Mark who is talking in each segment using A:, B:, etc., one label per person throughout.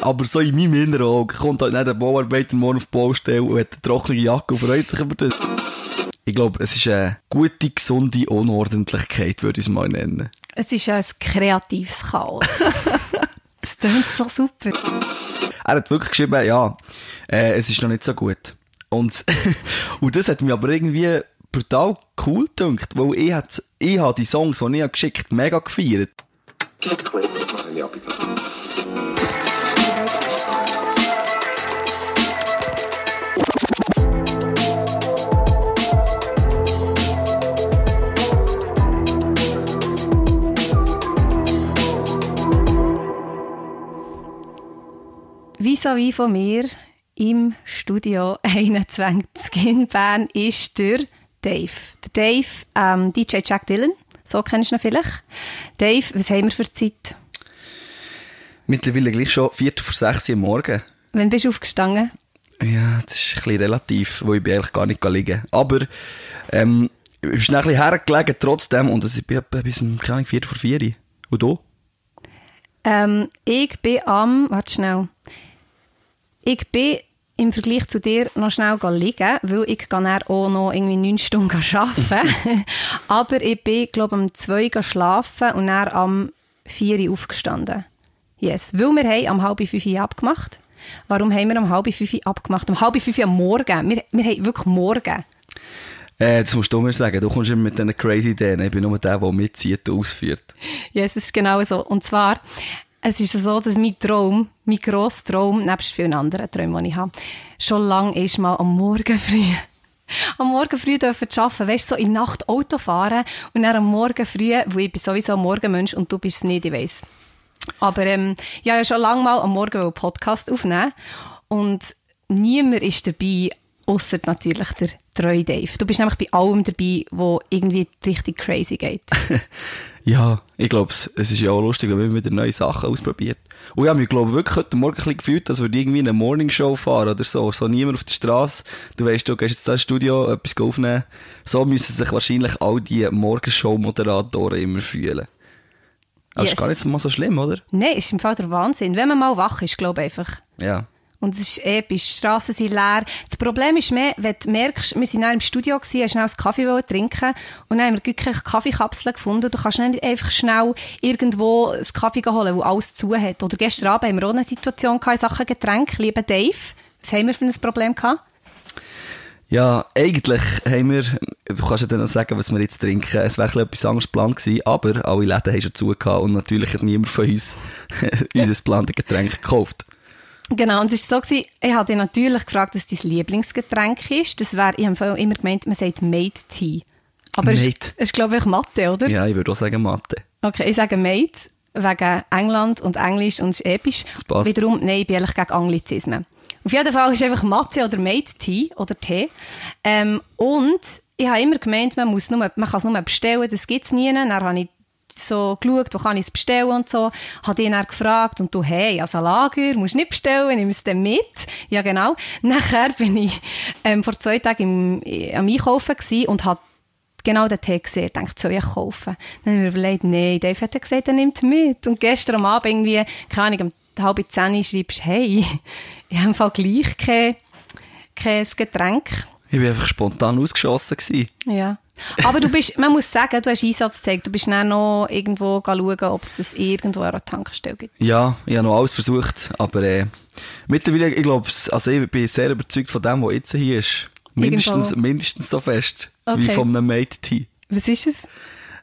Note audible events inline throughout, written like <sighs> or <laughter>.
A: Aber so in meinem inneren Auge kommt halt nicht der Bauarbeiter morgen auf die Baustelle und hat eine trockene Jacke und freut sich über das. Ich glaube, es ist eine gute, gesunde Unordentlichkeit, würde ich es mal nennen.
B: Es ist ein kreatives Chaos. <laughs> das klingt so super.
A: Er hat wirklich geschrieben, ja, äh, es ist noch nicht so gut. Und, <laughs> und das hat mich aber irgendwie brutal cool gedacht, weil ich, hat, ich habe die Songs, die ich geschickt habe, mega gefeiert.
B: Vis-à-vis von mir im Studio <laughs> 21 in Bern ist der Dave. Der Dave, ähm, DJ Jack Dillon, so kennst du ihn vielleicht. Dave, was haben wir für Zeit?
A: Mittlerweile gleich schon Viertel vor sechs Uhr morgen.
B: Wann bist du aufgestanden?
A: Ja, das ist ein bisschen relativ, wo ich bin eigentlich gar nicht liegen Aber, ähm, ich bin ein bisschen hergelegen trotzdem und ich bin bis, keine Ahnung, Viertel vor vier. Und du?
B: Ähm, ich bin am, warte schnell. Ich bin im Vergleich zu dir noch schnell liegen, weil ich dann auch noch irgendwie neun Stunden arbeiten <laughs> Aber ich bin, glaube ich, um zwei schlafen und dann am vier aufgestanden. Yes, weil wir haben am halb fünf abgemacht. Warum haben wir am halb fünf abgemacht? Um halb fünf am Morgen. Wir, wir haben wirklich morgen.
A: Äh, das musst du mir sagen. Du kommst immer mit diesen crazy Ideen. Ich bin nur der, der mitzieht und ausführt.
B: Ja, yes, es ist genau so. Und zwar, es ist so, dass mein Traum, mein grosser Traum, nebst vielen anderen Träumen, die ich habe, schon lange ist, mal am Morgen früh <laughs> am Morgen früh dürfen zu arbeiten, weißt so in Nacht Auto fahren und dann am Morgen früh, wo ich bin sowieso ein Morgenmensch und du bist es nicht, ich weiss. Aber ähm, ich habe ja schon lange mal am Morgen einen Podcast aufnehmen und niemand ist dabei, außer natürlich der treue Dave. Du bist nämlich bei allem dabei, wo irgendwie richtig crazy geht. <laughs>
A: Ja, ich glaube, es ist ja auch lustig, wenn man wieder neue Sachen ausprobiert. Und ich habe mich, glaube wirklich heute Morgen ein bisschen gefühlt, als würde ich irgendwie eine Morningshow fahren oder so. So niemand auf der Straße. Du weißt, du gehst jetzt da ins Studio etwas aufnehmen. So müssen sich wahrscheinlich all die Morgenshow-Moderatoren immer fühlen. Das yes. ist gar nicht mal so schlimm, oder?
B: Nein, ist im Fall der Wahnsinn. Wenn man mal wach ist, glaube ich einfach.
A: Ja.
B: Und es ist episch, die Straßen sind leer. Das Problem ist mehr, wenn du merkst, wir sind im Studio gewesen, hast schnell einen Kaffee trinken und dann haben wir wirklich Kaffeekapseln gefunden. Du kannst nicht einfach schnell irgendwo einen Kaffee holen, wo alles zu hat. Oder gestern Abend haben wir auch eine Situation in Sachen Getränk. Lieber Dave, was haben wir für ein Problem gehabt?
A: Ja, eigentlich haben wir, du kannst ja dann noch sagen, was wir jetzt trinken. Es wäre etwas anderes geplant gewesen, aber alle Läden haben schon zugehört und natürlich hat niemand von uns <laughs> unser geplantes Getränk gekauft.
B: Genau, und es war so, gewesen, ich habe dich natürlich gefragt, was dein Lieblingsgetränk ist. Das wäre, ich habe immer gemeint, man sagt Mate Tea. Aber Mate. es ist, glaube ich, Mathe, oder?
A: Ja, ich würde auch sagen Mathe.
B: Okay, ich sage Mate, wegen England und Englisch und es ist episch.
A: Das passt.
B: Wiederum, nein, ich bin ehrlich gegen Anglizismen. Auf jeden Fall ist es einfach Mathe oder Mate Tea oder Tee. Ähm, und ich habe immer gemeint, man, muss nur, man kann es nur bestellen, das gibt es nie. Dann habe ich so geschaut, wo kann ich es bestellen und so. Habe ihn dann gefragt und du, hey, also Lager, musst nicht bestellen, nimm es dann mit. Ja, genau. Nachher <laughs> bin ich ähm, vor zwei Tagen im, am Einkaufen und habe genau den Tee gesehen, dachte, soll ich kaufen? Dann habe ich mir überlegt, nein, Dave hat gesagt, er nimmt mit. Und gestern am Abend irgendwie, keine Ahnung, um halb zehn schreibst, hey, <laughs> ich habe im Fall gleich kein, kein Getränk.
A: Ich war einfach spontan ausgeschossen. Gewesen.
B: Ja. Aber du bist, man muss sagen, du hast Einsatz gezeigt. Du bist dann noch irgendwo schauen, ob es es irgendwo an einer Tankstelle gibt.
A: Ja, ich habe noch alles versucht, aber äh, mittlerweile, ich glaube, also ich bin sehr überzeugt von dem, was jetzt hier ist. Mindestens, mindestens so fest okay. wie von einem Mate Tea.
B: Was ist es?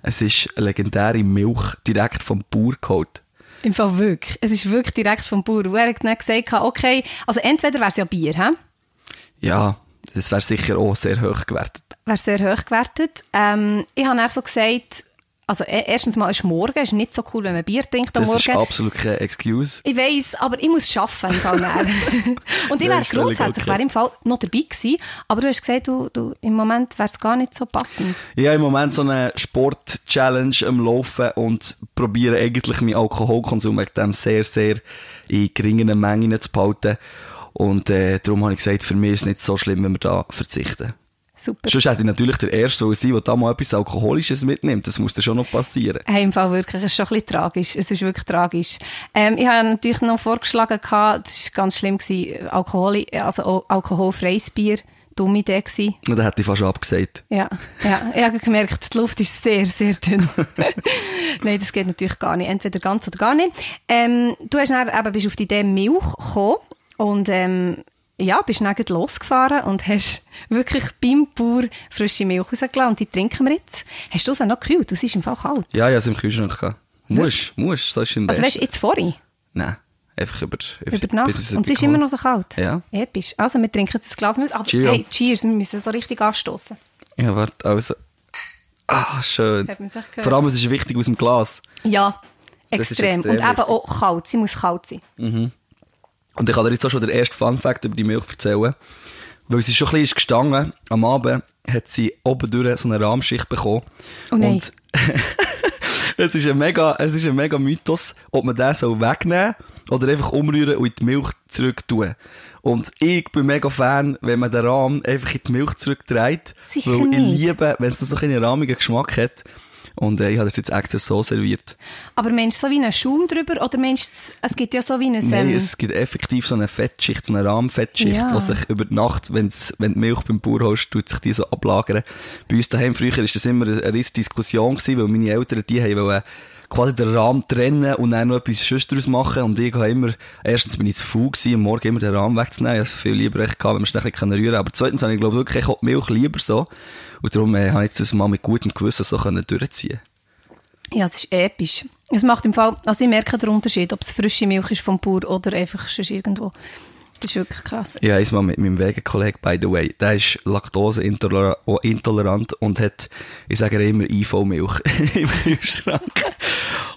A: Es ist eine legendäre Milch, direkt vom Bauer geholt.
B: Im Fall wirklich. Es ist wirklich direkt vom Bauer. Und er hat dann gesagt, okay, also entweder wäre es ja Bier, hä?
A: Ja, das wäre sicher auch sehr hoch gewertet.
B: Wäre sehr hoch gewertet. Ähm, ich habe dann so gesagt, also e, erstens mal ist morgen, ist nicht so cool, wenn man Bier trinkt am
A: das
B: Morgen.
A: Das ist absolut keine Excuse.
B: Ich weiss, aber ich muss arbeiten im Fall <laughs> Und ich wäre grundsätzlich okay. wär im Fall noch dabei gewesen, aber du hast gesagt, du, du, im Moment wäre es gar nicht so passend.
A: Ich habe im Moment so eine Sport-Challenge am Laufen und probiere eigentlich meinen Alkoholkonsum mit dem sehr, sehr in geringen Mengen zu behalten. Und äh, darum habe ich gesagt, für mich ist es nicht so schlimm, wenn wir da verzichten.
B: Super.
A: Sonst hätte ich natürlich der Erste wollen sein, der da mal etwas Alkoholisches mitnimmt. Das muss dann schon noch passieren.
B: Hey, Im Fall wirklich, es ist schon ein bisschen tragisch. Es ist wirklich tragisch. Ähm, ich habe natürlich noch vorgeschlagen, gehabt, das war ganz schlimm, gewesen, Alkohol, also alkoholfreies Bier. Dumme Idee gewesen.
A: Und dann hätte ich fast abgesagt.
B: Ja, ja. Ich habe gemerkt, die Luft ist sehr, sehr dünn. <laughs> Nein, das geht natürlich gar nicht. Entweder ganz oder gar nicht. Ähm, du hast dann eben, bist auf die Idee Milch gekommen und ähm, ja, bist dann gleich losgefahren und hast wirklich beim Bauer frische Milch rausgelassen und die trinken wir jetzt. Hast du es auch noch gekühlt? Du ist im Fall kalt.
A: Ja, ja, es im Kühlschrank gehabt. Muss, muss, so ist in
B: Also weißt du, jetzt vorhin?
A: Nein, einfach über,
B: Über die
A: bis
B: Nacht.
A: es
B: Und es ist immer noch so kalt.
A: Ja.
B: Episch. Also, wir trinken jetzt ein Glas Milch. Aber
A: Cheerio.
B: hey, cheers, wir müssen so richtig anstoßen.
A: Ja, warte, also. Ah, schön. Vor allem, es ist wichtig aus dem Glas.
B: Ja, extrem.
A: extrem
B: Und eben auch kalt. Sie muss kalt sein.
A: Und ich kann dir jetzt auch schon den ersten Fun-Fact über die Milch erzählen. Weil sie schon ein bisschen ist gestanden, am Abend hat sie oben durch so eine Rahmschicht bekommen.
B: Oh nein.
A: Und <laughs> es ist ein mega, es ist ein mega Mythos, ob man den soll wegnehmen oder einfach umrühren und in die Milch zurück tun. Und ich bin mega Fan, wenn man den Rahm einfach in die Milch zurücktreibt.
B: Sicher
A: weil ich
B: nicht.
A: liebe, wenn es so einen rahmigen Geschmack hat. Und äh, ich habe das jetzt extra so serviert.
B: Aber meinst du so wie einen Schaum drüber? Oder meinst du, es- gibt ja so wie ein...
A: Nein,
B: ähm,
A: es gibt effektiv so eine Fettschicht, so eine Rahmenfettschicht,
B: Ja.
A: die sich über die Nacht, wenn's, wenn die Milch beim Bauer holst, tut sich die so ablagern. Bei uns daheim früher war das immer eine, eine riesige Diskussion gewesen, weil meine Eltern, die haben wollen quasi den Rahmen trennen und dann noch etwas Schönes daraus machen. Und ich habe immer, erstens bin ich zu faul gewesen, am Morgen immer den Rahmen wegzunehmen. Ich habe viel lieber echt gehabt, wenn man es bisschen rühren kann. Aber zweitens habe ich, glaube ich, wirklich die Milch lieber so. Und darum äh, habe ich das mal mit gutem Gewissen so können durchziehen
B: Ja, es ist episch. Es macht im Fall, also ich merke den Unterschied, ob es frische Milch ist vom Bauer oder einfach schon irgendwo. Das ist wirklich krass.
A: Ich habe mal mit meinem Wegenkollegen, by the way, der ist laktoseintolerant und hat, ich sage immer, IV-Milch <laughs> im Kühlschrank.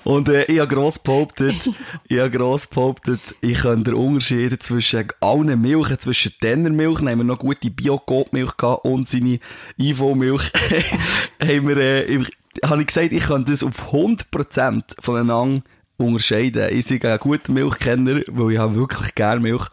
A: Und äh, ich habe <laughs> gross behauptet, ich habe gross behauptet, ich kann den Unterschied zwischen allen Milchen, zwischen Dennermilch, dann haben wir noch gute Bio-Goat-Milch gehabt und seine IV-Milch, <laughs> haben wir, äh, habe ich gesagt, ich kann das auf 100% voneinander unterscheiden. Ich bin ein guter Milchkenner, weil ich habe wirklich gerne Milch.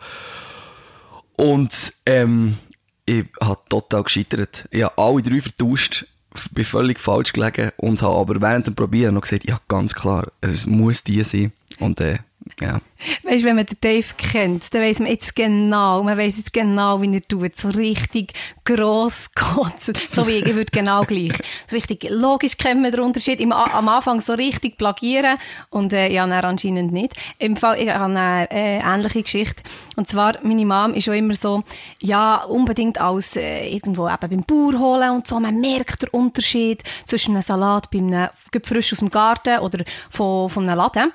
A: Und ähm, ich habe total gescheitert. Ich habe alle drei vertauscht, bin völlig falsch gelegen und habe aber während dem Probieren noch gesagt, ja, ganz klar, es muss die sein. Und äh, ja.
B: Weißt wenn man den Dave kennt, dann weiss man jetzt genau, man weiss jetzt genau, wie er tut. So richtig gross <laughs> kotzen. So wie ich, würde genau gleich. So richtig logisch kennt man den Unterschied. Im, am Anfang so richtig plagieren und äh, ja, dann anscheinend nicht. Im Fall, ich habe eine äh, ähnliche Geschichte. Und zwar, meine Mom ist schon immer so, ja, unbedingt als äh, irgendwo eben beim Bauer holen und so. Man merkt den Unterschied zwischen einem Salat bei einem, gerade frisch aus dem Garten oder von, von einem Laden.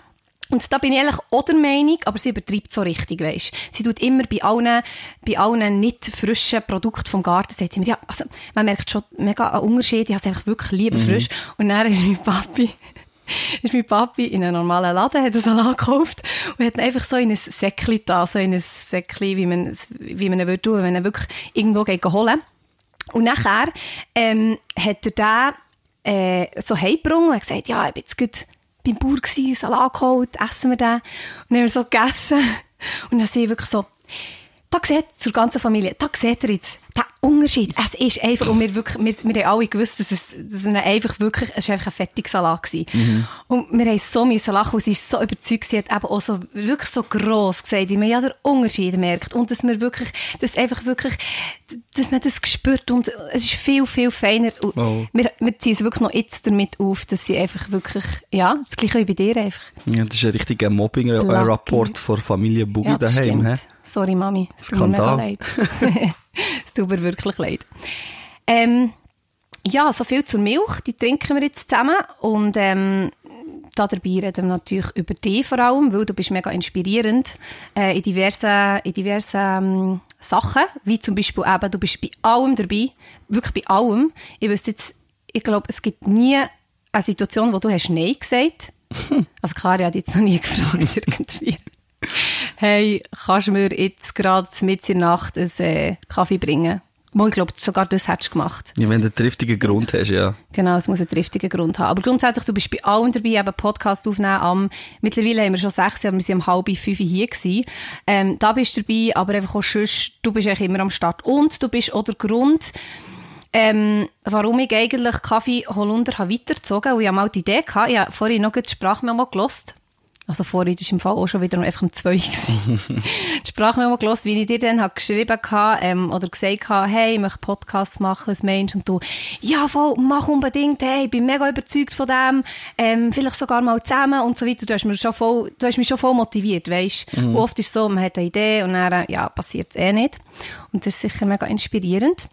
B: Und da bin ich eigentlich auch der Meinung, aber sie übertreibt so richtig, weisst. Sie tut immer bei allen, bei allen nicht frischen Produkten vom Garten, sagt sie mir, ja, also, man merkt schon mega einen Unterschied, ich habe es einfach wirklich lieber frisch. Und dann ist mein Papi, <laughs> ist mein Papi in einem normalen Laden, hat einen Salat gekauft und hat ihn einfach so in ein Säckchen da, so in ein Säckchen, wie man, wie man ihn würde tun, wenn er wirklich irgendwo geht holen. Und nachher, ähm, hat er den, äh, so heimgebracht und hat gesagt, ja, ich bin jetzt gerade beim Bauer gewesen, Salat geholt, essen wir den. Und dann haben wir so gegessen. Und dann sehe ich wirklich so, da sieht, zur ganzen Familie, da seht ihr jetzt den Unterschied. Es ist einfach, und wir, wirklich, wir, wir haben alle gewusst, dass es, dass es einfach wirklich, es war einfach ein Fertigsalat gewesen. Und wir haben so müssen lachen, und sie ist so überzeugt, sie hat eben auch so, wirklich so gross gesagt, wie man ja den Unterschied merkt. Und dass wir wirklich, dass einfach wirklich, dass man das spürt und es ist viel, viel feiner. Und
A: Oh.
B: wir, wir ziehen es wirklich noch jetzt damit auf, dass sie einfach wirklich, ja, das gleiche wie bei dir einfach.
A: ja. Das ist ein richtiger Mobbing-Rapport von Familie Boogie
B: Ja,
A: daheim.
B: stimmt. Sorry, Mami. Es tut mir mega leid. <laughs> <laughs> es tut mir wirklich leid. Ähm, ja, so viel zur Milch. Die trinken wir jetzt zusammen. Und ähm, da dabei reden wir natürlich über dich vor allem, weil du bist mega inspirierend äh, in diversen, in diversen ähm, Sachen. Wie zum Beispiel eben, du bist bei allem dabei. Wirklich bei allem. Ich wüsste jetzt, ich glaube, es gibt nie eine Situation, wo du hast Nein gesagt <laughs> Also klar, ich habe dich jetzt noch nie gefragt <laughs> irgendwie. Hey, kannst du mir jetzt gerade mit in der Nacht einen äh, Kaffee bringen? Ich glaube, sogar das hättest du gemacht.
A: Ja, wenn du einen triftigen Grund hast, ja.
B: Genau, es muss einen triftigen Grund haben. Aber grundsätzlich, du bist bei allen dabei, eben Podcast aufnehmen am, mittlerweile haben wir schon sechs, aber wir sind um halb fünf hier gewesen. Ähm, da bist du dabei, aber einfach auch sonst, du bist eigentlich immer am Start. Und du bist auch der Grund, ähm, warum ich eigentlich Kaffee Holunder habe weitergezogen habe. Und ich habe mal die Idee gehabt, ich habe vorhin noch die Sprachmemo gelost. Also vorhin, war im Fall auch schon wieder einfach um zwei <laughs> die Sprachmemo gelost, wie ich dir dann habe geschrieben habe, ähm, oder gesagt habe, hey, ich möchte Podcasts machen, was meinst Und du, ja voll, mach unbedingt, hey, ich bin mega überzeugt von dem, ähm, vielleicht sogar mal zusammen und so weiter. Du hast mich schon voll, du hast mich schon voll motiviert, weißt. Mhm. oft ist es so, man hat eine Idee und dann, ja, passiert es eh nicht. Und das ist sicher mega inspirierend.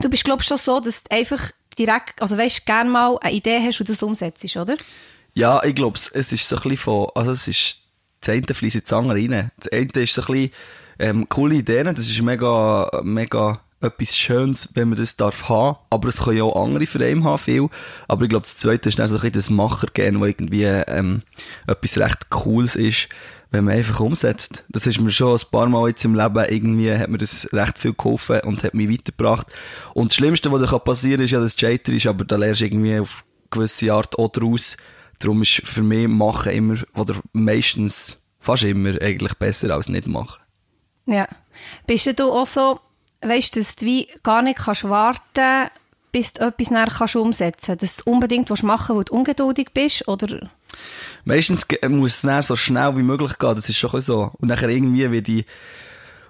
B: Du bist, glaube ich, schon so, dass du einfach direkt, also weißt, gerne mal eine Idee hast und das umsetzt, oder?
A: Ja, ich glaube, es ist so ein bisschen von, also es ist, das eine fließt ins andere rein. Das eine ist so ein bisschen, ähm, coole Ideen, das ist mega, mega etwas Schönes, wenn man das darf haben, aber es können ja auch andere Frame haben, viel. Aber ich glaube, das zweite ist dann so ein bisschen das Machergehen, wo irgendwie, ähm, etwas recht Cooles ist, wenn man einfach umsetzt. Das ist mir schon ein paar Mal jetzt im Leben irgendwie, hat mir das recht viel geholfen und hat mich weitergebracht. Und das Schlimmste, was da passieren kann, ist ja, dass du Chater ist, aber da lernst du irgendwie auf gewisse Art auch daraus, Darum ist für mich Machen immer, oder meistens, fast immer, eigentlich besser als nicht machen.
B: Ja. Bist du auch so, weißt du, dass du wie gar nicht kannst warten bis du etwas nachher kannst umsetzen kannst? Dass du unbedingt machen willst, weil du ungeduldig bist, oder?
A: Meistens muss es dann so schnell wie möglich gehen, das ist schon so. Und nachher irgendwie wird ich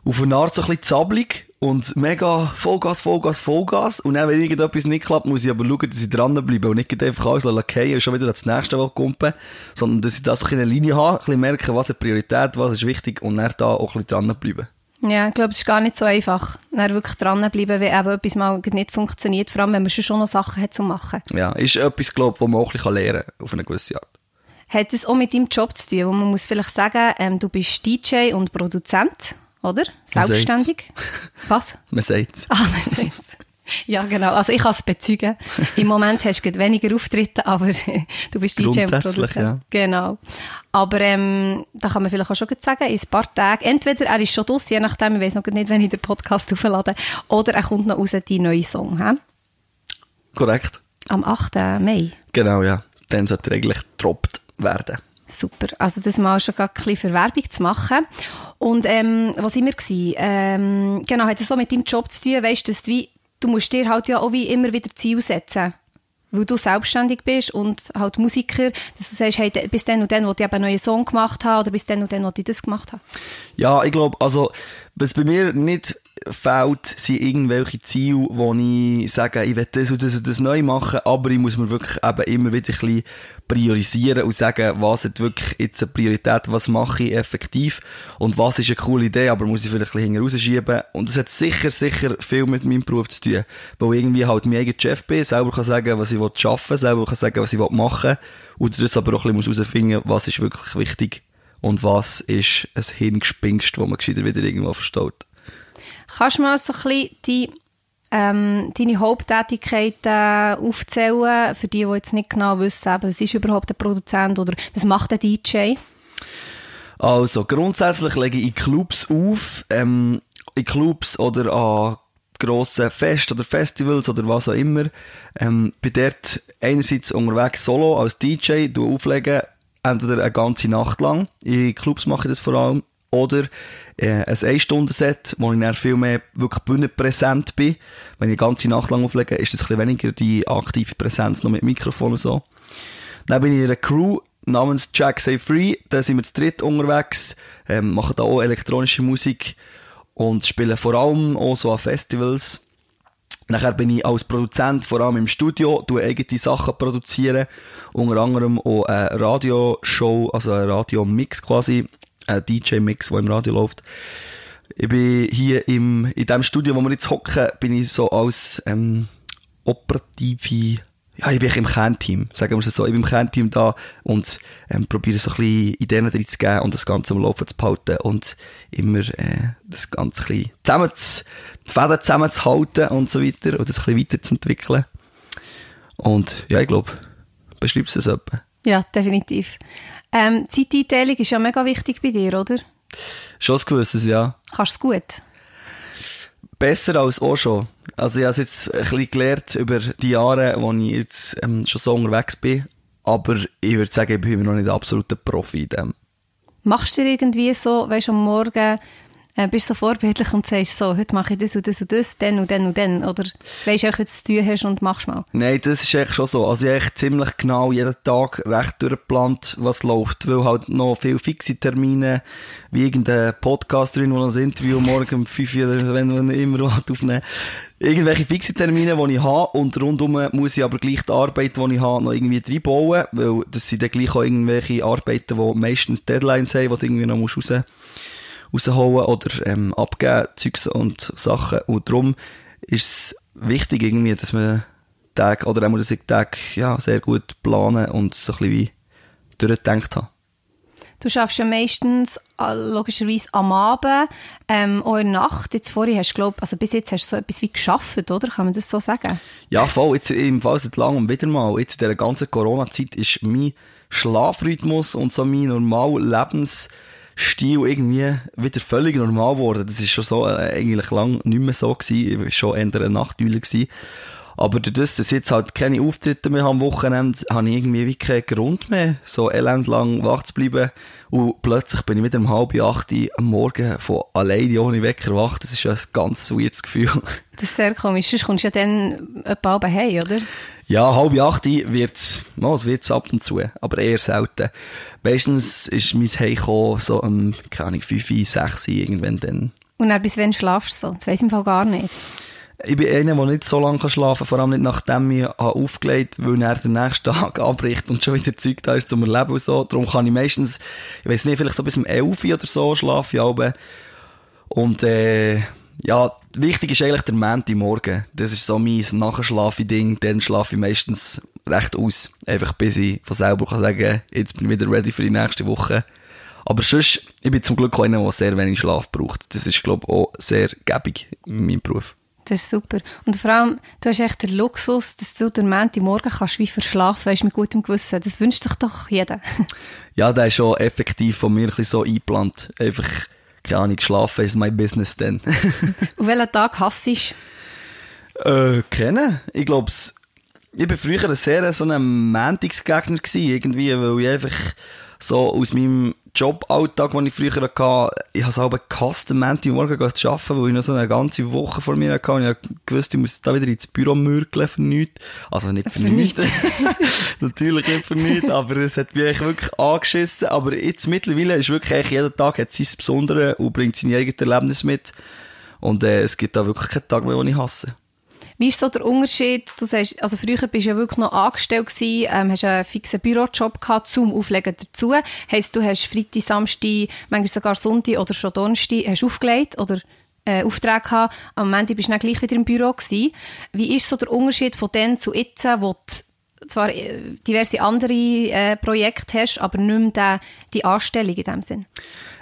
A: auf eine Art so ein bisschen zappelig und mega Vollgas, Vollgas, Vollgas. Und dann, wenn irgendetwas nicht klappt, muss ich aber schauen, dass ich dranbleibe und nicht einfach alles fallen und schon wieder das nächste kumpen, sondern dass ich das ein eine Linie habe, ein bisschen merken, was ist Priorität, was ist wichtig und dann da auch ein bisschen dranbleiben.
B: Ja, ich glaube, es ist gar nicht so einfach, dann wirklich dranbleiben, wenn eben etwas mal nicht funktioniert, vor allem, wenn man schon noch Sachen hat zu machen.
A: Ja, ist etwas, glaube ich, was man auch ein bisschen lernen kann, auf eine gewisse Art.
B: Hat es auch mit deinem Job zu tun, wo man muss vielleicht sagen, ähm, du bist DJ und Produzent oder? Selbstständig. Was? <laughs>
A: Man sagt es.
B: Ah, man sagt es. Ja, genau. Also ich kann es bezeugen. Im Moment hast du weniger Auftritte, aber <laughs> du bist DJ und Produzent. Ja. Genau. Aber ähm, da kann man vielleicht auch schon sagen, in ein paar Tagen, entweder er ist schon draus, je nachdem, ich weiß noch nicht, wenn ich den Podcast auflade, oder er kommt noch raus, die neue Song. He?
A: Korrekt.
B: Am 8. Mai.
A: Genau, ja. Dann sollte er eigentlich getroppt werden.
B: Super. Also das mal schon ein bisschen für Werbung zu machen. Und ähm, was sind wir Ähm, genau, hat das so mit deinem Job zu tun, weißt du, wie, du musst dir halt ja auch wie immer wieder Ziel setzen. Weil du selbstständig bist und halt Musiker, dass du sagst, hey, bis dann und dann, wo ich eben einen neuen Song gemacht habe, oder bis dann und dann, wo ich das gemacht habe.
A: Ja, ich glaube, also, was bei mir nicht fehlt, sind irgendwelche Ziele, wo ich sage, ich will das und das und das neu machen, aber ich muss mir wirklich eben immer wieder ein bisschen priorisieren und sagen, was hat wirklich jetzt eine Priorität, was mache ich effektiv und was ist eine coole Idee, aber muss ich vielleicht ein bisschen rausschieben. Und das hat sicher, sicher viel mit meinem Beruf zu tun, weil ich irgendwie halt mein eigener Chef bin, selber kann sagen, was ich arbeiten will, selber kann sagen, was ich machen will und das aber auch ein bisschen herausfinden was ist wirklich wichtig und was ist ein Hirngespinst, wo man wieder irgendwo verstaut.
B: Kannst du mal so ein bisschen die ähm, deine Haupttätigkeiten aufzählen, für die, die jetzt nicht genau wissen, was ist überhaupt ein Produzent oder was macht ein DJ?
A: Also, grundsätzlich lege ich in Clubs auf, ähm, in Clubs oder an grossen Fest oder Festivals oder was auch immer. Ähm, bin dort einerseits unterwegs solo als DJ, du auflegen, entweder eine ganze Nacht lang. In Clubs mache ich das vor allem. Oder äh, ein 1-Stunden-Set, wo ich dann viel mehr wirklich bühnenpräsent bin. Wenn ich die ganze Nacht lang auflege, ist das ein weniger die aktive Präsenz noch mit Mikrofon und so. Dann bin ich in einer Crew namens Jack Say Free. Da sind wir zu dritt unterwegs, ähm, machen da auch elektronische Musik und spielen vor allem auch so an Festivals. Nachher bin ich als Produzent vor allem im Studio, tue eigene Sachen produzieren, unter anderem auch eine Radioshow, also ein Radiomix quasi, ein DJ-Mix, der im Radio läuft. Ich bin hier im, in dem Studio, wo wir jetzt hocken, bin ich so als ähm, operative ja, ich bin im Kernteam, sagen wir es so. Ich bin im Kernteam da und ähm, probiere so ein bisschen Ideen drin zu geben und das Ganze am Laufen zu behalten und immer äh, das Ganze ein bisschen zusammen zu, die Fäden zusammenzuhalten und so weiter und das ein bisschen weiterzuentwickeln. Und ja, ich glaube, beschreibst du es etwa?
B: Ja, definitiv. Ähm, Zeiteinteilung ist ja mega wichtig bei dir, oder?
A: Schon ein gewisses, ja.
B: Kannst du es gut?
A: Besser als auch schon. Also ich habe es jetzt ein bisschen gelernt über die Jahre, wo ich jetzt ähm, schon so unterwegs bin. Aber ich würde sagen, ich bin noch nicht der absolute Profi in dem.
B: Machst du dir irgendwie so, weißt du, am Morgen Äh, bist so vorbildlich und sagst so, heute mache ich das und das und das, dann und dann und dann? Oder weisst du auch, was du zu tun hast und machst mal?
A: Nein, das ist echt schon so. Also ich habe ziemlich genau jeden Tag recht durchgeplant, was läuft, weil halt noch viele fixe Termine, wie irgendein Podcast drin, wo ein Interview morgen um 5 Uhr, wenn man immer <laughs> aufnehmen irgendwelche fixe Termine, die ich habe und rundum muss ich aber gleich die Arbeit, die ich habe, noch irgendwie reinbauen, weil das sind dann gleich auch irgendwelche Arbeiten, die meistens Deadlines haben, die du irgendwie noch raus rausholen oder ähm, abgeben, Zeugs und Sachen. Und darum ist es wichtig irgendwie, dass man Tag, oder auch, dass ich Tag, ja, sehr gut planen und so ein bisschen wie durchgedacht habe.
B: Du schaffst ja meistens äh, logischerweise am Abend, ähm, auch in der Nacht. Jetzt vorhin hast du, glaub, also bis jetzt hast du so etwas wie geschafft, oder? Kann man das so sagen?
A: Ja, voll. Jetzt im Fall seit langem wieder mal. Jetzt in dieser ganzen Corona-Zeit ist mein Schlafrhythmus und so mein normaler Lebensstil irgendwie wieder völlig normal geworden. Das ist schon so, äh, eigentlich lang nicht mehr so gewesen. Ich war schon eher ein Nachtdüler gewesen. Aber dadurch, dass jetzt halt keine Auftritte mehr am Wochenende, habe ich irgendwie wie keinen Grund mehr, so elendlang wach zu bleiben. Und plötzlich bin ich wieder um halb acht am Morgen von alleine ohne Wecker wach. Das ist ja ein ganz weirdes Gefühl. <laughs>
B: Das ist sehr komisch. Sonst kommst du ja dann etwa halb heim, oder?
A: Ja, halb acht wird's, no, es wird's ab und zu, aber eher selten. Meistens ist mein Heimkommen so um, keine Ahnung, fünf, sechs irgendwann dann.
B: Und dann bis wann schlafst du so? Das weiss ich im Fall gar nicht.
A: Ich bin einer, der nicht so lange schlafen kann, vor allem nicht nachdem ich aufgelegt habe, weil er den nächsten <laughs> Tag abbricht und schon wieder Zeug da ist zum Erleben und so. Darum kann ich meistens, ich weiß nicht, vielleicht so bis um 11 Uhr oder so schlafen. Und äh, ja, wichtig ist eigentlich der Montag Morgen. Das ist so mein Nachschlafe-Ding. Dann schlafe ich meistens recht aus. Einfach bis ich von selber kann sagen, jetzt bin ich wieder ready für die nächste Woche. Aber sonst, ich bin zum Glück einer, der sehr wenig Schlaf braucht. Das ist, glaube ich, auch sehr gäbig in meinem Beruf.
B: Das ist super. Und vor allem, du hast echt den Luxus, dass du den Montagmorgen kannst wie verschlafen, weißt, mit gutem Gewissen. Das wünscht sich doch jeder. <laughs>
A: ja, der ist schon effektiv von mir ein bisschen so eingeplant. Einfach, keine Ahnung, schlafen ist mein Business dann. <laughs>
B: Und welchen Tag hasst
A: du? Äh, kennen. Ich glaube, ich war früher ein sehr so ein Montagsgegner irgendwie, weil ich einfach so aus meinem Joballtag, den ich früher hatte, ich habe es auch gehasst, am Montagmorgen zu arbeiten, weil ich noch so eine ganze Woche vor mir hatte und ich gewusst, ich muss da wieder ins Büro mürkeln für nichts. Also nicht für, für nichts. <laughs> Natürlich nicht für nichts, aber es hat mich wirklich angeschissen. Aber jetzt mittlerweile ist wirklich jeder Tag hat sein Besonderes und bringt seine eigenen Erlebnisse mit. Und äh, es gibt da wirklich keinen Tag mehr, den ich hasse.
B: Wie ist so der Unterschied? Du sagst, also früher bist du ja wirklich noch angestellt gewesen, ähm, hast einen fixen Bürojob gehabt zum Auflegen dazu. Heißt, du hast Freitag, Samstag, manchmal sogar Sonntag oder schon Donnerstag hast aufgelegt oder äh, Aufträge gehabt. Am Ende bist du dann gleich wieder im Büro gewesen. Wie ist so der Unterschied von dann zu jetzt, wo du zwar äh, diverse andere äh, Projekte hast, aber nicht mehr die, die Anstellung in dem Sinn?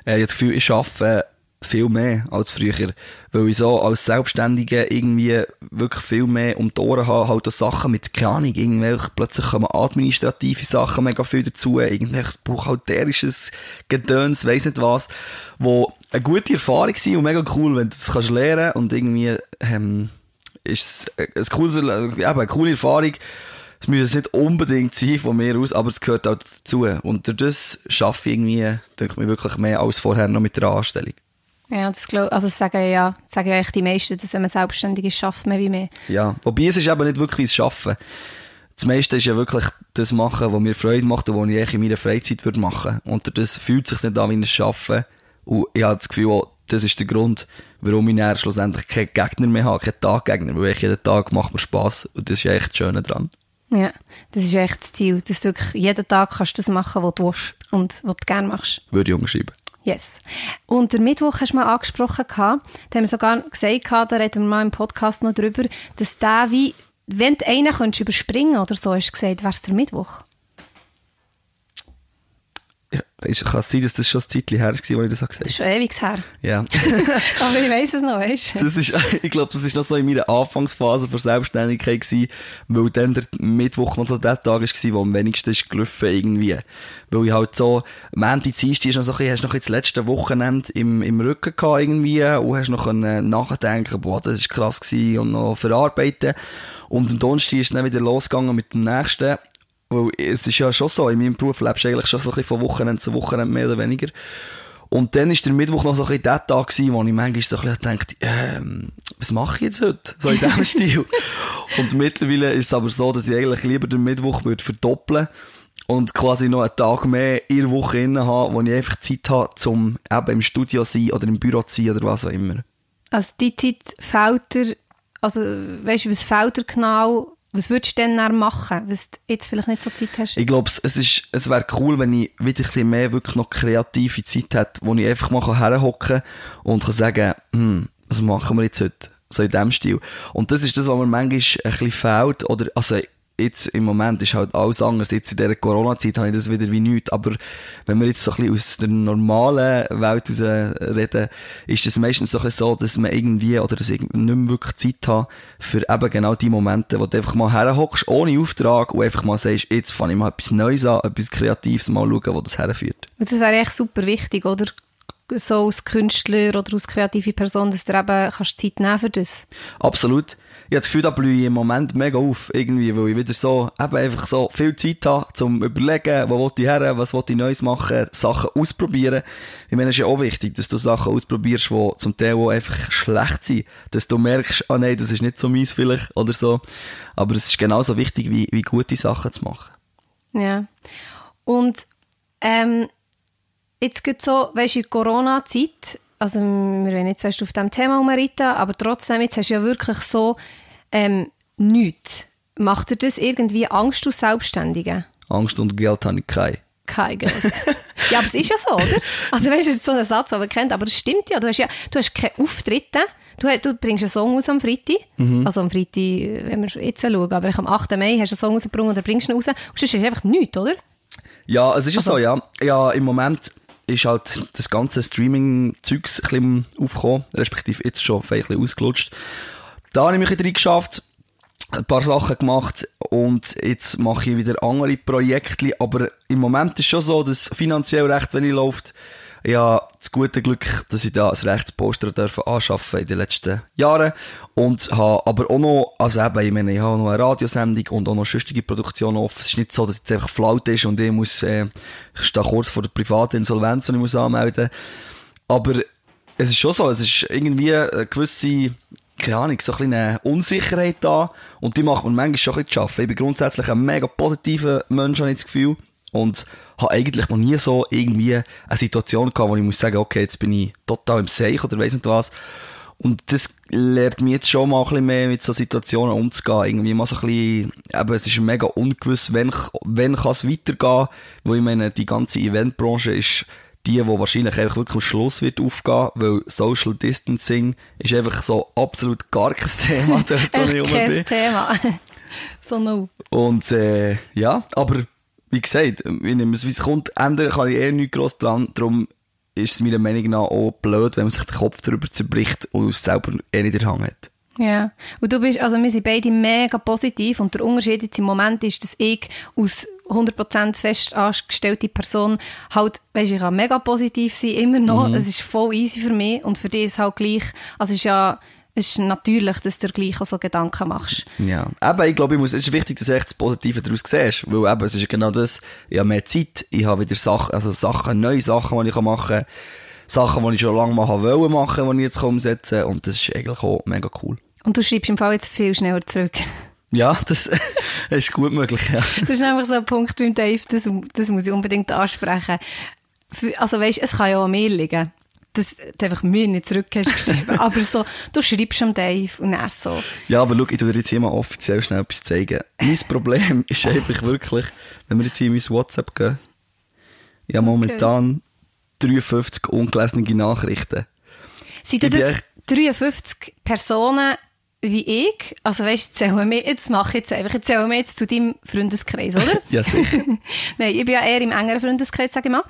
A: Äh, ich habe das Gefühl, ich arbeite viel mehr als früher. Weil ich so als Selbstständiger irgendwie wirklich viel mehr um die Ohren habe, halt auch Sachen mit, keine Ahnung, irgendwelche, plötzlich kommen administrative Sachen mega viel dazu, irgendwelches buchhalterisches Gedöns, weiss nicht was, wo eine gute Erfahrung sind und mega cool, wenn du das kannst lernen und irgendwie, ähm, ist es ein cooles, eben, eine coole Erfahrung, es müsste nicht unbedingt sein von mir aus, aber es gehört auch dazu. Und durch das schaffe ich irgendwie, denke ich mir, wirklich mehr als vorher noch mit der Anstellung.
B: Ja, das glaub, also sagen ja, sagen ja die meisten, dass wenn man selbstständig ist, schafft man wie mehr.
A: Ja, wobei es ist eben nicht wirklich das Schaffen. Das meiste ist ja wirklich das machen, was mir Freude macht und was ich in meiner Freizeit würde machen. Und das fühlt sich nicht an wie ein Schaffen. Und ich habe das Gefühl, das ist der Grund, warum ich dann schlussendlich keinen Gegner mehr habe, keinen Taggegner. Weil ich jeden Tag macht mir Spass und das ist ja echt das Schöne dran.
B: Ja, das ist echt das Ziel, dass du wirklich jeden Tag kannst das machen, was du willst und was du gerne machst.
A: Würde ich unterschreiben.
B: Yes. Und der Mittwoch hast du mal angesprochen, da haben wir sogar gesagt, da reden wir mal im Podcast noch drüber, dass der wie, wenn du einen könntest überspringen oder so, hast du gesagt, wäre es der Mittwoch.
A: Ja, kann es sein, dass das schon ein Zeitchen her war, als ich das gesagt habe?
B: Das ist schon ewig her.
A: Ja. <laughs>
B: Aber ich weiss es noch, weißt
A: du? Das ist, <laughs> ich glaube, das war noch so in meiner Anfangsphase für Selbstständigkeit gewesen, weil dann der Mittwoch noch so der Tag war, wo am wenigsten ist gelaufen irgendwie. Weil ich halt so, Montag, Dienstag ist noch so ein bisschen, hast noch das letzte Wochenende im, im Rücken gehabt irgendwie und hast noch nachdenken, boah, das ist krass gewesen und noch verarbeiten. Und am Donnerstag ist es dann wieder losgegangen mit dem nächsten weil es ist ja schon so, in meinem Beruf lebst du eigentlich schon so ein bisschen von Wochenende zu Wochenende mehr oder weniger. Und dann war der Mittwoch noch so ein bisschen der Tag, gewesen, wo ich manchmal so ein bisschen dachte, ähm, was mache ich jetzt heute? So in diesem <laughs> Stil. Und mittlerweile ist es aber so, dass ich eigentlich lieber den Mittwoch würde verdoppeln und quasi noch einen Tag mehr in der Woche inne habe, wo ich einfach Zeit habe, um eben im Studio zu sein oder im Büro zu sein oder was auch immer.
B: Also die Zeit fehlt dir, also weißt du, was fehlt dir genau, was würdest du denn dann machen, was du jetzt vielleicht nicht so Zeit hast?
A: Ich glaube, es, ist, es wäre cool, wenn ich wieder ein bisschen mehr wirklich noch kreative Zeit hätte, wo ich einfach mal herhocken und kann sagen, hm, was machen wir jetzt heute? So in dem Stil. Und das ist das, was mir manchmal ein bisschen fehlt, oder, also, jetzt im Moment ist halt alles anders. Jetzt in dieser Corona-Zeit habe ich das wieder wie nichts. Aber wenn wir jetzt so ein bisschen aus der normalen Welt raus reden, ist es meistens so ein bisschen so, dass man irgendwie oder dass ich nicht mehr wirklich Zeit habe für eben genau die Momente, wo du einfach mal herhockst, ohne Auftrag und einfach mal sagst, jetzt fange ich mal etwas Neues an, etwas Kreatives mal schauen, wo das herführt.
B: Und das wäre echt super wichtig, oder? So als Künstler oder als kreative Person, dass du eben kannst Zeit nehmen für das.
A: Absolut ich habe das Gefühl, da blühe ich im Moment mega auf, irgendwie, weil ich wieder so, eben einfach so viel Zeit habe, zum überlegen, wo will ich her, was will ich Neues machen, Sachen ausprobieren. Ich meine, es ist ja auch wichtig, dass du Sachen ausprobierst, die zum Teil auch einfach schlecht sind, dass du merkst, ah nein, das ist nicht so mies vielleicht, oder so. Aber es ist genauso wichtig, wie, wie gute Sachen zu machen.
B: Ja. Und, ähm, jetzt geht so, weißt du, in Corona-Zeit, also wir wollen nicht zuerst auf diesem Thema umreiten, aber trotzdem, jetzt hast du ja wirklich so ähm, nichts. Macht dir das irgendwie Angst aus Selbstständigen?
A: Angst und Geld habe ich keine.
B: Kein Geld. ja, aber es ist ja so, oder? Also weißt du, so ein Satz, den man kennt, aber es stimmt ja. Du hast ja, du hast keine Auftritte. Du, du bringst einen Song aus am Freitag. Mhm. Also am Freitag, wenn wir jetzt schauen, aber am 8. Mai hast du einen Song rausgebracht oder bringst ihn raus. Und sonst ist einfach nichts, oder?
A: Ja, es ist also, so, ja. Ja, im Moment ist halt das ganze Streaming-Zeugs ein bisschen aufgekommen, respektive jetzt schon ein bisschen ausgelutscht. Da habe ich mich ein geschafft, ein paar Sachen gemacht und jetzt mache ich wieder andere Projekte, aber im Moment ist schon so, dass finanziell recht wenig läuft. Habe das gute Glück, dass ich da ein Rechtsposter dürfen anschaffen in den letzten Jahren und habe aber auch noch, also eben, ich meine, ich habe noch eine Radiosendung und auch noch schüchtige Produktion offen. Es ist nicht so, dass es einfach flaut ist und ich muss, äh, ich stehe kurz vor der privaten Insolvenz und ich muss anmelden. Aber es ist schon so, es ist irgendwie eine gewisse, keine Ahnung, so ein eine Unsicherheit da und die macht man manchmal schon ein bisschen zu arbeiten. Ich bin grundsätzlich ein mega positiver Mensch, habe ich das Gefühl. Und habe eigentlich noch nie so irgendwie eine Situation gehabt, wo ich muss sagen, okay, jetzt bin ich total im Seich oder weiss nicht was. Und das lernt mich jetzt schon mal ein bisschen mehr mit so Situationen umzugehen. Irgendwie mal so ein bisschen, eben, es ist mega ungewiss, wenn, wenn kann es weitergehen. Wo ich meine, die ganze Eventbranche ist die, wo wahrscheinlich einfach wirklich am Schluss wird aufgehen, weil Social Distancing ist einfach so absolut gar kein Thema <laughs>
B: dort, wo ich kein Thema. <laughs> so no.
A: Und, äh, ja, aber wie gesagt, es, wie es kommt, ändern kann ich eher nicht gross dran. Darum ist es meiner Meinung nach auch blöd, wenn man sich den Kopf darüber zerbricht und es selber eh nicht in der Hand hat.
B: Ja, und du bist, also wir sind beide mega positiv und der Unterschied jetzt im Moment ist, dass ich aus 100% fest angestellte Person halt, weißt, ich kann mega positiv sein, immer noch, mhm. es ist voll easy für mich und für dich ist es halt gleich, also es ist ja ist natürlich, dass du dir gleich so Gedanken machst.
A: Ja, aber ich glaube, es ist wichtig, dass du echt das Positive daraus siehst, weil eben, es ist genau das, ich habe mehr Zeit, ich habe wieder Sachen, also Sachen, neue Sachen, die ich machen kann, Sachen, die ich schon lange mal wollte machen, die ich jetzt umsetzen kann und das ist eigentlich auch mega cool.
B: Und du schreibst im Fall jetzt viel schneller zurück.
A: Ja, das <laughs> ist gut möglich, ja.
B: Das ist einfach so ein Punkt beim Dave, das, das muss ich unbedingt ansprechen. Also weißt, es kann ja an mir liegen dass du einfach mir nicht zurück hast geschrieben. <laughs> aber so, du schreibst am Dave und er so.
A: Ja, aber schau, ich tu dir jetzt hier mal offiziell schnell etwas zeigen. Mein Problem ist einfach wirklich, wenn wir jetzt hier in mein WhatsApp gehen, ich habe momentan okay. 53 ungelesene Nachrichten.
B: Sind das 53 Personen, wie ich, also weißt, zählen wir, jetzt mache jetzt einfach, jetzt zählen wir jetzt zu deinem Freundeskreis, oder? <laughs>
A: ja, sicher. <laughs>
B: Nein, ich bin ja eher im engeren Freundeskreis, sage ich mal.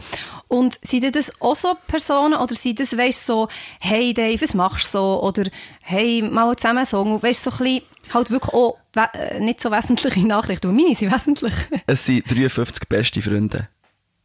B: Und sind das auch so Personen, oder sind das, weißt so, hey Dave, was machst du so? Oder hey, mal zusammen so, weißt so ein bisschen, halt wirklich auch äh, nicht so wesentliche Nachrichten, und meine sind wesentlich.
A: es sind 53 beste Freunde.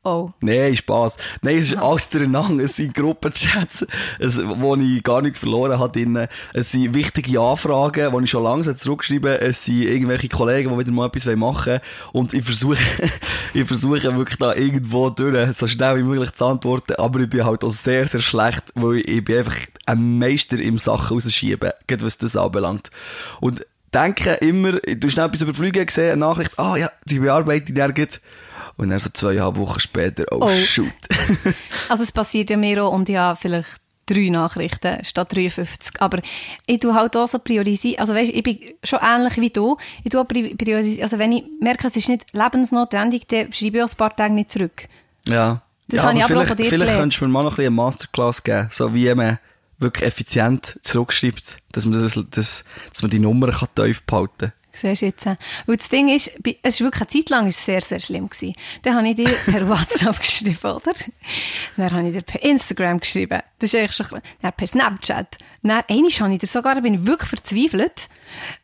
B: Oh.
A: Nein, Spass. Nein, es ist alles durcheinander. Es sind Gruppenchats, es, wo ich gar nichts verloren habe. Es sind wichtige Anfragen, die ich schon langsam zurückgeschrieben habe. Es sind irgendwelche Kollegen, die wieder mal etwas machen wollen. Und ich versuche, <laughs> ich versuche wirklich da irgendwo durch, so schnell wie möglich zu antworten. Aber ich bin halt auch sehr, sehr schlecht, weil ich, bin einfach ein Meister im Sachen rausschieben, gerade was das anbelangt. Und denke immer, du hast etwas überfliegen gesehen, eine Nachricht, ah ja, die bearbeitet nirgends. Und dann so zweieinhalb Wochen später, oh,
B: Oh.
A: shoot. <laughs>
B: Also es passiert ja mir auch und ja, vielleicht drei Nachrichten statt 53. Aber ich tue halt auch so priorisieren. Also weißt, ich bin schon ähnlich wie du. Ich tue priorisieren. Also wenn ich merke, es ist nicht lebensnotwendig, dann schreibe ich auch ein paar Tage nicht zurück.
A: Ja.
B: Das
A: ja,
B: habe ich aber auch
A: vielleicht,
B: von dir
A: Vielleicht könntest du mir mal noch ein bisschen eine Masterclass geben, so wie man wirklich effizient zurückschreibt, dass man, das, das, dass man die Nummer kann tief behalten kann.
B: Siehst du jetzt? Weil das Ding ist, es ist wirklich eine Zeit lang ist sehr, sehr schlimm gewesen. Dann habe ich dir per <laughs> WhatsApp geschrieben, oder? Dann habe ich dir per Instagram geschrieben. Das ist eigentlich schon, dann per Snapchat. Dann einmal habe ich dir sogar, bin ich wirklich verzweifelt.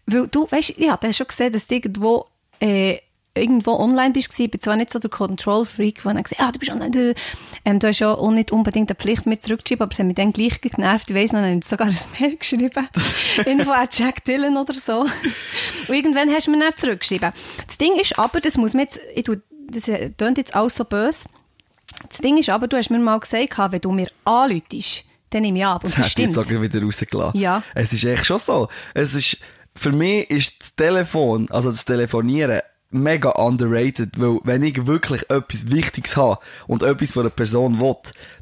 B: Weil du, weißt, ja, du hast schon gesehen, dass du irgendwo, äh, irgendwo online bist. Ich bin zwar nicht so der Control-Freak, der dann gesagt ah, du bist online, du, ähm, du hast ja auch nicht unbedingt eine Pflicht mit zurückzuschreiben, aber es hat mich dann gleich genervt. Ich weiss noch, ich habe sogar ein Mail geschrieben. <laughs> Info at Jack Dillon oder so. Und irgendwann hast du mir dann zurückgeschrieben. Das Ding ist aber, das muss man jetzt, ich tu, das äh, klingt jetzt alles so böse. Das Ding ist aber, du hast mir mal gesagt, wenn du mir anläutest, dann nehme ich ab. Und
A: Das
B: das stimmt.
A: jetzt auch wieder rausgelassen.
B: Ja.
A: Es ist echt schon so. Es ist, für mich ist das Telefon, also das Telefonieren, mega underrated, weil wenn ich wirklich etwas Wichtiges habe und etwas von einer Person will,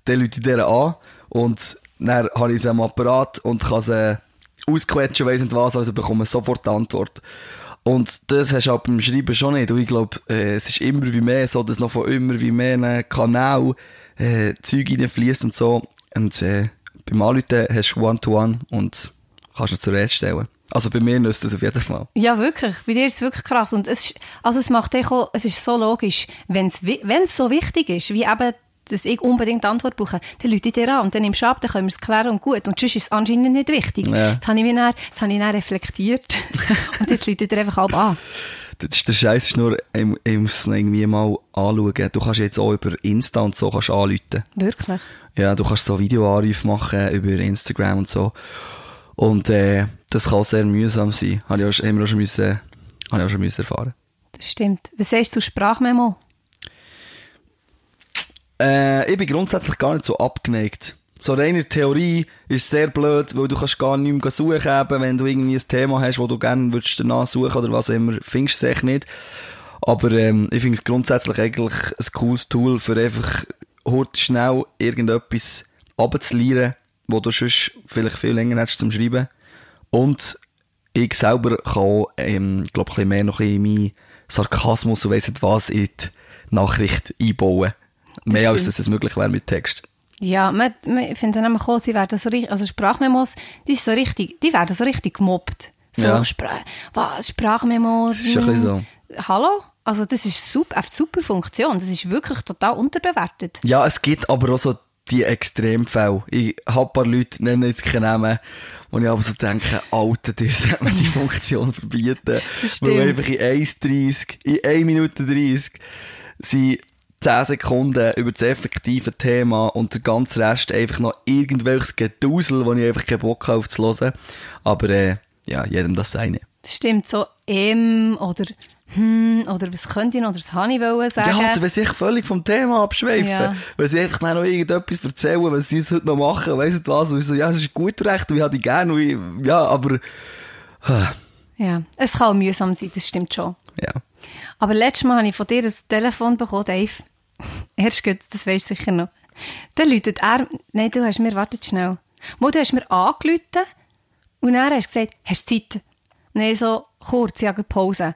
A: dann rufe ich der an und dann habe ich sie am Apparat und kann sie ausquetschen, weiss nicht was, also bekomme sofort die Antwort. Und das hast du auch beim Schreiben schon nicht. Und ich glaube, äh, es ist immer wie mehr so, dass noch von immer wie mehr Kanal äh, Zeug reinfließt und so. Und äh, beim Anrufen hast du One-to-One und kannst ihn zur Rede stellen. Also bei mir nützt das auf jeden Fall.
B: Ja, wirklich. Bei dir ist es wirklich krass. Und es, ist- also es macht auch, es ist so logisch, wenn es wi- wenn es so wichtig ist, wie eben, dass ich unbedingt Antwort brauche, dann Leute dir an und dann nimmst du ab, dann können wir es klären und gut. Und sonst ist es anscheinend nicht wichtig.
A: Ja.
B: Jetzt habe ich, mich dann, jetzt habe ich dann reflektiert <laughs> und jetzt Leute dir einfach ab an.
A: Das ist der Scheiß ist nur, ich, ich muss es irgendwie mal anschauen. Du kannst jetzt auch über Insta und so kannst anrufen.
B: Wirklich.
A: Ja, du kannst so Videoanrufe machen über Instagram und so. Und äh, das kann sehr mühsam sein. Habe ich auch, schon- haben wir auch schon müssen, habe ich auch schon müssen erfahren.
B: Das stimmt. Was sagst du zu Sprachmemo?
A: Äh, ich bin grundsätzlich gar nicht so abgeneigt. So reine Theorie ist sehr blöd, weil du kannst gar nicht mehr suchen, eben, wenn du irgendwie ein Thema hast, wo du gerne würdest danach suchen oder was immer, findest du es echt nicht. Aber ähm, ich finde es grundsätzlich eigentlich ein cooles Tool, für einfach heute schnell irgendetwas abzulieren, wo du sonst vielleicht viel länger hättest zum Schreiben. Und ich selber kann auch, ähm, glaub, ein bisschen mehr noch in meinen Sarkasmus und weiss nicht was in die Nachricht einbauen. Mehr als
B: stimmt.
A: dass es möglich wäre mit Text.
B: Ja, man, man, ich finde nämlich auch, sie werden so richtig, also Sprachmemos, die, ist so richtig, die werden so richtig gemobbt. So,
A: Ja.
B: Spra was, Sprachmemos.
A: Das ist ein bisschen
B: Hallo? Also, das ist super, eine super Funktion. Das ist wirklich total unterbewertet.
A: Ja, es gibt aber auch so die Extremfälle. Ich habe ein paar Leute, nenne jetzt keine Namen, wo ich aber so denke, Alter, dir sollte man die <laughs> Funktion verbieten.
B: Das
A: Weil
B: stimmt.
A: einfach in 1,30, in 1 Minute 30 sind 10 Sekunden über das effektive Thema und der ganze Rest einfach noch irgendwelches Gedusel, wo ich einfach keinen Bock habe aufzuhören. Aber äh, ja, jedem das seine.
B: Stimmt, so ähm oder hm oder was könnte ich noch, oder was habe ich wollen sagen.
A: Ja, oder wenn sie sich völlig vom Thema abschweifen.
B: Ja.
A: Wenn sie einfach noch irgendetwas erzählen, was sie heute noch machen, weiss nicht was. Und ich so, ja, das ist gut recht, und ich habe die gerne, und ich, ja, aber,
B: ja, es kann auch mühsam sein, das stimmt schon.
A: ja.
B: Aber letztes Mal habe ich von dir ein Telefon bekommen, Dave. <laughs> Erst gut, das weisst du sicher noch. Dann läutet er, nein, du hast mir, wartet schnell. Mo, du hast mir angerufen und dann hast du gesagt, hast du Zeit? Nein, so kurz, ja, Pause.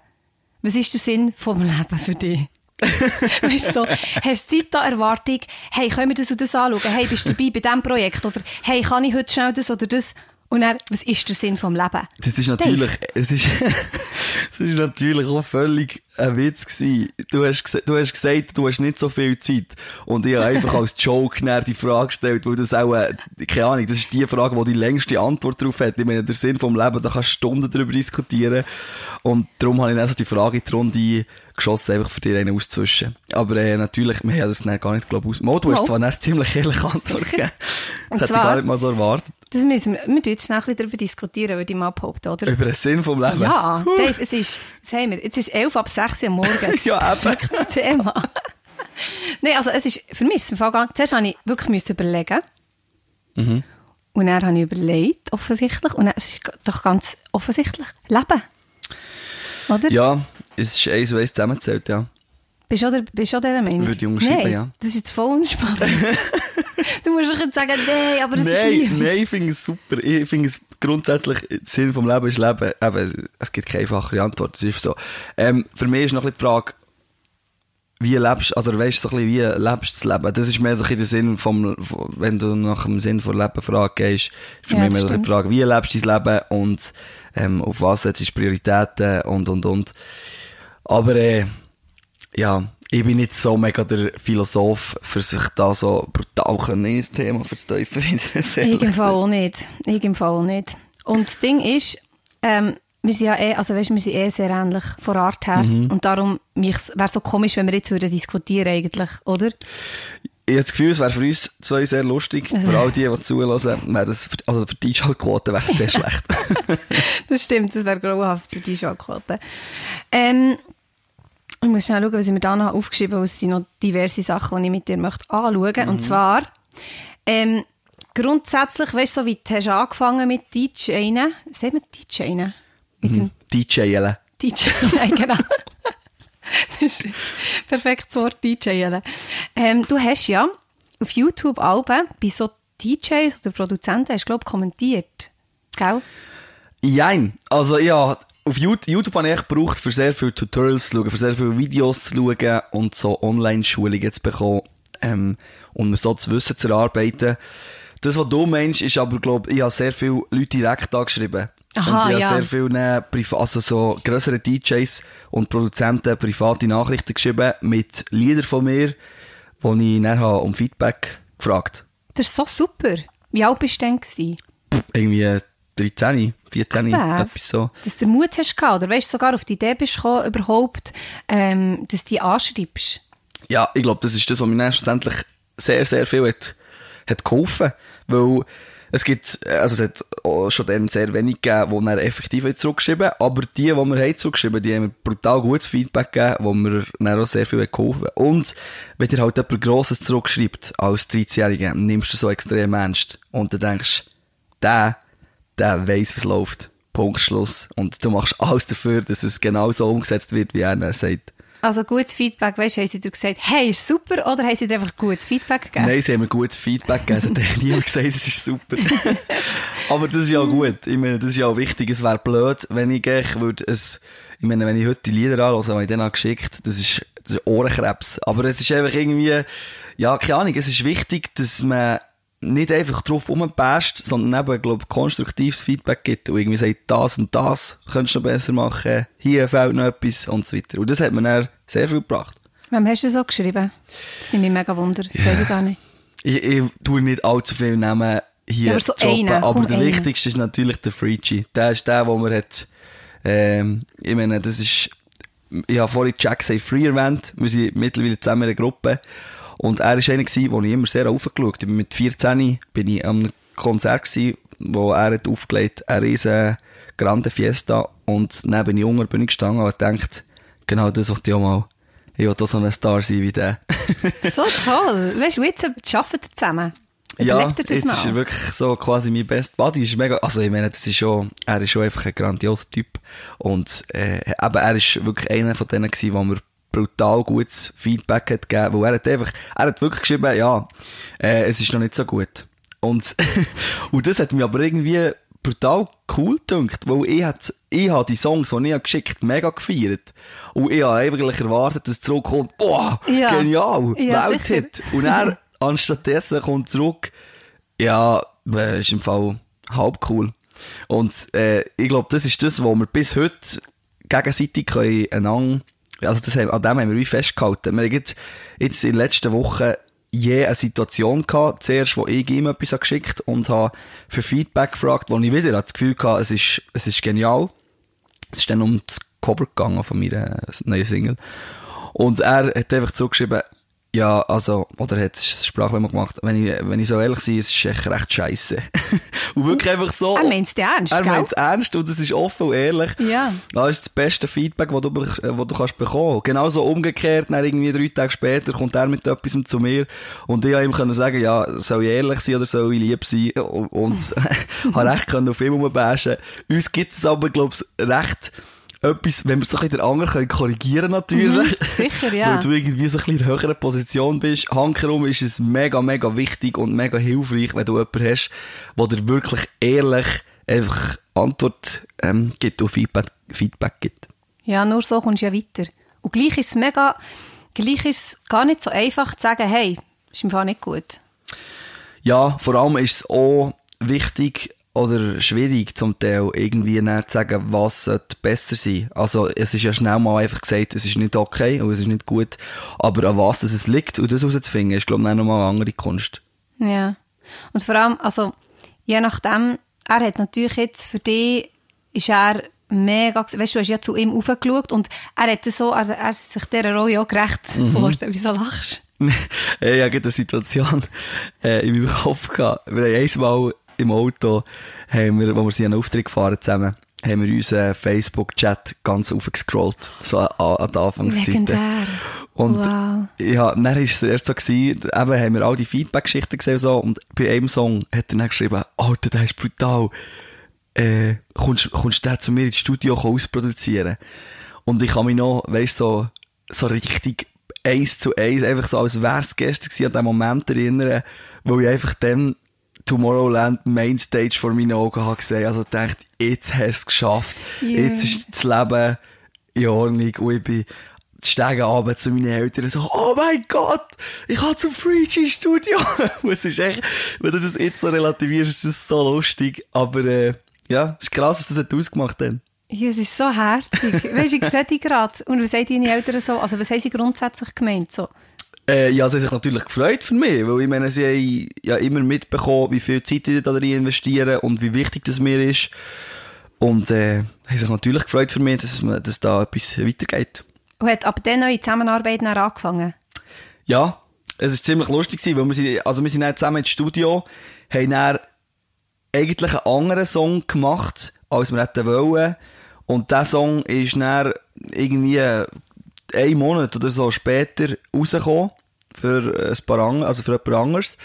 B: Was ist der Sinn vom Leben für dich? <laughs> weißt du, so, hast du Zeit da Erwartung, hey, können wir das und das anschauen? Hey, bist du dabei bei diesem Projekt? Oder hey, kann ich heute schnell das oder das? Und dann, was ist der Sinn vom Leben?
A: Das ist natürlich, es ist, <laughs> es ist natürlich auch völlig, ein Witz gewesen. Du hast, du hast gesagt, du hast nicht so viel Zeit. Und ich habe einfach als Joke <laughs> näher die Frage gestellt, weil das auch, äh, keine Ahnung, das ist die Frage, die die längste Antwort darauf hat. Ich meine, der Sinn vom Leben, da kannst du Stunden darüber diskutieren. Und darum habe ich dann so die Frage in die Runde geschossen, einfach für dich einen auszuwischen. Aber äh, natürlich, wir haben das dann gar nicht, glaube ich, aus. Mo, du hast zwar eine ziemlich ehrliche <laughs> Antwort gegeben. Das hätte ich gar nicht mal so erwartet.
B: Das müssen wir, wir jetzt schnell darüber diskutieren, ich mal behaupten, oder?
A: Über den Sinn vom Leben.
B: Ja, Dave, es ist, was haben wir? Jetzt ist 11 ab 6 Uhr am Morgen. Das <laughs>
A: Ja, eben.
B: das Thema. Nein, also es ist, für mich ist es im Fall gegangen, zuerst habe ich wirklich müssen überlegen.
A: Mhm.
B: Und dann habe ich überlegt, offensichtlich. Und dann ist doch ganz offensichtlich, Leben. Oder?
A: Ja, es ist eins und eins zusammengezählt, ja.
B: Bist du auch der- bist du auch Meinung?
A: Würde ich unterschreiben,
B: Nein,
A: ja.
B: das ist jetzt voll unspannend. <laughs> du musst doch jetzt sagen, nein, aber es ist lieb.
A: nein, ich finde es super. Ich finde es grundsätzlich, der Sinn vom Leben ist Leben. Eben, es gibt keine einfachere Antwort, das ist so. Ähm, für mich ist noch ein bisschen die Frage, wie lebst also weißt du, so ein bisschen, wie lebst du das Leben? Das ist mehr so ein bisschen der Sinn vom, wenn du nach dem Sinn von Leben fragst, ist für
B: Ja,
A: mich mehr so ein die. Frage, wie lebst du dein Leben und ähm, auf was setzt du Prioritäten und, und, und. Aber, äh, ja, ich bin nicht so mega der Philosoph, für sich da so brutal können in <laughs> das Thema versteifen.
B: Ich im Fall auch nicht. Ich im Fall auch nicht. Und das Ding ist, ähm, wir sind ja eh, also weißt, wir sind eh sehr ähnlich von Art her.
A: Mhm.
B: Und darum wäre es so komisch, wenn wir jetzt würden diskutieren eigentlich, oder?
A: Ich habe das Gefühl, es wäre für uns zwei sehr lustig. <laughs> Für all die, die zuhören, wäre das, für- also für die Einschaltquote wäre es sehr schlecht. <laughs>
B: Das stimmt, das wäre grauenhaft für die Schallquote. Ähm, ich muss schnell schauen, was ich mir da noch aufgeschrieben habe. Es sind noch diverse Sachen, die ich mit dir möchte anschauen möchte. Und zwar, ähm, grundsätzlich, weißt du, so wie du hast angefangen mit DJen, sagt man DJen? Mit dem
A: DJ Ellen.
B: DJ, nein, <laughs> genau. <laughs> Das ist ein perfektes Wort, DJ. Ähm, du hast ja auf YouTube Alben bei so DJs oder Produzenten, hast du, glaube ich, kommentiert. Gell?
A: Jein. Also, ja, auf YouTube, YouTube habe ich gebraucht, für sehr viele Tutorials zu schauen, für sehr viele Videos zu schauen und so Online-Schulungen zu bekommen, ähm, und mir so das Wissen zu erarbeiten. Das, was du meinst, ist aber, glaube ich, habe sehr viele Leute direkt angeschrieben.
B: Aha,
A: und ich
B: ja.
A: habe sehr viele, Priva- also so grössere DJs und Produzenten private Nachrichten geschrieben mit Liedern von mir, wo ich dann habe um Feedback gefragt
B: Das ist so super. Wie alt bist du denn? Gewesen?
A: Irgendwie 13, 14,
B: Ja.
A: etwas so.
B: Dass du den Mut hast gehabt, oder weißt du, sogar auf die Idee bist gekommen, überhaupt, ähm, dass du die anschreibst.
A: Ja, ich glaube, das ist das, was mir dann schlussendlich sehr, sehr viel hat, hat geholfen. Weil es gibt, also es hat schon dann sehr wenig gegeben, die dann effektiv haben zurückgeschrieben aber die, die wir haben zurückgeschrieben die haben brutal gutes Feedback gegeben, wo mir dann auch sehr viel hat geholfen Und wenn dir halt jemand Grosses zurückschreibt, als 13-Jähriger, nimmst du so extrem ernst. Und dann denkst der, der weiss, was läuft. Punkt, Schluss. Und du machst alles dafür, dass es genau so umgesetzt wird, wie er sagt.
B: Also gutes Feedback, weißt du, haben sie dir gesagt, hey, ist super, oder haben sie dir einfach gutes Feedback gegeben?
A: Nein, sie haben mir gutes Feedback gegeben. Es hat <laughs> niemand gesagt, es ist super. <laughs> Aber das ist ja gut. Ich meine, das ist ja auch wichtig. Es wäre blöd, wenn ich eigentlich würde es, ich meine, wenn ich heute die Lieder anhöre, die ich dann geschickt das ist, das ist Ohrenkrebs. Aber es ist einfach irgendwie, ja, keine Ahnung, es ist wichtig, dass man nicht einfach drauf rumpasst, sondern eben, glaube konstruktives Feedback gibt und irgendwie sagt, das und das könntest du noch besser machen, hier fehlt noch etwas und so weiter. Und das hat mir dann sehr viel gebracht.
B: Wem hast du so geschrieben? Das nimmt mich mega Wunder. Das weiß ich gar nicht.
A: Ich, ich tue nicht allzu viel Namen hier
B: Ja, aber so
A: droppen,
B: einen,
A: aber der
B: einen.
A: wichtigste ist natürlich der Freaky. Der ist der, wo man hat, ähm, ich meine, das ist, ich habe vorhin Jack Say Free erwähnt, wir sind mittlerweile zusammen in einer Gruppe und er war einer gewesen, wo ich immer sehr aufgeschaut habe. Mit 14 bin ich an einem Konzert gewesen, wo er hat aufgelegt, eine riesen Grande Fiesta und neben Junger bin ich gestanden und gedacht, genau das wollte ich auch mal. Ich auch so ein Star sein wie der. <laughs>
B: So toll. Weißt du, jetzt arbeitet ihr zusammen.
A: Ja,
B: Überleg dir das
A: jetzt ist er
B: mal.
A: wirklich so quasi mein Best Buddy. Ist mega, also ich meine, das ist schon, er ist schon einfach ein grandioser Typ. Und, äh, eben, er ist wirklich einer von denen gewesen, wo mir brutal gutes Feedback hat gegeben, weil er hat einfach, er hat wirklich geschrieben, ja, äh, es ist noch nicht so gut. Und, <laughs> und das hat mich aber irgendwie brutal cool gedacht, weil ich hat, ich habe die Songs, die ich habe geschickt mega gefeiert. Und ich habe eigentlich erwartet, dass es zurückkommt, boah,
B: Ja.
A: genial,
B: Ja,
A: Welthit. Und er, <laughs> anstattdessen kommt zurück, ja, äh, ist im Fall halb cool. Und äh, ich glaube, das ist das, wo wir bis heute gegenseitig können einander also das, an dem haben wir wie festgehalten. Wir haben jetzt, in den letzten Wochen je eine Situation gehabt, zuerst, wo ich ihm etwas habe geschickt und habe für Feedback gefragt, wo ich wieder das Gefühl hatte, es ist, es ist genial. Es ist dann um das Cover gegangen von meiner neuen Single. Und er hat einfach zugeschrieben, ja, also, oder er hat eine Sprachmemo gemacht, wenn ich, wenn ich so ehrlich sein, es ist echt recht scheiße. <laughs> und wirklich einfach so.
B: Er meint es ernst,
A: Er meint es ernst und es ist offen und ehrlich.
B: Ja.
A: Das ist das beste Feedback, das du, das du kannst bekommen. Genauso umgekehrt, dann irgendwie drei Tage später kommt er mit etwas zu mir und ich konnte ihm können sagen, ja, soll ich ehrlich sein oder soll ich lieb sein? Und, und <laughs> <laughs> habe recht können auf ihn rumbashen. Uns gibt es aber, glaube ich, recht etwas, wenn wir so ein bisschen den anderen können korrigieren natürlich.
B: sicher, ja. <laughs>
A: Weil du irgendwie so ein bisschen in einer höheren Position bist. Hankerum ist es mega, mega wichtig und mega hilfreich, wenn du jemanden hast, der dir wirklich ehrlich einfach Antwort ähm, gibt und Feedback, Feedback gibt.
B: Ja, nur so kommst du ja weiter. Und gleich ist es mega, gleich ist es gar nicht so einfach zu sagen, hey, ist im Fall nicht gut.
A: Ja, vor allem ist es auch wichtig oder schwierig zum Teil irgendwie näher zu sagen, was sollte besser sein. Also es ist ja schnell mal einfach gesagt, es ist nicht okay und es ist nicht gut, aber an was das es liegt und das herauszufinden, ist glaube ich noch mal eine andere Kunst.
B: Ja. Und vor allem, also, je nachdem, er hat natürlich jetzt, für dich ist er mega, weißt du, du hast ja zu ihm aufgeschaut und er hat so, also er ist sich dieser Rolle auch gerecht geworden. Wieso lachst <laughs>
A: Hey, ich hatte eine Situation äh, in meinem Kopf gehabt. Wir haben einmal im Auto, haben wir, wo wir sie einen Auftritt gefahren zusammen, haben wir unseren Facebook-Chat ganz aufgescrollt. So an, an der Anfangszeit.
B: Legendär.
A: Und
B: Wow.
A: ja, dann war es erst so, gewesen, eben haben wir all die Feedback-Geschichten gesehen und so, und bei einem Song hat er dann geschrieben, Alter, der ist brutal. Äh, kommst, kommst du zu mir ins Studio ausproduzieren? Und ich kann mich noch, weißt so, so richtig eins zu eins, einfach so, als wäre es gestern gewesen, an den Moment erinnern, wo ich einfach dann Tomorrowland Mainstage vor meinen Augen habe gesehen. Also dachte, jetzt hast du es geschafft.
B: Ja.
A: Jetzt ist das Leben in Ordnung. Und ich bin Stege runter zu meinen Eltern so, oh mein Gott, ich habe zum Free G Studio. <laughs> Und es ist echt, wenn du das jetzt so relativierst, ist das so lustig. Aber, äh, ja, ist krass, was das hat ausgemacht hat.
B: Ja, es ist so herzig. weißt du, ich sehe dich gerade. Und was haben deine Eltern so, also was haben sie grundsätzlich gemeint? So?
A: Äh, ja, sie haben sich natürlich gefreut für mich, weil ich meine, sie haben ja immer mitbekommen, wie viel Zeit ich da drin investiere und wie wichtig das mir ist. Und äh, haben sich natürlich gefreut für mich, dass, dass da etwas weitergeht.
B: Und hat ab dann neue Zusammenarbeit dann angefangen?
A: Ja, es war ziemlich lustig, gewesen, weil wir sind, also wir sind dann zusammen ins Studio, haben dann eigentlich einen anderen Song gemacht, als wir hätten wollen. Und dieser Song ist dann irgendwie einen Monat oder so später rausgekommen. Für ein paar andere, also für jemand anderes.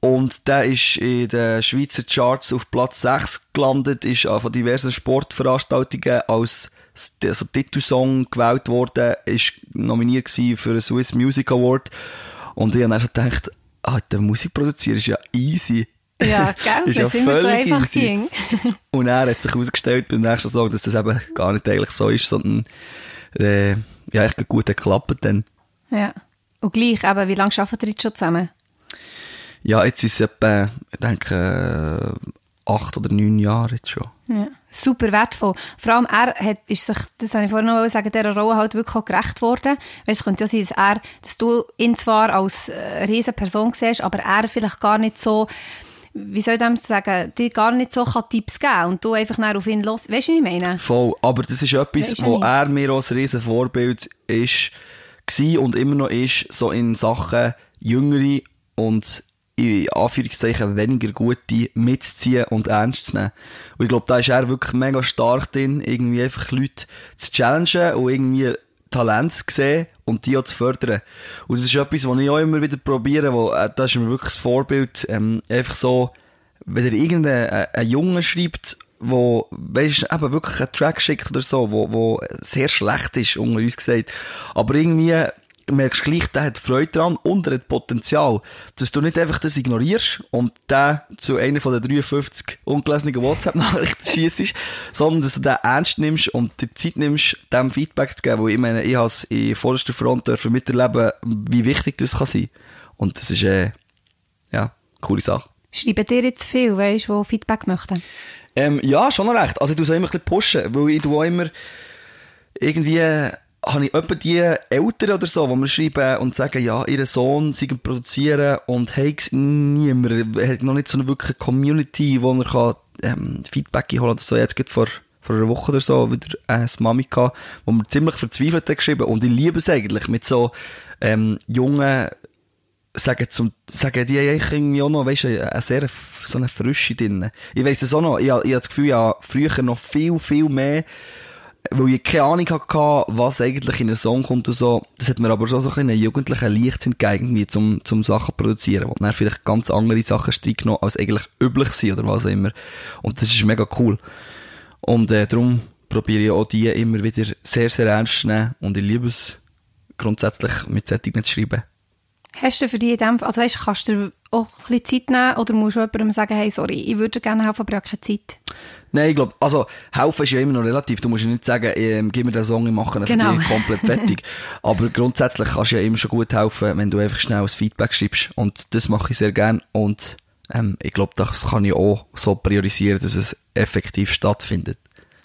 A: Und der ist in den Schweizer Charts auf Platz 6 gelandet, ist von diversen Sportveranstaltungen als also Titelsong gewählt worden, ist nominiert für einen Swiss Music Award. Und ich habe dann so gedacht, ah, der Musik produzieren ist ja easy.
B: Ja, gell? <laughs>
A: Ist ja
B: immer so
A: völlig
B: einfach
A: easy.
B: ging. <laughs>
A: Und er hat sich herausgestellt beim nächsten Song, dass das eben gar nicht eigentlich so ist, sondern äh, ja, echt gut geklappt dann.
B: Ja. Und gleich, eben, wie lange arbeitet ihr jetzt schon zusammen?
A: Ja, jetzt ist es etwa, ich denke, äh, acht oder neun Jahre jetzt schon.
B: Ja. Super wertvoll. Vor allem er hat, ist sich, das habe ich vorhin noch sagen, dieser Rolle halt wirklich auch gerecht worden. Weißt, es könnte ja sein, dass er, dass du ihn zwar als äh, riesen Person siehst, aber er vielleicht gar nicht so, wie soll ich dem sagen, dir gar nicht so kann Tipps geben und du einfach auf ihn los, weißt du, was ich meine?
A: Voll. Aber das ist etwas,
B: du
A: wo er mir als riesen Vorbild ist, gsi und immer noch ist, so in Sachen Jüngere und in Anführungszeichen weniger gute mitzuziehen und ernst zu nehmen. Und ich glaube, da ist er wirklich mega stark drin, irgendwie einfach Leute zu challengen und irgendwie Talent zu sehen und die auch zu fördern. Und das ist etwas, was ich auch immer wieder probiere, wo, äh, da ist mir wirklich das Vorbild, ähm, einfach so, wenn er irgendein ein, ein Junge schreibt, wo, weisst, eben wirklich einen Track schickt oder so, wo, wo sehr schlecht ist, unter uns gesagt. Aber irgendwie merkst du gleich, der hat Freude dran und er hat Potenzial. Dass du nicht einfach das ignorierst und den zu einer von den 53 ungelesenen WhatsApp-Nachrichten <laughs> schiessest, sondern dass du den ernst nimmst und dir Zeit nimmst, dem Feedback zu geben, wo ich meine, ich habe in vorderster Front dürfen miterleben, wie wichtig das kann sein. Und das ist, äh, ja, coole Sache.
B: Schreiben dir jetzt viel, weißt du, die Feedback möchten?
A: Ähm, ja, schon noch recht. Also ich tue es immer ein bisschen pushen, weil ich tue immer irgendwie habe ich etwa die Eltern oder so, die mir schreiben und sagen, ja, ihr Sohn sei am produzieren und hat niemand, hat noch nicht so eine wirkliche Community, wo er kann, ähm, Feedback einholen oder so. Jetzt geht vor, vor einer Woche oder so wieder eine Mami gehabt, wo mir ziemlich verzweifelt hat geschrieben und ich liebe es eigentlich mit so ähm, jungen sagen, zum, sagen die eigentlich irgendwie auch noch, weißt du, eine sehr, so eine Frische drin. Ich weiss es auch noch, ich, ich habe das Gefühl, ja, früher noch viel, viel mehr, weil ich keine Ahnung hatte, was eigentlich in einen Song kommt und so. Das hat mir aber schon so ein einen jugendlichen Leichtsinn gegeben, zum, zum Sachen produzieren, wo dann vielleicht ganz andere Sachen genommen als eigentlich üblich sind oder was auch immer. Und das ist mega cool. Und äh, darum probiere ich auch die immer wieder sehr, sehr ernst zu nehmen und ich liebe es grundsätzlich mit Sättigen zu schreiben.
B: Hast du für die in dem, also weißt, kannst du auch ein bisschen Zeit nehmen oder musst du jemandem sagen, hey, sorry, ich würde gerne helfen, aber ich habe keine Zeit?
A: Nein, ich glaube, also helfen ist ja immer noch relativ. Du musst ja nicht sagen, ähm, gib mir den Song, ich mache ihn
B: genau.
A: für dich komplett fertig. <laughs> aber grundsätzlich kannst du ja immer schon gut helfen, wenn du einfach schnell ein Feedback schreibst. Und das mache ich sehr gern. Und ähm, ich glaube, das kann ich auch so priorisieren, dass es effektiv stattfindet.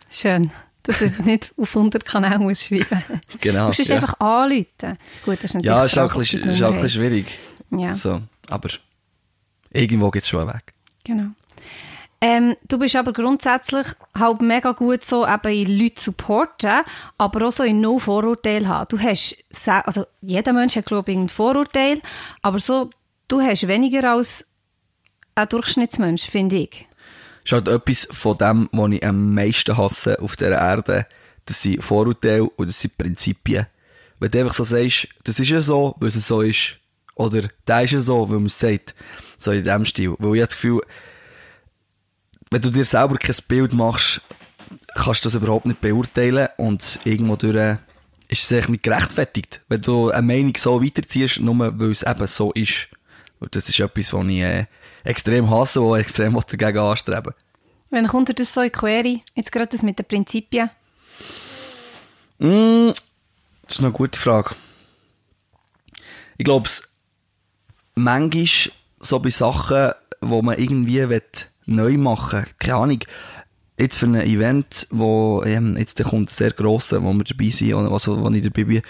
B: Schön dass es nicht auf 100 Kanäle muss schreiben
A: Genau.
B: Du musst ja. einfach anrufen. Gut, das ist natürlich
A: Ja, ist auch, ein bisschen, ist auch ein bisschen schwierig.
B: Ja.
A: So, aber irgendwo gibt es schon Weg.
B: Genau. Ähm, du bist aber grundsätzlich halt mega gut so eben in Leute supporten, aber auch so in no Vorurteil haben. Du hast, also jeder Mensch hat glaube ich ein Vorurteil, aber so, du hast weniger als ein Durchschnittsmensch, finde ich
A: ist halt etwas von dem, was ich am meisten hasse auf dieser Erde. Das sind Vorurteile und das sind Prinzipien. Wenn du einfach so sagst, das ist ja so, weil es so ist. Oder der ist ja so, weil man es sagt. So in diesem Stil. Weil ich habe das Gefühl, wenn du dir selber kein Bild machst, kannst du das überhaupt nicht beurteilen und irgendwo durch ist es eigentlich nicht gerechtfertigt, wenn du eine Meinung so weiterziehst, nur weil es eben so ist. Und das ist etwas, was ich äh, extrem hasse und extrem dagegen anstreben.
B: Wenn kommt dir das so in die Quere? Jetzt gerade das mit den Prinzipien?
A: Mm, das ist eine gute Frage. Ich glaube, manchmal so bei Sachen, wo man irgendwie neu machen will, keine Ahnung, jetzt für ein Event, wo ähm, jetzt der kommt sehr grosser, wo wir dabei sind, also wo ich dabei bin,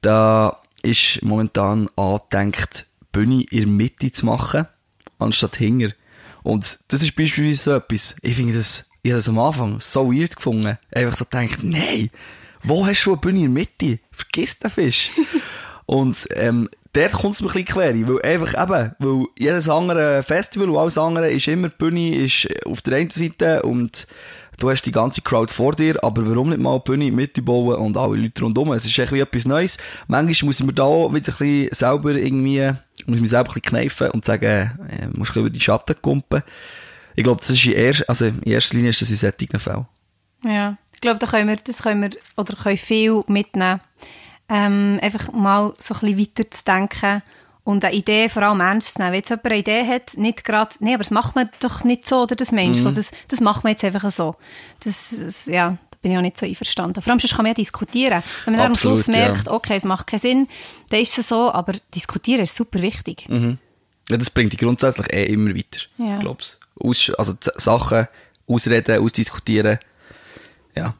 A: da ist momentan angedenkt, Bühne in der Mitte zu machen anstatt hinger. Und das ist beispielsweise so etwas. Ich finde das, ich habe das am Anfang so weird gefunden. Einfach so gedacht, nein, wo hast du eine Bühne in der Mitte? Vergiss den Fisch. <laughs> und, ähm, dort kommt es mir ein bisschen quer, weil einfach eben, weil jedes andere Festival und alles andere ist immer, die Bühne ist auf der einen Seite und du hast die ganze Crowd vor dir, aber warum nicht mal die Bühne in die Mitte bauen und alle Leute rundherum? Es ist echt wie etwas Neues. Manchmal muss mir da wieder ein bisschen selber irgendwie, muss ich mich selber ein bisschen kneifen und sagen, äh, musst du über die Schatten kumpen. Ich glaube, das ist in erster, also in erster Linie ist das in solchen Fällen.
B: Ja, ich glaube, da können wir, das können wir, oder können viel mitnehmen. Ähm, einfach mal so ein bisschen weiter zu denken und eine Idee vor allem ernst zu nehmen. Wenn jetzt jemand eine Idee hat, nicht gerade, nee, aber das macht man doch nicht so, oder das Mensch, mhm. so, das, das macht man jetzt einfach so. Das, das, ja, bin ich auch nicht so einverstanden. Vor allem, sonst kann man ja diskutieren. Wenn man Absolut, am Schluss merkt, ja. okay, es macht keinen Sinn, dann ist es so, aber diskutieren ist super wichtig.
A: Mhm. Ja, das bringt dich grundsätzlich eh immer weiter, ja. glaubst Aus, Also Sachen ausreden, ausdiskutieren, ja.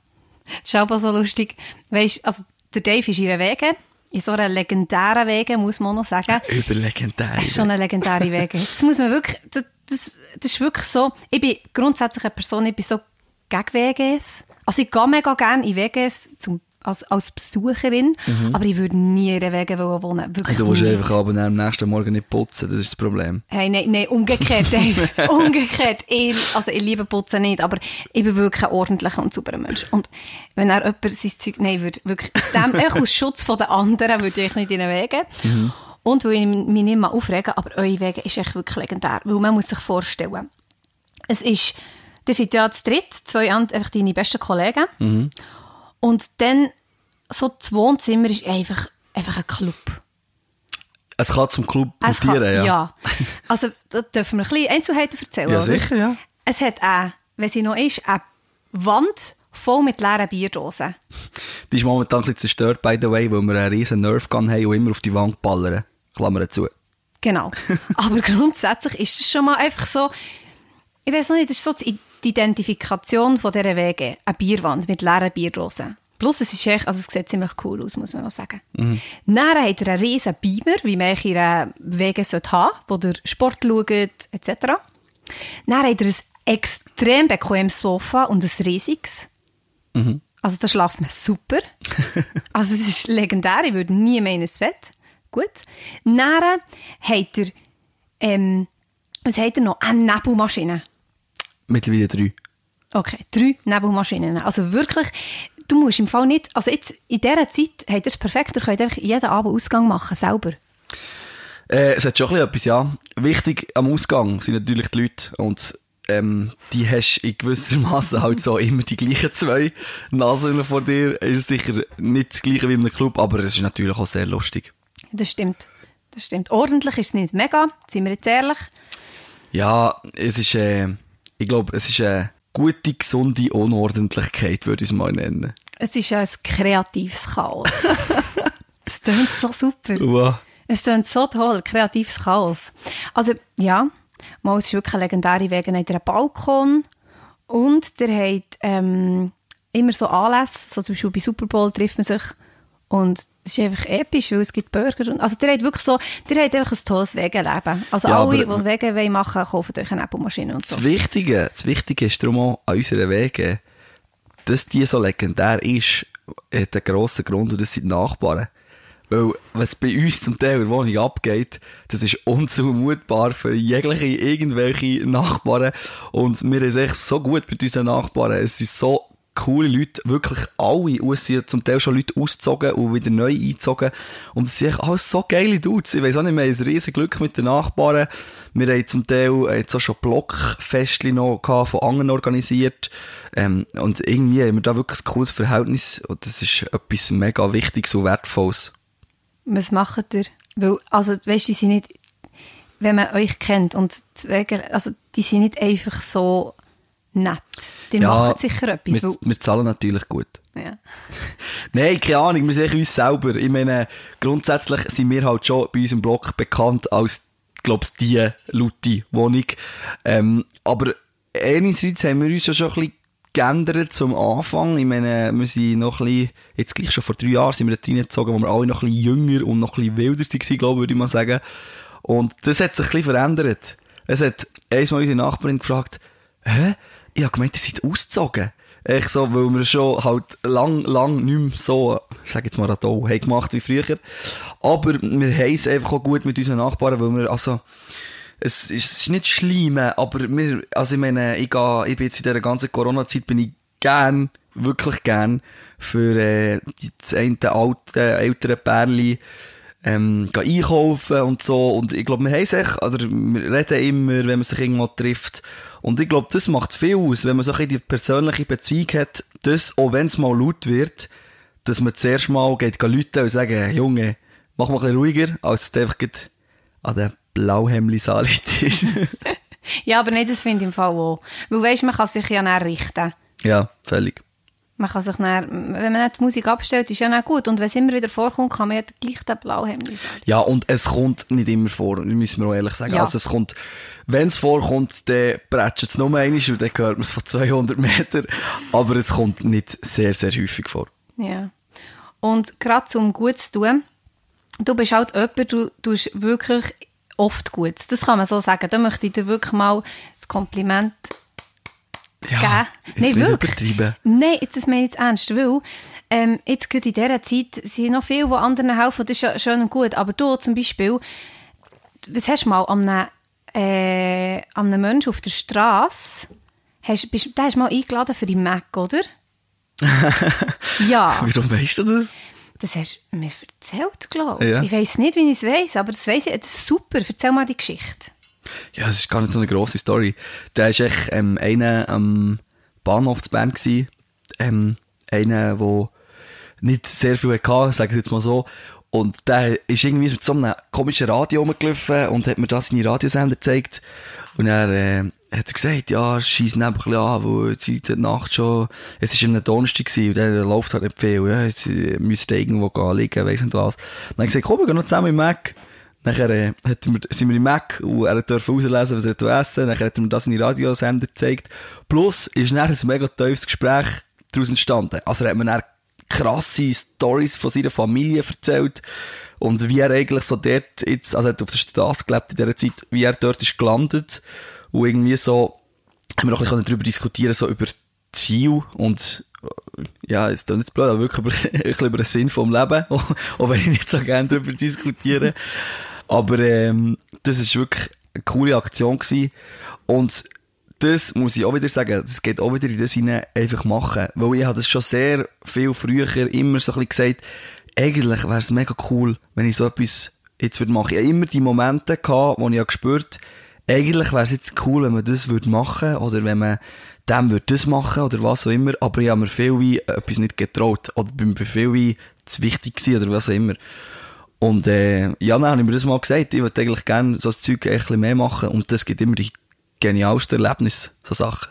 B: Das ist aber so lustig. Weißt, also der Dave ist ihre Wege in so einer legendären Wege, muss man noch sagen. <laughs>
A: Über legendäre
B: Das ist schon eine legendäre Wege. Das muss man wirklich, das, das, das ist wirklich so, ich bin grundsätzlich eine Person, ich bin so gegen WGs. Also ich gehe mega gerne in WGs zum als, als Besucherin, mhm. aber ich würde nie in den Wegen wohnen. Wirklich
A: du musst einfach aber am nächsten Morgen nicht putzen, das ist das Problem.
B: Hey, nein, nein, umgekehrt, <laughs> umgekehrt. Ich, also ich liebe Putzen nicht, aber ich bin wirklich ein ordentlicher und sauberer Mensch. Und wenn er jemand sein Zeug, nein, würde wirklich, aus dem, <laughs> aus Schutz von den anderen würde ich nicht in den Wegen. Mhm. Und weil ich mich nicht mal aufregen, aber eure Wege ist echt wirklich legendär, weil man muss sich vorstellen, es ist, ihr seid ja zu dritt, zwei einfach deine besten Kollegen. Mhm. Und dann, so das Wohnzimmer ist einfach, einfach ein Club.
A: Es kann zum Club mutieren, ja.
B: Ja. Also, da dürfen wir ein bisschen Einzelheiten erzählen.
A: Ja, sicher, ja.
B: Es hat auch, wenn sie noch ist, eine Wand voll mit leeren Bierdosen.
A: Die ist momentan ein bisschen zerstört, by the way, weil wir einen riesen Nerfgun haben und immer auf die Wand ballern. Klammern zu.
B: Genau. <laughs> Aber grundsätzlich ist es schon mal einfach so, ich weiß noch nicht, das ist so die Identifikation von dieser Wege. Eine Bierwand mit leeren Bierdosen. Plus, es ist echt, also es sieht ziemlich cool aus, muss man noch sagen. Mhm. Dann hat er einen riesen Beamer, wie man in einer Wege haben, wo der Sport schaut, etc. Dann hat er ein extrem bequemes Sofa und ein riesiges. Mhm. Also da schlaft man super. <laughs> also es ist legendär, ich würde nie mehr in ein Bett. Gut. Dann hat er, ähm, was hat er noch? Eine Nebelmaschine.
A: Mittlerweile drei.
B: Okay, drei Nebelmaschinen. Also wirklich, du musst im Fall nicht, also jetzt in dieser Zeit hat er es perfekt, ihr könnt einfach jeden Abend Ausgang machen, selber.
A: Äh, es hat schon etwas, ja. Wichtig am Ausgang sind natürlich die Leute und ähm, die hast in gewisser Maße halt so <laughs> immer die gleichen zwei Nasen vor dir. Ist sicher nicht das gleiche wie in einem Club, aber es ist natürlich auch sehr lustig.
B: Das stimmt. Das stimmt. Ordentlich ist es nicht mega, sind wir jetzt ehrlich.
A: Ja, es ist, äh, ich glaube, es ist eine gute, gesunde Unordentlichkeit, würde ich es mal nennen.
B: Es ist ein kreatives Chaos. <laughs> das klingt so super.
A: Wow.
B: Es klingt so toll, kreatives Chaos. Also, ja, mal, es ist wirklich eine legendäre Wege. Hat einen Balkon und der hat ähm, immer so Anlässe, so zum Beispiel bei Super Bowl trifft man sich und das ist einfach episch, weil es gibt Burger. Und, also, der hat wirklich so, der hat einfach ein tolles Wegeleben. Also, ja, alle, die Wege wollen machen, kaufen euch eine Apple-Maschine und so.
A: Das Wichtige, das Wichtige ist darum auch an unseren Wegen, dass die so legendär ist, hat einen grossen Grund und das sind die Nachbarn. Weil, was bei uns zum Teil in der Wohnung abgeht, das ist unzumutbar für jegliche, irgendwelche Nachbarn. Und wir sind echt so gut mit unseren Nachbarn. Es sind so coole Leute, wirklich alle, sind zum Teil schon Leute ausgezogen und wieder neu eingezogen. Und es sind alles so geile Dudes. Ich weiss auch nicht, wir haben ein riesen Glück mit den Nachbarn. Wir haben zum Teil jetzt auch schon Blockfestchen noch von anderen organisiert. Ähm, und irgendwie haben wir da wirklich ein cooles Verhältnis. Und das ist etwas mega Wichtiges und Wertvolles.
B: Was macht ihr? Weil, also, weißt du, die sind nicht, wenn man euch kennt und also, die sind nicht einfach so nett. Die ja, machen sicher etwas.
A: Wir, wir zahlen natürlich gut.
B: Ja. <laughs>
A: Nein, keine Ahnung, wir sehen uns selber. Ich meine, grundsätzlich sind wir halt schon bei unserem Blog bekannt als, glaube ich, die laute Wohnung. Ähm, aber einerseits haben wir uns schon ein bisschen geändert zum Anfang. Ich meine, wir sind noch ein bisschen, jetzt gleich schon vor drei Jahren sind wir da reingezogen, wo wir alle noch ein bisschen jünger und noch ein bisschen wilder waren, glaube ich, würde ich mal sagen. Und das hat sich ein bisschen verändert. Es hat einmal unsere Nachbarin gefragt, hä? Ich habe gemeint, ihr seid ausgezogen. Echt so, weil wir schon halt lang, lang nicht mehr so, sag jetzt mal Radau, haben gemacht wie früher. Aber wir haben es einfach auch gut mit unseren Nachbarn, weil wir, also, es ist, es nicht schlimm, aber wir, also ich meine, ich, gehe, ich bin jetzt in dieser ganzen Corona-Zeit, bin ich gern, wirklich gern, für äh, das eine alte, ältere Pärchen, ähm, einkaufen und so. Und ich glaube, wir haben sich, oder wir reden immer, wenn man sich irgendwo trifft. Und ich glaube, das macht viel aus, wenn man so ein die persönliche Beziehung hat, dass, auch wenn es mal laut wird, dass man zuerst mal geht, Leute und sagen, Junge, mach mal ein bisschen ruhiger, als es einfach an den Blauhemli salit <laughs> ist. <laughs>
B: ja, aber nicht, das finde ich im Fall auch. Weil weißt, man kann sich ja näher richten.
A: Ja, völlig.
B: Man kann sich dann, wenn man nicht die Musik abstellt, ist ja nicht gut. Und wenn es immer wieder vorkommt, kann man ja gleich den Blauhemd sagen.
A: Ja, und es kommt nicht immer vor, müssen wir auch ehrlich sagen. Ja. Also es kommt, wenn es vorkommt, dann prätscht es nur einmal und dann hört man es von 200 Metern. Aber es kommt nicht sehr, sehr häufig vor.
B: Ja. Und gerade zum gut zu tun, du bist halt jemand, du tust wirklich oft gut. Das kann man so sagen. Da möchte ich dir wirklich mal das Kompliment
A: ja, Nein, wirklich.
B: Nein, jetzt das meine ich jetzt ernst, weil ähm, jetzt gerade in dieser Zeit sind noch viele, die anderen helfen, das ist ja schön und gut, aber du zum Beispiel, was hast du mal an einem, äh, an einem Menschen auf der Straße, hast, bist, den hast du mal eingeladen für die Mac, oder? <laughs> ja.
A: Wieso weißt du das?
B: Das hast du mir erzählt, glaube ich. Ja. Ich weiß nicht, wie ich es weiß, aber das weiß ich. Das ist super. Erzähl mal die Geschichte.
A: Ja, es ist gar nicht so eine grosse Story. Der war echt ähm, einer am Bahnhof zu Bern. Gewesen. Ähm, einer, der nicht sehr viel hatte, sage ich jetzt mal so. Und der ist irgendwie mit so einem komischen Radio rumgelaufen und hat mir da seine Radiosender gezeigt. Und er äh, hat er gesagt, ja, schießt ihn einfach an, weil es heute Nacht schon, es war am Donnerstag und der läuft halt nicht viel, ja, jetzt äh, müsst ihr irgendwo gehen liegen, weiss nicht was. dann habe ich gesagt, komm, wir gehen noch zusammen im Mac. Nachher äh, sind wir im Mac und er durfte auslesen, was er essen Nachher hat er mir das in die Radiosender gezeigt. Plus ist dann ein mega tiefes Gespräch daraus entstanden. Also er hat mir dann krasse Stories von seiner Familie erzählt. Und wie er eigentlich so dort jetzt, also er hat auf der Straße gelebt in dieser Zeit, wie er dort ist gelandet. Und irgendwie so, haben wir auch ein bisschen darüber diskutieren, so über Ziel und, ja, ist doch nicht blöd, aber wirklich über, <laughs> ein bisschen über den Sinn vom Leben. <laughs> Auch wenn ich nicht so gerne darüber diskutiere. Aber, ähm, das ist wirklich eine coole Aktion gewesen. Und das muss ich auch wieder sagen, das geht auch wieder in das hinein, einfach machen. Weil ich habe das schon sehr viel früher immer so ein bisschen gesagt, eigentlich wäre es mega cool, wenn ich so etwas jetzt würde machen. Ich habe immer die Momente gehabt, wo ich habe gespürt, eigentlich wäre es jetzt cool, wenn man das würde machen oder wenn man dem würde das machen oder was auch immer, aber ich habe mir viel wie etwas nicht getraut oder bin mir viel wie zu wichtig gewesen oder was auch immer. Und äh, ja, dann habe ich mir das mal gesagt, ich würde eigentlich gerne so das Zeug ein bisschen mehr machen und das gibt immer die genialsten Erlebnisse, so Sachen.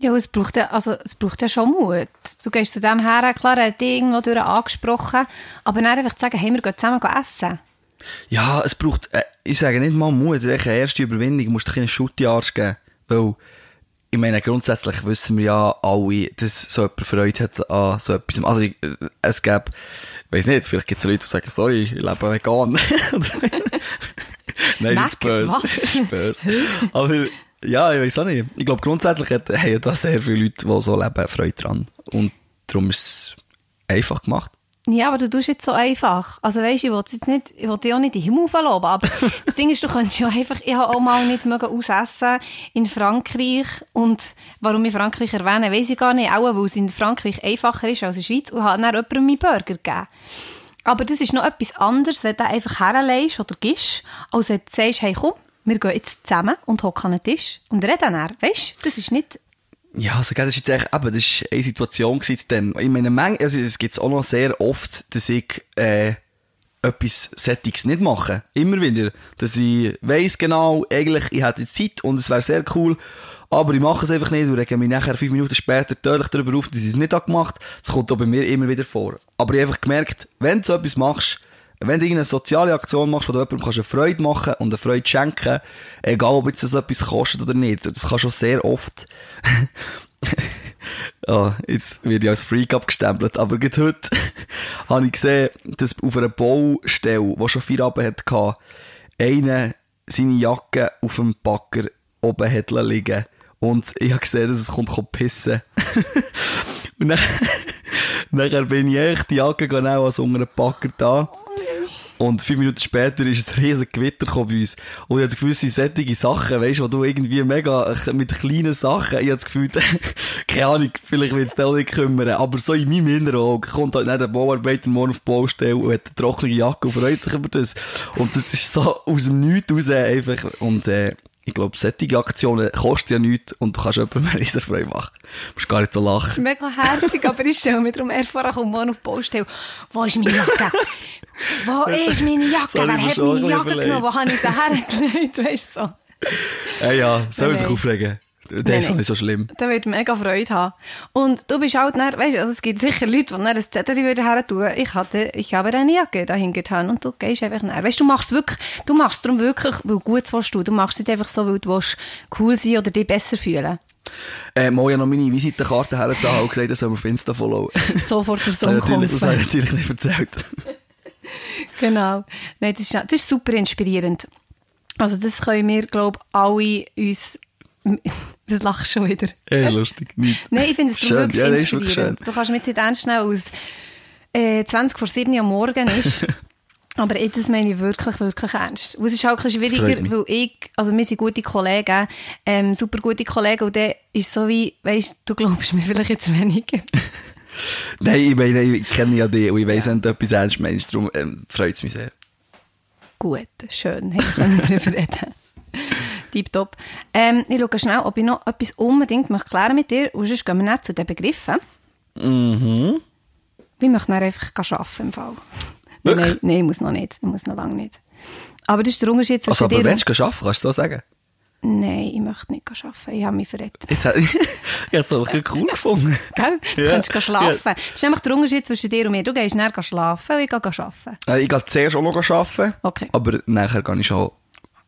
B: Ja, es braucht ja, also, es braucht ja schon Mut. Du gehst zu dem her, klar, er hat dich irgendwo durch angesprochen, aber dann einfach zu sagen, hey, wir gehen zusammen essen.
A: Ja, es braucht, äh, ich sage nicht mal Mut, eine erste Überwindung, du musst dir einen Schutt in den Arsch geben, weil, ich meine, grundsätzlich wissen wir ja alle, dass so jemand Freude hat an so etwas. Also, ich, äh, es gäbe, ich weiss nicht, vielleicht gibt es Leute, die sagen, sorry, ich lebe vegan. <laughs> <laughs> Nein, das ist böse. Das ist böse. <laughs> Aber, ja, ich weiß auch nicht. Ich glaube, grundsätzlich hat, haben da sehr viele Leute, die so leben, Freude dran. Und darum ist es einfach gemacht.
B: Ja, aber du tust jetzt so einfach. Also weisst, ich will jetzt nicht, ich dich auch nicht in den Himmel verloben, aber <laughs> das Ding ist, du könntest ja einfach, ich habe auch mal nicht mögen ausessen in Frankreich und warum ich Frankreich erwähne, weiss ich gar nicht, auch weil es in Frankreich einfacher ist als in der Schweiz und habe dann jemandem meinen Burger gegeben. Aber das ist noch etwas anderes, wenn du einfach herlegst oder gibst, als wenn du sagst, hey komm, wir gehen jetzt zusammen und hocken an den Tisch und reden dann. Weißt du, das ist nicht
A: Ja, also, das ist jetzt echt, eben, das ist eine Situation gewesen, dann. Ich Menge, also, es gibt's auch noch sehr oft, dass ich, äh, etwas Settings nicht mache. Immer wieder. Dass ich weiss genau, eigentlich, ich hätte Zeit und es wäre sehr cool, aber ich mache es einfach nicht und rege mich nachher fünf Minuten später deutlich darüber auf, dass ich es nicht habe gemacht. Das kommt auch bei mir immer wieder vor. Aber ich habe einfach gemerkt, wenn du so etwas machst, wenn du irgendeine soziale Aktion machst, wo du jemandem kannst eine Freude machen und eine Freude schenken, egal ob jetzt das etwas kostet oder nicht, das kann schon sehr oft, <laughs> ja, jetzt werde ich als Freak abgestempelt, aber gerade heute <laughs> habe ich gesehen, dass auf einer Baustelle, die schon vier Abend hatte, einer seine Jacke auf dem Backer oben hat liegen und ich habe gesehen, dass es kommt, kommt pissen. <laughs> und dann, nachher bin ich echt die Jacke genau als unter einem Backer da. Und fünf Minuten später ist ein riesen Gewitter bei uns. Und ich habe das Gefühl, es sind solche Sachen, weißt du, wo du irgendwie mega mit kleinen Sachen, ich habe das Gefühl, <laughs> keine Ahnung, vielleicht wird es dich nicht kümmern, aber so in meinem inneren Auge kommt halt nicht der Bauarbeiter morgen auf die Baustelle und hat eine trockene Jacke und freut sich über das. Und das ist so aus dem Nichts raus einfach. Und, äh, ich glaube, solche Aktionen kosten ja nichts und du kannst jemandem eine <laughs> riesen Freude machen. Du musst gar nicht so
B: Das ist
A: lachen.
B: mega herzig, aber ich stelle mir darum eher vor, ich komme auf die Baustelle. Wo ist meine Jacke? Wo <laughs> ist meine Jacke?
A: Ich
B: Wer hat meine Jacke
A: überlegen?
B: genommen? Wo habe ich sie hergelegt? <laughs> Weißt du so.
A: Ja, ja, soll
B: Nein,
A: sich aufregen. Der
B: Nein,
A: ist doch
B: nein.
A: nicht so schlimm.
B: Da wird mega Freude haben. Und du bist halt dann, weißt du, also es gibt sicher Leute, die dann ein Zettel würden her tun. Ich hatte, ich habe eine Jacke dahin getan und du gehst einfach nach. Weißt du, du machst wirklich, du machst es darum wirklich, weil gut willst du. Du machst es nicht einfach so, weil du willst cool sein oder dich besser fühlen.
A: Äh, mal ja noch meine Visitenkarte her da und gesagt, das soll man auf Insta followen. <laughs>
B: Sofort der Song
A: ich natürlich, das habe ich
B: kommt.
A: natürlich nicht erzählt. <laughs>
B: Genau. Nein, das ist, das ist super inspirierend. Also das können wir, glaube ich, alle uns... <laughs> Das lachst schon wieder.
A: Ja, lustig. Nicht.
B: Nein, ich finde es wirklich
A: Ja,
B: inspirierend. Du kannst mir jetzt nehmen, als äh, 20 vor 7 Uhr am Morgen ist. <laughs> Aber ich- das meine ich wirklich, wirklich ernst. Und es ist halt ein schwieriger, weil ich, also wir sind gute Kollegen, ähm, super gute Kollegen, und dann ist so wie, weisst du, glaubst mir vielleicht jetzt weniger. <laughs>
A: Nein, ich meine, ich kenne ja dich und ich weiss, wenn du etwas ernst meinst, darum ähm, freut es mich sehr.
B: Gut, schön, hey, können darüber reden. Tipptopp. Ähm, ich schaue schnell, ob ich noch etwas unbedingt möchte klären mit dir, und sonst gehen wir zu den Begriffen.
A: Mhm.
B: Wir möchten dann einfach arbeiten im Fall. Nein,
A: Wirklich?
B: nein, nein, ich muss noch nicht. Ich muss noch lange nicht. Aber das ist der Unterschied zwischen
A: Also, aber
B: dir
A: wenn
B: und...
A: du arbeiten kannst du so sagen.
B: Nein, ich möchte nicht arbeiten. Ich habe mich verletzt.
A: Jetzt hat, <laughs> ich habe es doch cool gefunden. <laughs>
B: Gell? Du
A: Ja.
B: kannst schlafen. Das ist nämlich der Unterschied zwischen dir und mir. Du gehst näher schlafen und ich gehe arbeiten.
A: Äh, Ich gehe zuerst auch noch arbeiten,
B: Okay.
A: aber nachher gehe ich schon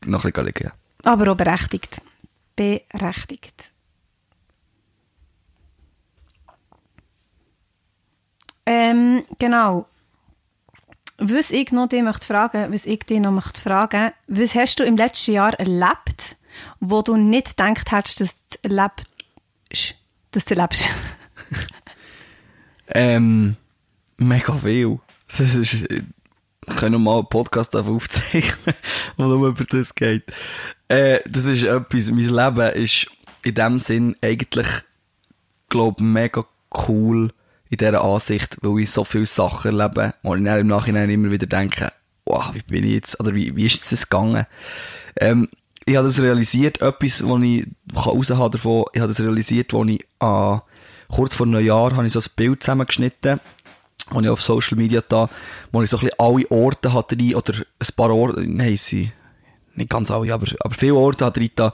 A: noch ein bisschen liegen.
B: Aber auch berechtigt. Berechtigt. Ähm, genau. Was ich noch dich möchte fragen, was ich dich noch möchte fragen, was hast du im letzten Jahr erlebt, wo du nicht gedacht hättest, dass du erlebst, dass du erlebst? <laughs>
A: Ähm, mega viel. Das ist, wir können mal einen Podcast aufzeichnen, <laughs> wo nur über das geht. Äh, das ist etwas, mein Leben ist in dem Sinn eigentlich, glaub, mega cool in dieser Ansicht, weil ich so viele Sachen erlebe, wo ich dann im Nachhinein immer wieder denke, wow, wie bin ich jetzt, oder wie, wie ist das gegangen? Ähm, ich habe das realisiert, etwas, was ich raushaben davon, ich habe das realisiert, wo ich an, kurz vor einem Jahr habe ich so ein Bild zusammengeschnitten, und ich auf Social Media da, wo ich so ein bisschen alle Orte hatte, oder ein paar Orte, nein, sie, nicht ganz alle, aber, aber viele Orte hatte ich da,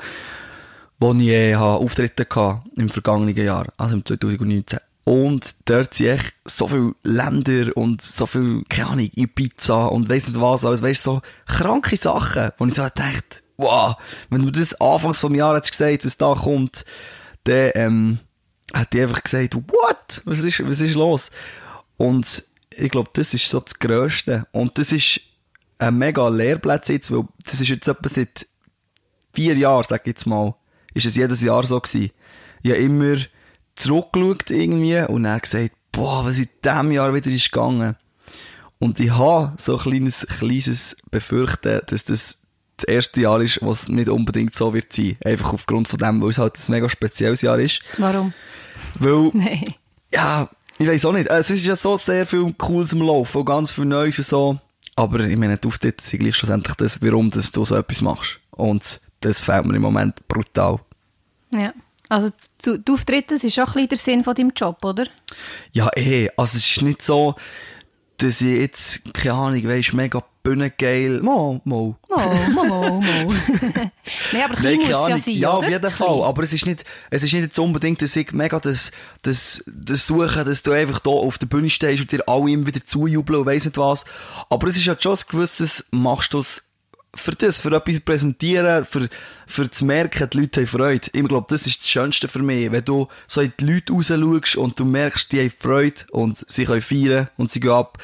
A: wo ich äh, Auftritte hatte im vergangenen Jahr, also im 2019. Und dort sind echt so viele Länder und so viel, keine Ahnung, Ibiza und weiss nicht was, alles, weißt so kranke Sachen, wo ich so dachte, wow, wenn du das anfangs vom Jahr hättest gesagt, was da kommt, dann, ähm, hat die einfach gesagt, what? Was ist, was ist los? Und ich glaube, das ist so das Grösste. Und das ist ein mega Lehrplatz jetzt, weil das ist jetzt etwa seit vier Jahren, sag ich jetzt mal, ist es jedes Jahr so gewesen. Ich habe immer zurückgeschaut irgendwie und dann gesagt, boah, was in diesem Jahr wieder ist gegangen. Und ich habe so ein kleines, kleines Befürchten, dass das das erste Jahr ist, was nicht unbedingt so wird sein. Einfach aufgrund von dem, weil es halt ein mega spezielles Jahr ist.
B: Warum?
A: Weil, <laughs>
B: Nein.
A: ja, ich weiß auch nicht. Es ist ja so sehr viel Cooles im Laufen und ganz viel Neues und so. Aber ich meine, die Auftritte sind gleich schlussendlich das, warum dass du so etwas machst. Und das fällt mir im Moment brutal.
B: Ja. Also, die Auftritte, das ist auch ein bisschen der Sinn von deinem Job, oder?
A: Ja, eh. Also es ist nicht so, dass ich jetzt, keine Ahnung, weisst, mega bühnengeil, mo, mo.
B: Mo, mo, mo, mo. <laughs> Nein, aber klein muss es ja sein,
A: Ja,
B: oder?
A: auf jeden Fall.
B: Klein.
A: Aber es ist nicht, es ist nicht jetzt unbedingt, dass ich mega das, das, das suche, dass du einfach da auf der Bühne stehst und dir alle immer wieder zujubeln und weiss nicht was. Aber es ist halt schon ein gewisses, machst du es für das, für etwas präsentieren, für, für zu merken, die Leute haben Freude. Ich glaube, das ist das Schönste für mich. Wenn du so in die Leute raus schaust und du merkst, die haben Freude und sie können feiern und sie gehen ab.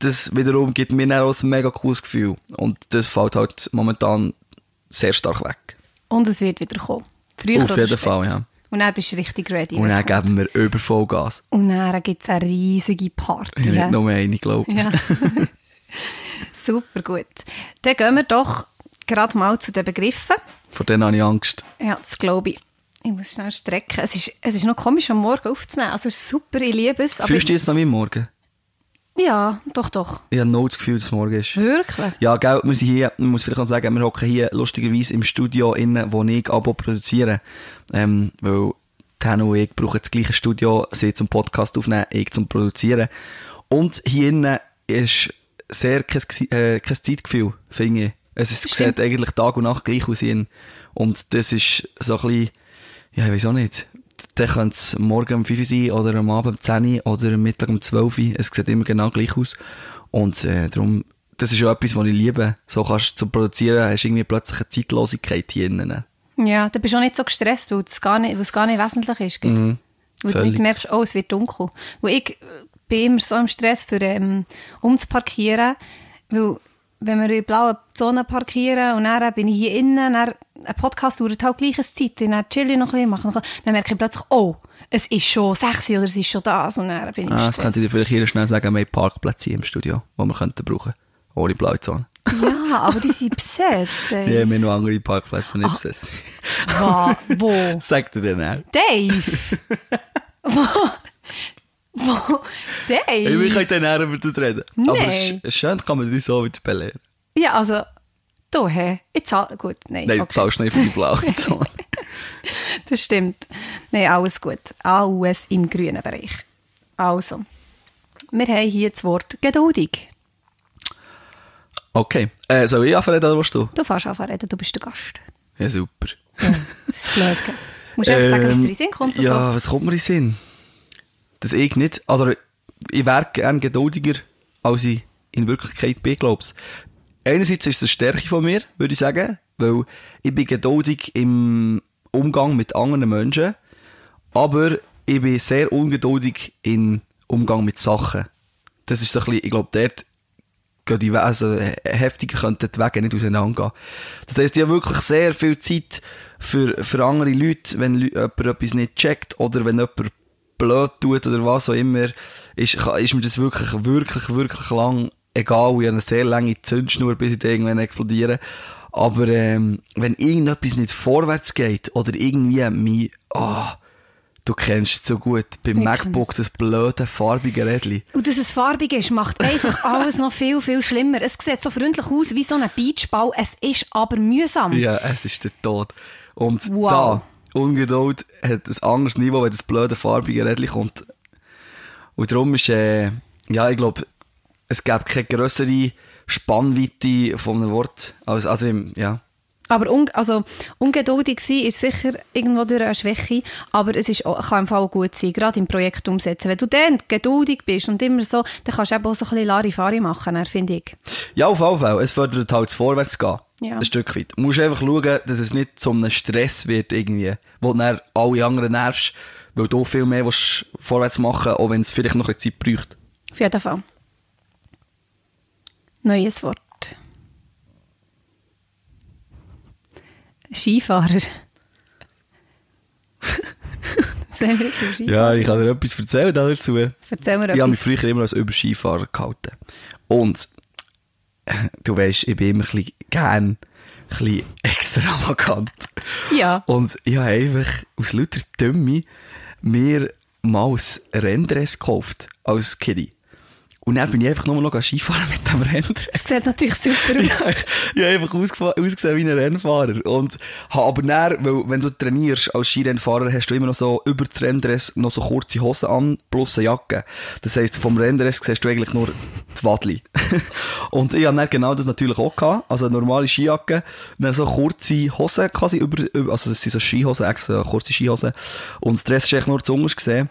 A: Das wiederum gibt mir dann auch ein mega cooles Gefühl. Und das fällt halt momentan sehr stark weg.
B: Und es wird wieder kommen. Früher
A: Auf jeden. Fall, ja.
B: Und dann bist du richtig ready.
A: Und dann geben wir über Vollgas.
B: Und dann gibt es eine riesige Party.
A: Ja, nicht nur eine, glaube ich.
B: Ja. <laughs> <laughs> Super gut. Dann gehen wir doch gerade mal zu den Begriffen.
A: Vor denen habe ich Angst.
B: Ja, das glaube ich. Ich muss schnell strecken. Es ist, es ist noch komisch, am Morgen aufzunehmen. Also, es ist super, ich liebe es.
A: Fühlst du jetzt noch wie morgen?
B: Ja, doch, doch.
A: Ich habe noch das Gefühl, dass es morgen ist.
B: Wirklich?
A: Ja, gell, wir sind hier, man muss vielleicht auch sagen, wir hocken hier lustigerweise im Studio innen, wo ich Abo produziere. Ähm, weil Tano und ich brauchen das gleiche Studio, sie zum Podcast aufnehmen, ich zum Produzieren. Und hier innen ist sehr kein, äh, kein Zeitgefühl, finde ich. Es ist, sieht eigentlich Tag und Nacht gleich aus. hier. Und das ist so ein bisschen, ja, ich weiß auch nicht. Dann könnte es morgen um 5 Uhr sein, oder am Abend um 10 Uhr, oder am Mittag um 12 Uhr. Es sieht immer genau gleich aus. Und äh, darum, das ist auch etwas, was ich liebe. So kannst du zum Produzieren, hast du irgendwie plötzlich eine Zeitlosigkeit hier innen.
B: Ja, da bist du auch nicht so gestresst, weil es gar nicht, weil es gar nicht wesentlich ist. gell? weil du nicht merkst, oh, es wird dunkel. Weil ich bin immer so im Stress, für ähm, umzuparkieren, weil wenn wir in der blauen Zone parkieren und dann bin ich hier innen, dann ein Podcast dauert halt gleich eine Zeit, dann chill ich noch ein bisschen, mache noch ein bisschen, dann merke ich plötzlich, oh, es ist schon 6 Uhr oder es ist schon das und dann bin ich
A: Ah, das könnte ich dir
B: Stress.
A: vielleicht hier schnell sagen, wir haben Parkplätze hier im Studio, die wir könnten brauchen. Ohne blaue Zone.
B: Ja, aber die sind besetzt. <laughs>
A: Ja,
B: Ey.
A: wir haben noch andere Parkplätze, die nicht
B: Ah.
A: besetzt sind.
B: Wo? <laughs>
A: Sag dir auch.
B: Dave! <laughs> Wo?
A: Hey, wir
B: Dave!
A: können dann näher über das reden. Aber
B: Nein.
A: es ist- schön kann man dich so wieder belehren.
B: Ja, also, du, hä? Ich zahl, gut, nein,
A: Nein, du
B: okay.
A: zahlst nicht für die blaue Zone. <laughs>
B: Das stimmt. Nein, alles gut. Alles im grünen Bereich. Also, wir haben hier das Wort geduldig.
A: Okay. Äh, soll ich anfangen, oder willst du?
B: Du fährst an reden, du bist der Gast.
A: Ja, super.
B: Das ist blöd, gell? Du musst einfach sagen, was dir in Sinn kommt
A: Ähm, Ja,
B: so.
A: was kommt mir in Sinn? Dass ich nicht, also ich wäre gerne geduldiger, als ich in Wirklichkeit bin, glaub's. Einerseits ist es eine Stärke von mir, würde ich sagen, weil ich bin geduldig im Umgang mit anderen Menschen, aber ich bin sehr ungeduldig in Umgang mit Sachen. Das ist so ein bisschen, ich glaube, dort gehen die also heftiger könnten die Wege nicht auseinandergehen. Das heisst, die haben wirklich sehr viel Zeit für, für andere Leute, wenn jemand etwas nicht checkt oder wenn jemand blöd tut oder was auch immer, ist, ist mir das wirklich, wirklich, wirklich lang egal. Ich habe eine sehr lange Zündschnur, bis ich irgendwann explodiere. Aber ähm, wenn irgendetwas nicht vorwärts geht oder irgendwie mein, ah, du kennst es so gut, beim
B: Ich
A: MacBook das blöde farbige Rädchen.
B: Und dass es farbig ist, macht <laughs> einfach alles noch viel, viel schlimmer. Es sieht so freundlich aus wie so ein Beachball, es ist aber mühsam.
A: Ja, es ist der Tod. Und
B: Wow.
A: da, Ungeduld hat ein anderes Niveau, wenn das blöde farbige Rädchen kommt. Und darum ist, äh, ja, ich glaube, es gäbe keine grössere Spannweite von einem Wort. Also, also ja.
B: Aber un also, ungeduldig sein ist sicher irgendwo durch eine Schwäche, aber es ist, auch- kann im Fall gut sein, gerade im Projekt umsetzen. Wenn du dann geduldig bist und immer so, dann kannst du eben auch so ein bisschen Larifari machen, finde ich.
A: Ja, auf jeden Fall. Es fördert halt das Vorwärtsgehen.
B: Ja.
A: Ein Stück weit. Du musst einfach schauen, dass es nicht zu einem Stress wird irgendwie, wo du dann alle anderen nervst, weil du viel mehr willst vorwärts machen auch wenn es vielleicht noch eine Zeit braucht.
B: Auf jeden Fall. Neues Wort. Skifahrer. <laughs> Über?
A: Ja, ich kann dir etwas erzählen dazu.
B: Erzähl mir
A: Ich habe mich
B: etwas.
A: früher immer als Überskifahrer gehalten. Und du weißt, ich bin immer ein gern ein extravagant. <laughs>
B: Ja.
A: Und ich habe einfach aus lauter Dümme mir mal ein Renndress gekauft als Kiddie. Und dann bin ich einfach nur noch Skifahren mit dem Renndress.
B: Es sieht natürlich super aus. <laughs>
A: Ja, ich habe einfach ausgesehen wie ein Rennfahrer. Und habe aber dann, weil wenn du trainierst als Skirennfahrer, hast du immer noch so über das Renndress noch so kurze Hosen an, plus eine Jacke. Das heisst, vom Renndress siehst du eigentlich <laughs> nur die Wadli. und ich habe dann genau das natürlich auch gehabt. Also eine normale Skijacke. Dann so kurze Hosen quasi über, also das sind so Skihosen, extra kurze Skihosen. Und das Dress ist eigentlich nur zu gesehen.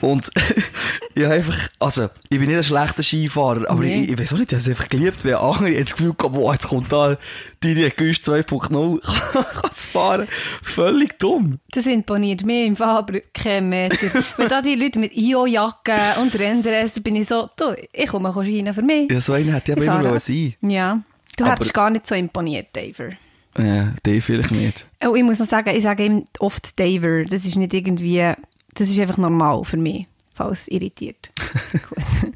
A: Und <laughs> ich habe einfach, also, ich bin nicht ein schlechter Skifahrer, aber
B: Nee.
A: ich, ich weiß auch nicht, ich habe es einfach geliebt, wie andere ich habe das Gefühl gehabt, boah, jetzt kommt da die, die Güst 2.0, <laughs> kann fahren. Völlig dumm.
B: Das imponiert mir im Fall aber keinen Meter. <laughs> Wenn da die Leute mit IO-Jacken und Renders, bin ich so, du, ich komme Skien für mich.
A: Ja, so einer hätte ich aber
B: Ich
A: immer wollen sein.
B: Ja. Du
A: Aber-
B: hättest gar nicht so imponiert, Daver.
A: Ja, die vielleicht nicht.
B: Oh, ich muss noch sagen, ich sage ihm oft Daver. Das ist nicht irgendwie, das ist einfach normal für mich, falls es irritiert. <laughs> Gut.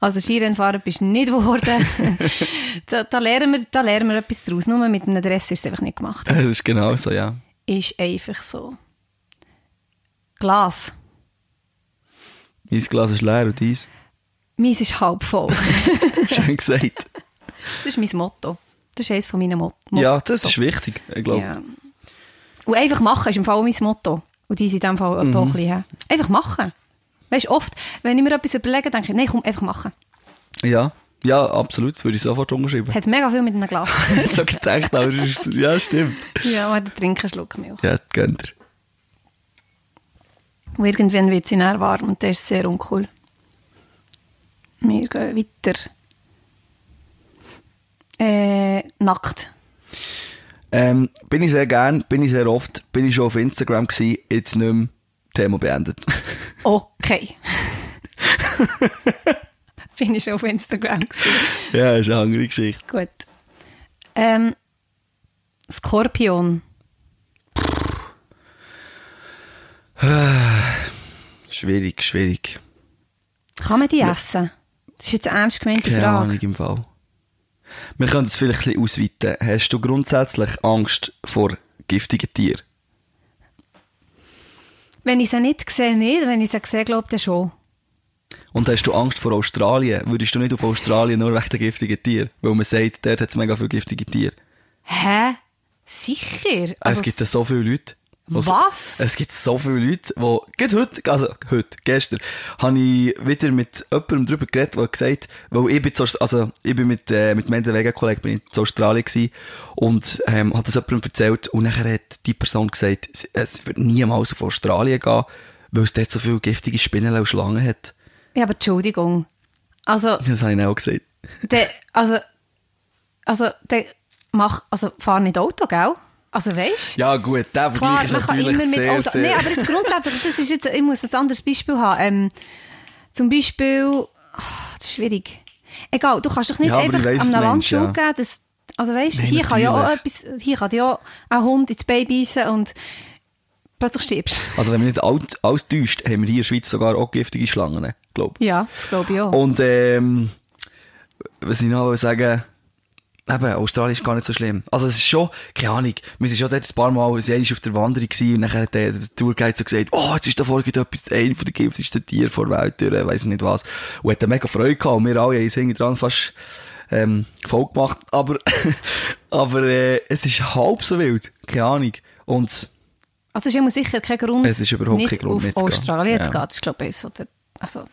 B: Also Skirennfahrer bist du nicht geworden. <laughs> da, da, lernen wir, da lernen wir etwas daraus. Nur mit einem Dress ist es einfach nicht gemacht.
A: Das ist genau so, ja.
B: Ist einfach so. Glas.
A: Mein Glas ist leer und deins.
B: Meins ist halb voll. <laughs>
A: Schön gesagt.
B: Das ist mein Motto. Das ist eines von meinen Mot
A: Ja, das ist wichtig, ich glaube.
B: Ja. Und einfach machen ist im Fall mein Motto. Und die sind in dem Fall mhm. ein bisschen. Einfach machen. Weißt du, oft, wenn ich mir etwas überlege, denke ich, nein, komm, einfach machen.
A: Ja. ja, absolut, das würde ich sofort unterschreiben.
B: Hat mega viel mit einem Glas. <laughs>
A: So gedacht, aber es ist, ja, stimmt.
B: ja, warte, trinke einen Schluck Milch.
A: Ja, gönnt ihr.
B: Und irgendwann wird sie dann warm und das ist sehr uncool. Wir gehen weiter. Äh, nackt.
A: Ähm, bin ich sehr gern, bin ich sehr oft, bin ich schon auf Instagram gewesen, jetzt nicht mehr. Thema beendet. <laughs>
B: Okay. <laughs> Bin ich schon auf Instagram gewesen.
A: ja, ist eine andere Geschichte.
B: Gut. Ähm, Skorpion. <sighs>
A: Schwierig, schwierig.
B: Kann man die essen? Das ist jetzt eine ernst gemeinte
A: Keine
B: Frage.
A: Ahnung im Fall. Wir können es vielleicht ein bisschen ausweiten. Hast du grundsätzlich Angst vor giftigen Tieren?
B: Wenn ich sie nicht sehe, nicht. Wenn ich sie sehe, glaube ich schon.
A: Und hast du Angst vor Australien? Würdest du nicht auf Australien nur wegen der giftigen Tiere? Weil man sagt, dort hat es mega viele giftige Tiere.
B: Hä? Sicher? Also,
A: es gibt ja so viele Leute. Wo's-
B: Was?
A: Es gibt so viele Leute, die, gerade heute, also heute, gestern, habe ich wieder mit jemandem darüber geredet, der gesagt, weil ich bin, zu, also ich bin mit, äh, mit meinem Wegen-Kollegen bin ich zu Australien gewesen und, ähm, hat das jemandem erzählt und nachher hat die Person gesagt, es, es wird niemals auf Australien gehen, weil es dort so viele giftige Spinnen und Schlangen hat.
B: Ja, aber Entschuldigung. Also, <laughs>
A: Das habe ich auch gesagt.
B: der, also, also, der mach, also, fahr nicht Auto, gell? Also, weißt
A: Ja gut, der Vergleich ist
B: man
A: natürlich
B: immer mit
A: sehr,
B: Auto.
A: sehr...
B: Nein, aber jetzt grundsätzlich, das ist jetzt, ich muss ein anderes Beispiel haben. Ähm, Zum Beispiel, oh, das ist schwierig. Egal, du kannst doch nicht
A: Ja, ich
B: einfach
A: weiss,
B: an einem
A: du
B: Landschau
A: ja.
B: geben, dass, also weißt,
A: Nein,
B: hier kann ja auch
A: natürlich.
B: etwas, hier kann ja ein Hund ins Bein beißen und plötzlich stirbst.
A: Also wenn mich nicht alt, alles täuscht, haben wir hier in der Schweiz sogar auch giftige Schlangen, glaube
B: Ja, das glaube ich auch.
A: Und ähm, was ich noch will sagen eben, Australien ist gar nicht so schlimm. Also es ist schon, keine Ahnung, wir sind schon dort ein paar Mal, auf der Wanderung gewesen und nachher hat der, der Tourguide so gesagt, oh, jetzt ist da vorne etwas, ein von den giftigsten Tieren vor der Welt durch, weiss nicht was. Und hat dann mega Freude gehabt und wir alle haben uns hinten dran fast ähm, voll gemacht. Aber, <laughs> aber äh, es ist halb so wild, keine Ahnung. Und
B: Also es ist immer sicher kein Grund,
A: Es ist überhaupt
B: nicht
A: kein Grund,
B: auf
A: nicht zu gehen.
B: Australien
A: Ja.
B: Das ist glaube ich so, also,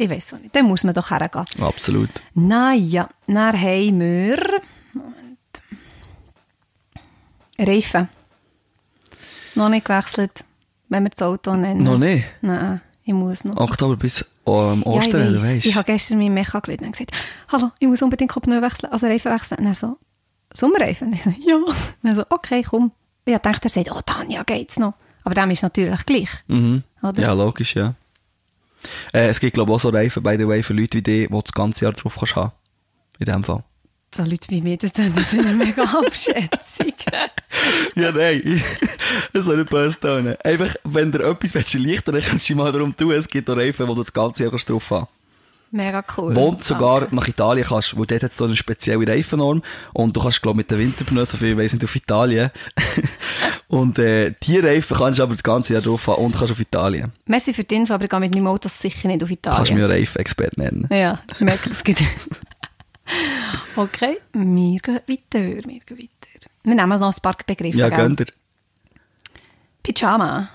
B: ich weiß auch nicht. Dann muss man doch hergehen.
A: absolut.
B: Naja, dann haben wir... Moment. Reifen. Noch nicht gewechselt, wenn wir das Auto nennen.
A: Noch nicht?
B: Nein, ich muss noch.
A: Oktober bis ähm,
B: ja,
A: Ostern,
B: ich
A: du
B: weiss.
A: weißt.
B: Ich habe gestern meinen Mecha gelitten und gesagt, hallo, ich muss unbedingt Kopfneu wechseln, also Reifen wechseln. Und er so, Sommerreifen? Ich so, ja. Und er so, okay, komm. Ich dachte, er sagt, oh Tanja, geht's noch? Aber dem ist natürlich gleich.
A: Mhm.
B: Oder?
A: Ja, logisch, ja. Äh, es gibt, glaube ich, auch so Reifen, by the way, für Leute wie die, die das ganze Jahr drauf kannst haben. In dem Fall.
B: So Leute wie mir, das ist eine mega <laughs> Abschätzung.
A: Ja, nein. <laughs> das soll nicht böse tun. Einfach, wenn dir etwas dann kannst du mal darum tun. Es gibt auch Reifen, wo du das ganze Jahr kannst drauf haben
B: mega cool.
A: Wo du sogar
B: Danke.
A: nach Italien kannst, wo dort hat so eine spezielle Reifennorm und du kannst, glaube ich, mit den Winterpneus, so viel weiss nicht, auf Italien. <laughs> und äh, die Reifen kannst du aber das ganze Jahr drauf haben und kannst auf Italien.
B: Merci für die Info, aber ich gehe mit meinem Auto sicher nicht auf Italien.
A: Kannst du mich auch Reifenexpert nennen.
B: Ja, ich merke, es gibt. <laughs> okay, wir gehen weiter. Wir gehen weiter. Wir nehmen noch ein paar Begriffe.
A: Ja,
B: gell?
A: gönnt ihr.
B: Pyjama.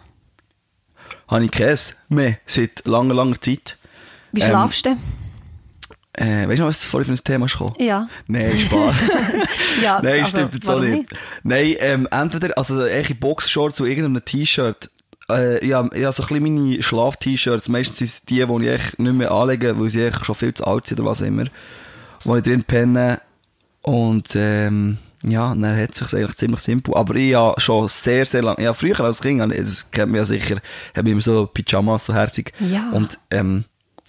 A: Habe ich Käse mehr seit langer, langer Zeit.
B: Wie
A: Ähm,
B: schlafst du?
A: Äh, weißt du noch, was vorhin für ein Thema ist gekommen?
B: Ja.
A: Nein, Spaß. <laughs>
B: ja
A: Nein,
B: also,
A: stimmt jetzt auch nicht. Nein, ähm, entweder, also, echt Boxershorts zu irgendeinem T-Shirt. Äh, ja, ich habe so ein bisschen meine Schlaf-T-Shirts. Meistens sind es die, die ich echt nicht mehr anlege, weil sie echt schon viel zu alt sind oder was immer. Wo ich drin penne. Und, ähm, ja, dann hat es sich eigentlich ziemlich simpel. Aber ich habe schon sehr, sehr lange, ja, früher als Kind, das kennt man ja sicher, habe ich immer so Pyjamas so herzig.
B: Ja.
A: Und, ähm,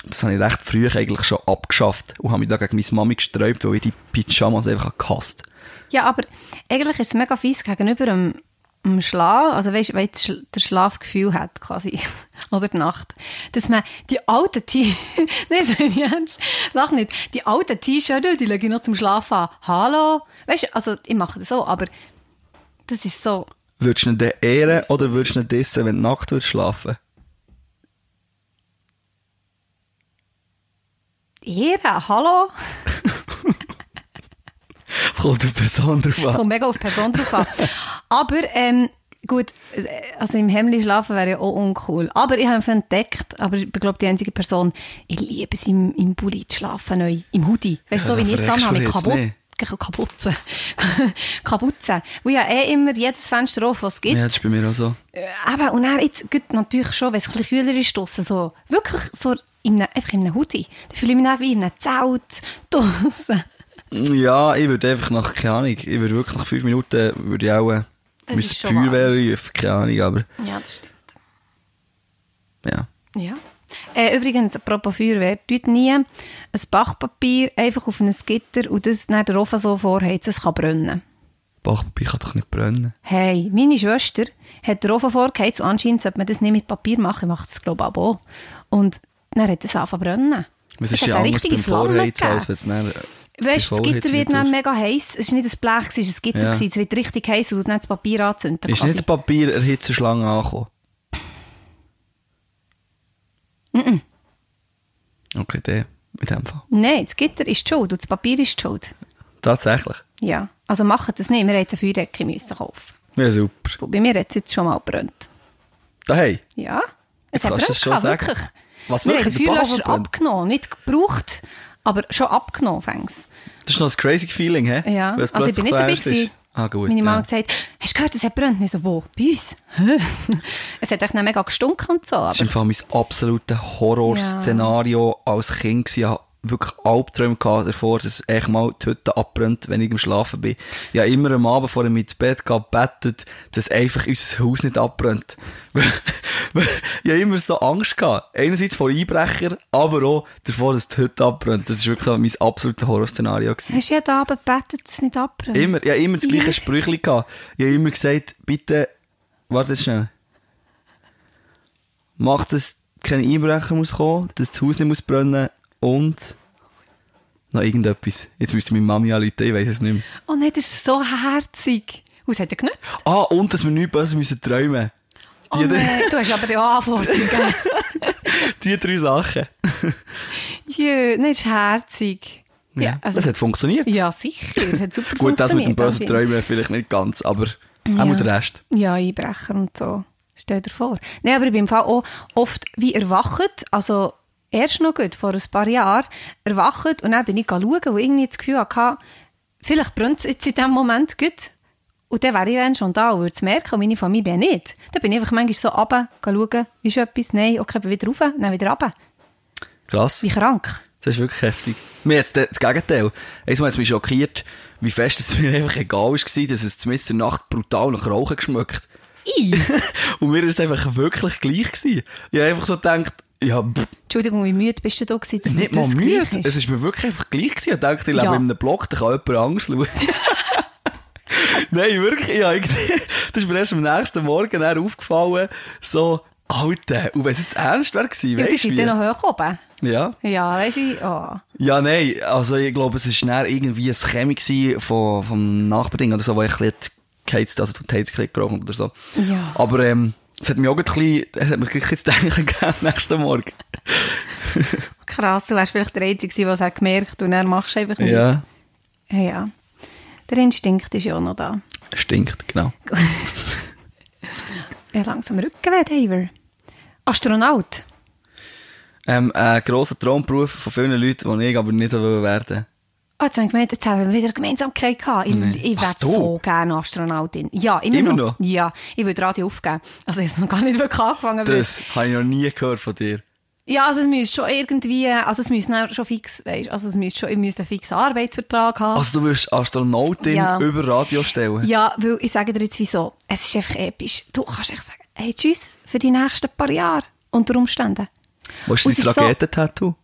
A: das habe ich recht früh eigentlich schon abgeschafft und habe mich da gegen meine Mami gesträubt, weil ich die Pyjamas einfach gehasst
B: Ja, aber eigentlich ist es mega fies gegenüber dem, dem Schlaf, also weißt, weil das Sch- der Schlafgefühl hat quasi, <laughs> oder die Nacht, dass man die alten T, <laughs> nein, das meine ich ernst, lach nicht, die alten T-Shirts, die lege ich noch zum Schlafen an. Hallo? Weißt du, also ich mache das so, aber das ist so,
A: Würdest du ihn ehren oder würdest du ihn dissen, wenn du Nacht würdest schlafen?
B: Ehre, hallo? <laughs>
A: Kommt die Person drauf
B: Es
A: an.
B: kommt mega auf Person drauf an. Aber, ähm, gut, also im Hemd schlafen wäre ja auch uncool. Aber ich habe einfach entdeckt, aber ich glaube die einzige Person, ich liebe es im, im Bulli zu schlafen, neu, im Hoodie. Weißt du, so
A: Ja,
B: wie ich jetzt anhabe, mit
A: jetzt
B: Kapuze. Kapuze. Wo ja eh immer jedes Fenster auf, was es gibt.
A: Ja, das ist bei mir auch so.
B: Äh, Eben, und dann jetzt gut, natürlich schon, wenn es ein bisschen kühler ist, draussen, so, wirklich so in einem, einfach in einem Hoodie. Da fühle ich mich wie in einem Zelt <laughs> draussen.
A: Ja, ich würde einfach nach, keine Ahnung, ich würde wirklich nach fünf Minuten, würde ich auch, äh, müsste Feuerwehr rufen, keine Ahnung, aber,
B: Ja, das stimmt.
A: ja.
B: Ja. Äh, übrigens, apropos Feuerwehr, tut nie ein Backpapier einfach auf ein Gitter und das nach der Ofen so vorheizen, es kann brennen.
A: Bachpapier kann doch nicht brennen.
B: Hey, meine Schwester hat den Ofen vorgeheizt anscheinend sollte man das nicht mit Papier machen, macht es glaube ich aber auch. Und dann hat es angefangen brennen.
A: Was
B: Es
A: ist ja
B: eine
A: anders
B: richtige
A: beim
B: Flamme
A: Vorheizen, als wenn es dann...
B: Weißt du, das Gitter wird dann mega heiß. Es war nicht ein Blech, es war ein Gitter.
A: Ja.
B: gewesen. Es wird richtig heiß und du dann das Papier anzünden.
A: Ist
B: quasi.
A: nicht das Papier erhitzen Schlange angekommen? Okay, der, in dem Fall.
B: Nein, das Gitter ist die schuld und das Papier ist die schuld.
A: Tatsächlich.
B: Ja, also macht das nicht. Wir hätten eine Feuerdecke müssen kaufen.
A: Ja, super.
B: Und Bei mir hat es jetzt schon mal gebrannt.
A: Daheim?
B: Ja, es
A: Jetzt
B: hat gebrannt,
A: das schon
B: wirklich.
A: Was,
B: Wir
A: wirklich?
B: haben
A: Der Bach
B: Feuerlöscher abgenommen, nicht gebraucht, aber schon abgenommen fängst.
A: Das ist noch ein crazy Feeling, hä?
B: Ja, also ich bin nicht dabei gewesen.
A: Ah, gut.
B: Meine Mama
A: ja.
B: hat gesagt, hast du gehört, es hat gebrannt? Ich so, wo? Bei uns? <laughs> Es hat echt mega gestunken und so,
A: Das war
B: aber
A: im Fall mein absolutes Horrorszenario als Kind. Ich wirklich Albträume gehabt davor, dass echt mal die Hütte abbrennt, wenn ich am Schlafen bin. Ich habe immer am Abend vor dem ins Bett gegangen, gebetet, dass einfach unser Haus nicht abbrennt. <laughs> ich habe immer so Angst gehabt. Einerseits vor Einbrecher, aber auch davor, dass die Hütte abbrennt. Das war wirklich so mein absolutes Horrorszenario. gewesen.
B: Hast du jeden Abend gebetet, dass es nicht abbrennt?
A: Immer, ich habe immer das gleiche
B: Ja.
A: Sprüchli gehabt. Ich habe immer gesagt, bitte, warte schnell. Mach, dass kein Einbrecher muss kommen, dass das Haus nicht muss brennen und noch irgendetwas. Jetzt müsste meine Mami anrufen, ich weiß es nicht mehr.
B: Oh nein, das ist so herzig. Was hat er genutzt?
A: Ah, und dass wir nichts Böses müssen träumen. Die,
B: Oh nein, du hast aber die Anforderungen. <laughs>
A: die drei Sachen.
B: Jö, nein, das ist herzig. Ja, also,
A: das hat funktioniert.
B: ja sicher, es hat super
A: Gut, das mit dem
B: funktioniert,
A: bösen. Träumen vielleicht nicht ganz, aber
B: Ja.
A: auch der Rest.
B: Ja, Einbrecher und so. Stell dir vor. Nein, aber ich bin im Fall auch oft wie erwacht, also erst noch gut, vor ein paar Jahren, erwacht und dann bin ich schauen, wo ich irgendwie das Gefühl hatte, vielleicht brennt es jetzt in diesem Moment gut. Und dann wäre ich dann schon da und würde es merken, und meine Familie nicht. Dann bin ich einfach manchmal so runter, schauen, ist etwas, nein, okay, wieder rauf, dann wieder runter.
A: Krass.
B: Wie krank.
A: Das ist wirklich heftig. Mir jetzt das Gegenteil. Einmal hat es mich schockiert, wie fest es <laughs> mir einfach egal war, dass es zumindest in der Nacht brutal nach Rauchen geschmeckt. <laughs> Und mir war es einfach wirklich gleich. Gewesen. Ich habe einfach so gedacht, ja, pff,
B: Entschuldigung, wie müde bist du da gewesen, dass
A: nicht
B: dir
A: mal
B: das
A: müde.
B: gleich
A: Es
B: ist?
A: ist mir wirklich einfach gleich gewesen. Ich dachte, ich lebe
B: Ja.
A: in einem Block, da kann jemand Angst schauen. <laughs> Nein, wirklich, ja, irgendwie- das ist mir erst am nächsten Morgen aufgefallen, so, Alter, und wenn es jetzt ernst wäre gewesen,
B: Ja, die
A: weißt du
B: dann noch hoch oben.
A: Ja.
B: Ja, weißt du wie? Oh.
A: Ja, nein, also ich glaube, es war dann irgendwie ein Chemie von, vom Nachbarding oder so, wo ich ein bisschen geheizt, also die Heizung geraucht oder so.
B: Ja.
A: Aber ähm, es hat mir auch ein bisschen, es hat mir ein zu denken gegeben am nächsten Morgen.
B: Krass, du wärst vielleicht der Einzige, gewesen, der es hat gemerkt und dann machst du einfach nicht.
A: Ja,
B: Ja, <laughs> ja. Der Instinkt ist ja auch noch da.
A: stinkt, genau.
B: Ja, langsam Rückenweh, Daver. Astronaut.
A: Ähm, ein grosser Traumberuf von vielen Leuten, den ich aber nicht werden wollte.
B: Oh, jetzt habe ich gemeint, jetzt haben wir wieder Gemeinsamkeit gehabt. Ich, ich
A: Was,
B: wäre so gerne Astronautin. Ja, immer,
A: Immer
B: noch.
A: noch?
B: Ja, ich würde Radio aufgeben. Also ich habe noch gar nicht wirklich angefangen.
A: Das habe ich noch nie gehört von dir.
B: Ja, also es müsste schon irgendwie, also es müsste schon fix, weißt, also es müsste schon, ich müsste einen fixen Arbeitsvertrag haben.
A: Also du willst Astronautin
B: Ja.
A: über Radio stellen?
B: Ja, weil ich sage dir jetzt wieso. Es ist einfach episch. Du kannst echt sagen, hey, tschüss für die nächsten paar Jahre. Unter Umständen.
A: Wo ist dein
B: ist so-
A: Raketentattoo?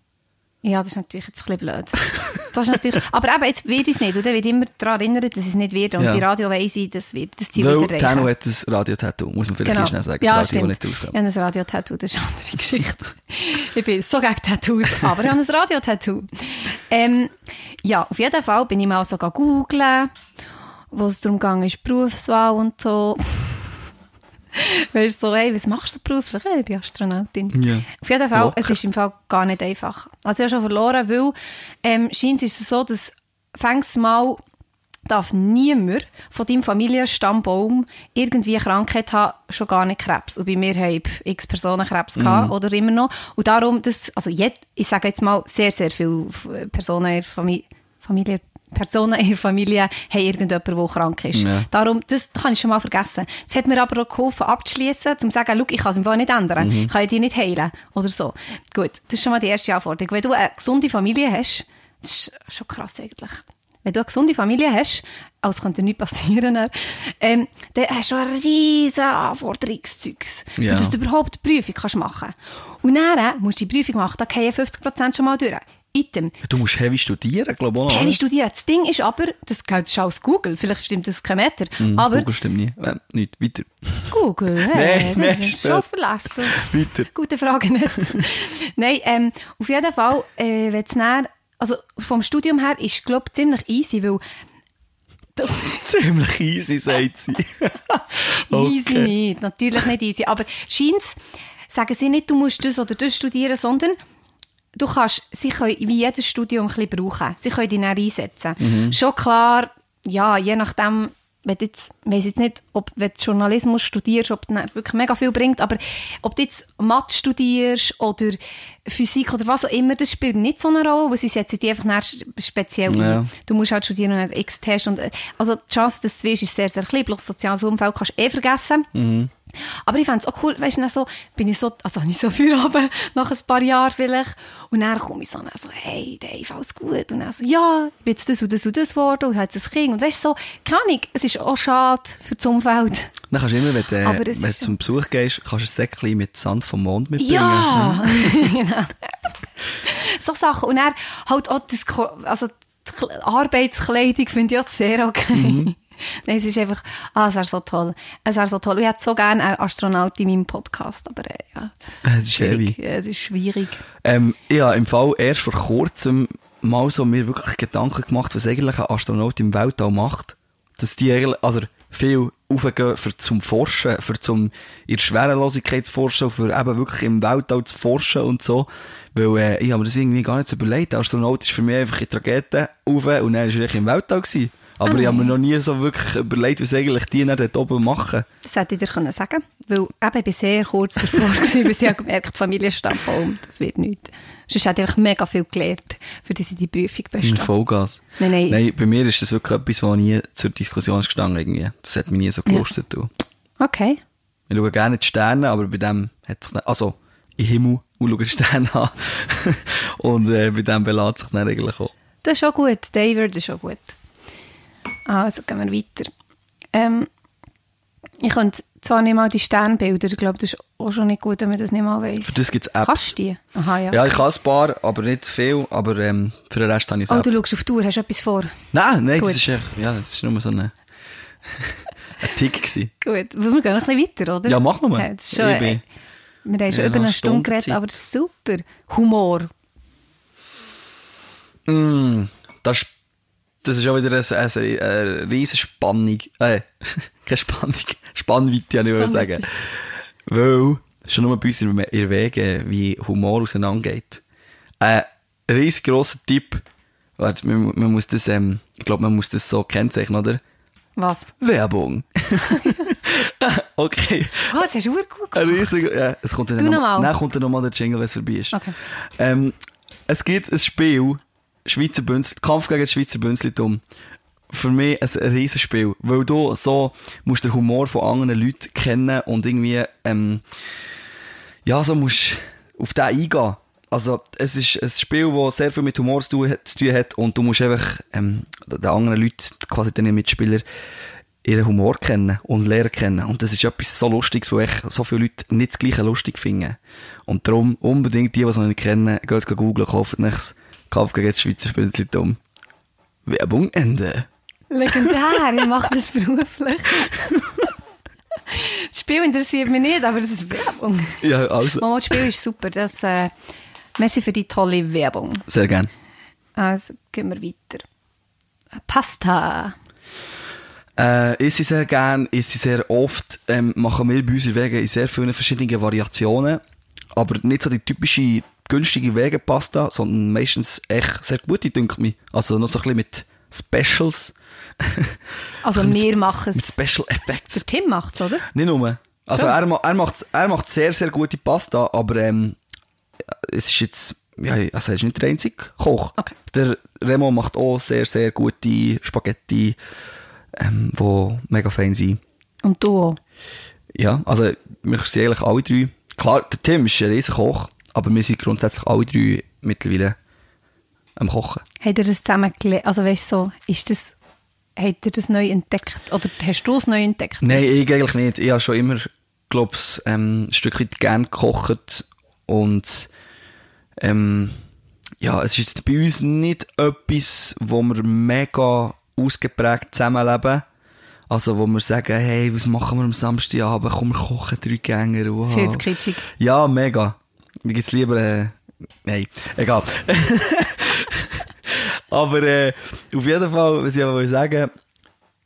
B: Ja, das ist natürlich jetzt ein bisschen blöd. <laughs> Das ist natürlich, <laughs> aber eben, jetzt wird es nicht. Und dann wird immer daran erinnern, dass es nicht wird. Und
A: Ja.
B: bei Radio weiss ich, dass wir das Ziel wieder erreichen.
A: Tano hat ein Radiotattoo, muss man vielleicht
B: Genau.
A: schnell sagen.
B: Ja,
A: Radio,
B: stimmt.
A: nicht rauskommt.
B: Ich habe ein Radio-Tattoo, das ist eine andere Geschichte. <laughs> ich bin so gegen Tattoos, aber ich habe ein Radio-Tattoo. Ähm, ja, auf jeden Fall bin ich mal so googeln, wo es darum ging, Berufswahl und so. <laughs> Weißt du, so, hey, was machst du beruflich? Hey, ich bin Astronautin.
A: Ja.
B: Auf jeden Fall,
A: Locker.
B: es ist im Fall gar nicht einfach. Also ich habe schon verloren, weil ähm, scheint ist es so, dass fängst mal darf niemand von deinem Familienstammbaum irgendwie eine Krankheit haben, schon gar nicht Krebs. Und bei mir haben x Personen Krebs gehabt,
A: Mhm.
B: oder immer noch. Und darum, das, also jet, ich sage jetzt mal, sehr, sehr viele Personen in der Familie, Familie Personen in der Familie haben irgendjemanden, der krank ist.
A: Ja.
B: Darum, das kann ich schon mal vergessen. Es hat mir aber auch geholfen, abzuschließen, um zu sagen, schau, ich kann es im Fall nicht ändern.
A: Mhm.
B: Ich kann dich nicht heilen. Oder so. Gut, das ist schon mal die erste Anforderung. Wenn du eine gesunde Familie hast, das ist schon krass eigentlich. Wenn du eine gesunde Familie hast, als könnte nichts passieren, dann, ähm, dann hast du ein riesen Anforderungszeugs,
A: Ja.
B: für das du überhaupt die Prüfung kannst machen Und dann musst du die Prüfung machen, da gehen 50% schon mal durch. Item.
A: Du musst heavy studieren, glaube ich oder?
B: studieren. Das Ding ist aber, das gilt schon aus Google, vielleicht stimmt das kein Meter,
A: Hm,
B: aber
A: Google stimmt nie. Äh, nicht, weiter.
B: Google, <laughs> hey,
A: Nein, nein,
B: schon verlässlich.
A: Weiter.
B: Gute Frage nicht. <laughs> Nein, ähm, auf jeden Fall, äh, wenn dann, also vom Studium her ist, glaube ich, ziemlich easy, weil <laughs>
A: Ziemlich easy, sagt sie.
B: easy nicht, natürlich nicht easy, aber scheint's, sagen sie nicht, du musst das oder das studieren, sondern du kannst, sie können wie jedes Studium ein bisschen brauchen. Sie können dich dann einsetzen. Schon klar, ja, je nachdem, wenn du jetzt, ich weiss jetzt nicht, ob wenn du Journalismus studierst, ob es wirklich mega viel bringt, aber ob du jetzt Mathe studierst oder Physik oder was auch immer, das spielt nicht so eine Rolle, weil sie setzen dich einfach speziell
A: Ja.
B: ein. Du musst halt studieren und X-Test und, äh, also die Chance, dass du es ist sehr, sehr klein, bloß soziales Umfeld kannst du eh vergessen. Aber ich fände es auch cool, weißt du, so, bin ich so, also nicht so viel runter, nach ein paar Jahren vielleicht, und dann komme ich so, so, hey, Dave, alles gut, und dann so, ja, ich bin jetzt das und das und das geworden, und ich habe jetzt ein Kind, und weißt du, so, keine Ahnung, es ist auch schade für das Umfeld.
A: Dann kannst du immer, wenn
B: Aber
A: wenn du zum Besuch gehst, kannst du ein Säckchen mit Sand vom Mond mitbringen.
B: Ja, <laughs> genau. so Sachen, und dann halt auch das, also Arbeitskleidung finde ich auch sehr okay.
A: Mhm. <laughs>
B: Nein, es ist einfach, ah, es wäre so toll. Es wäre so toll. Ich hätte so gerne einen Astronaut in meinem Podcast, aber äh, ja,
A: Es ist
B: schwierig.
A: heavy.
B: Ja, Es ist schwierig.
A: Ähm, habe im Fall erst vor kurzem mal so mir wirklich Gedanken gemacht, was eigentlich ein Astronaut im Weltall macht. Dass die eigentlich, also viel aufgehen für zum Forschen, für zum in der Schwerelosigkeit zu forschen, für eben wirklich im Weltall zu forschen und so. Weil äh, ich habe mir das irgendwie gar nicht so überlegt. Der Astronaut ist für mich einfach in die Rakete rauf und war er eigentlich im Weltall. Gewesen. Aber ich habe mir noch nie so wirklich überlegt, was eigentlich die dann dort oben machen.
B: Das hätte ich dir können sagen Weil eben, ich bin sehr kurz davor, <laughs> gewesen, bis ich habe gemerkt, Familienstammbaum, das wird nichts. Sonst hätte ich einfach mega viel gelernt, für diese die Prüfung bestehen.
A: Vollgas.
B: Nein, nein.
A: Nein, bei mir ist das wirklich etwas, was nie zur Diskussion ist gestanden irgendwie. Das hat mich nie so gelustet. du.
B: Okay.
A: Ich schaue gerne die Sterne, aber bei dem hat sich, also, im Himmel, und schaue die Sterne an. <laughs> und äh, bei dem belässt sich dann eigentlich auch.
B: Das ist schon gut. David ist schon gut. Also gehen wir weiter. Ähm, ich könnte zwar nicht mal die Sternbilder, ich glaube, das ist auch schon nicht gut, wenn man das nicht mal weiss.
A: Für das gibt es Apps.
B: Kannst du die? Aha, ja.
A: Ja, ich kann ein paar, aber nicht viel, aber ähm, für den Rest habe ich es
B: oh,
A: auch.
B: du schaust auf die Uhr, hast du etwas vor?
A: Nein, nein,
B: Gut.
A: das ist echt, ja, das ist nur so eine, <laughs> ein Tick gewesen.
B: Gut, wir gehen noch ein bisschen weiter, oder?
A: Ja, mach noch mal.
B: Ja, das ist schon,
A: Ich bin-
B: wir haben schon
A: Ja,
B: über eine Stunde
A: Stunde
B: geredet,
A: Zeit.
B: aber super. Humor.
A: Mm, das, ist- das ist auch wieder eine, eine, eine riesen Spannung. Äh, <laughs> keine Spannung. Spannweite, habe ich wollte sagen. Weil, schon nur bei uns in in Wegen, wie Humor auseinandergeht. Ein riesengroßer Tipp. Warte, man, man muss das, ähm, ich glaube, man muss das so kennzeichnen, oder?
B: Was?
A: Werbung. <laughs> okay.
B: Oh, das hast du gut gemacht.
A: riesiger, ja, es kommt dann
B: Du
A: noch,
B: noch.
A: Dann kommt dann nochmal der Jingle, wenn es vorbei ist.
B: Okay.
A: Ähm, es gibt ein Spiel, Schweizer Bünzli, Kampf gegen das Schweizer Bünzlitum. Für mich ein riesiges Spiel, weil du so musst den Humor von anderen Leuten kennen und irgendwie, ähm, ja, so musst auf den eingehen. Also, es ist ein Spiel, das sehr viel mit Humor zu tun hat, und du musst einfach, ähm, den anderen Leuten, quasi den Mitspieler, ihren Humor kennen und lernen kennen. Und das ist etwas so Lustiges, wo echt so viele Leute nicht das Gleiche lustig finden. Und darum unbedingt die, die es noch nicht kennen, geht googeln, kauft nichts. Kampf gegen das Schweizer Spünzlitum. Werbung Ende.
B: Legendär, ich mache das <laughs> beruflich. das Spiel interessiert mich nicht, aber das ist Werbung.
A: Ja, also,
B: Mama, das Spiel ist super. Das, äh, merci für die tolle Werbung.
A: sehr gern.
B: Also, gehen wir weiter. Pasta.
A: Äh, isst sie sehr gern, isst sie sehr oft, ähm, machen wir bei uns in Wegen in sehr vielen verschiedenen Variationen. Aber nicht so die typische günstige Wegepasta, sondern meistens echt sehr gute, dünkt mich. Also noch so ein bisschen mit Specials. <laughs>
B: Also,
A: Mit-
B: wir machen
A: Mit
B: es.
A: Special Effects.
B: Der Tim macht es, oder?
A: Nicht nur. Also er, er, macht, er macht sehr, sehr gute Pasta, aber ähm, es ist jetzt, ja, also er ist nicht der einzige Koch.
B: Okay.
A: Der Remo macht auch sehr, sehr gute Spaghetti, ähm, die mega fein sind.
B: Und du auch.
A: Ja, also wir sind eigentlich alle drei, klar, der Tim ist ein riesen Koch, aber wir sind grundsätzlich alle drei mittlerweile am Kochen.
B: Habt ihr das zusammen gelernt? Also, weißt du, so, ist das, habt ihr das neu entdeckt? Oder hast du es neu entdeckt?
A: Nein, ich eigentlich nicht. Ich habe schon immer, glaube ich, ähm, ein Stück weit gern gekocht und ähm, ja, es ist jetzt bei uns nicht etwas, wo wir mega ausgeprägt zusammenleben. Also, wo wir sagen, hey, was machen wir am Samstagabend? Komm, wir kochen drei Gänge. Wow.
B: Viel zu kitschig.
A: Ja, mega. Mir gibt's lieber, äh, nein, egal. <laughs> Aber äh, auf jeden Fall, was ich aber sagen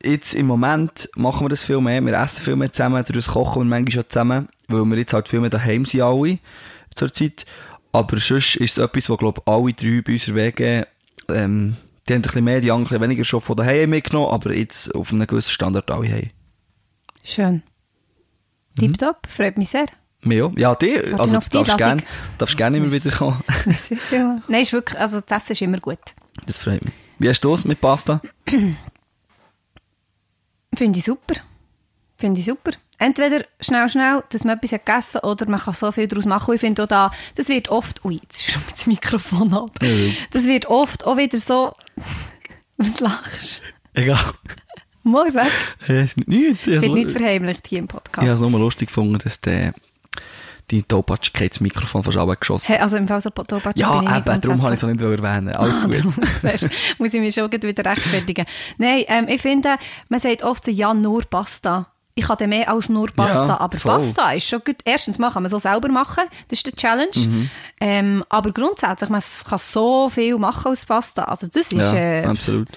A: jetzt im Moment machen wir das viel mehr. Wir essen viel mehr zusammen, dadurch kochen wir manchmal schon zusammen, weil wir jetzt halt viel mehr daheim sind alle zur Zeit. Aber sonst ist es etwas, wo, glaube alle drei bei uns Wegen, ähm, die haben ein bisschen mehr, die anderen ein bisschen weniger schon von daheim mitgenommen, aber jetzt auf einem gewissen Standard alle haben.
B: Schön. Tipptopp, freut mich sehr.
A: Auch. Ja, die, also du darfst gerne gern immer wieder kommen. <laughs>
B: Nein, ist wirklich, also das Essen ist immer gut.
A: Das freut mich. Wie hast du es mit Pasta? <clears throat>
B: Finde ich super. Finde ich super. entweder schnell, schnell, dass man etwas hat gegessen oder man kann so viel daraus machen. Und ich finde auch da, das wird oft, ui, jetzt ist schon das Mikrofon ab.
A: Ja.
B: Das wird oft auch wieder so, <laughs> was lachst
A: Egal.
B: du? Mal sagen,
A: Ja, ist nicht.
B: es wird nicht
A: Ich
B: verheimlicht hier im Podcast.
A: habe es nur lustig gefunden, dass der, die Topatschke das Mikrofon fast abgeschossen
B: Hey, also im Fall so Topatschi
A: Ja,
B: bin ich
A: eben, darum habe ich es auch nicht erwähnen. Alles
B: Ah,
A: gut.
B: darum, <laughs> muss ich mich schon wieder rechtfertigen. Nein, ähm, ich finde, man sagt oft so, ja, nur Pasta. Ich dann mehr als nur Pasta,
A: Ja,
B: aber
A: voll.
B: Pasta ist schon gut. Erstens mal kann man so selber machen, das ist die Challenge.
A: Mhm.
B: Ähm, aber grundsätzlich, man kann so viel machen aus Pasta. Also das ist,
A: Ja,
B: äh,
A: absolut.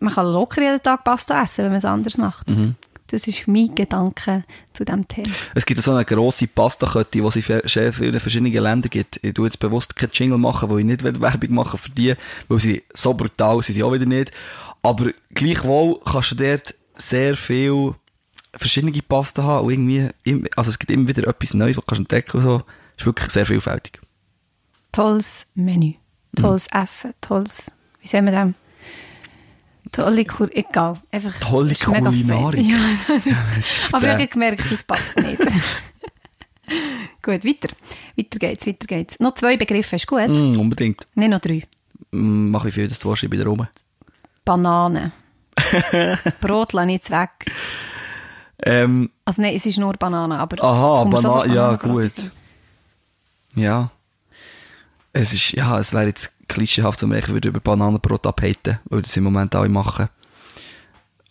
B: man kann locker jeden Tag Pasta essen, wenn man es anders macht.
A: Mhm.
B: Das ist mein Gedanke zu diesem Thema.
A: Es gibt so eine grosse Pastakette, die es in vielen verschiedenen Ländern gibt. Ich tue jetzt bewusst keinen Jingle machen, wo ich nicht Werbung machen für die, weil sie so brutal sind, sie auch wieder nicht. Aber gleichwohl kannst du dort sehr viel verschiedene Pasta haben und irgendwie, also es gibt immer wieder etwas Neues, was du kannst entdecken und so. ist wirklich sehr vielfältig.
B: Tolles Menü, tolles
A: Mhm.
B: Essen, tolles, wie sagen wir dem? Tolle Kur, egal. Einfach,
A: Tolle. Kulinarik.
B: Ja, <laughs>
A: für
B: aber ich habe gemerkt, das passt nicht. <laughs> gut, weiter. Weiter geht's, weiter geht's. Noch zwei Begriffe, ist gut?
A: Mm, unbedingt.
B: Nicht noch drei.
A: Mm, mach wie viel, dass du willst, ich bin da rum.
B: Banane. <laughs> Brot lasse ich jetzt weg.
A: Ähm,
B: Also nein, es ist nur Banane, aber...
A: Aha, Banane, ja, gut. Ja. Es ist, ja, es wäre jetzt klischeehaft, wenn wir eigentlich über Bananenbrot abhaten, weil das im Moment alle machen.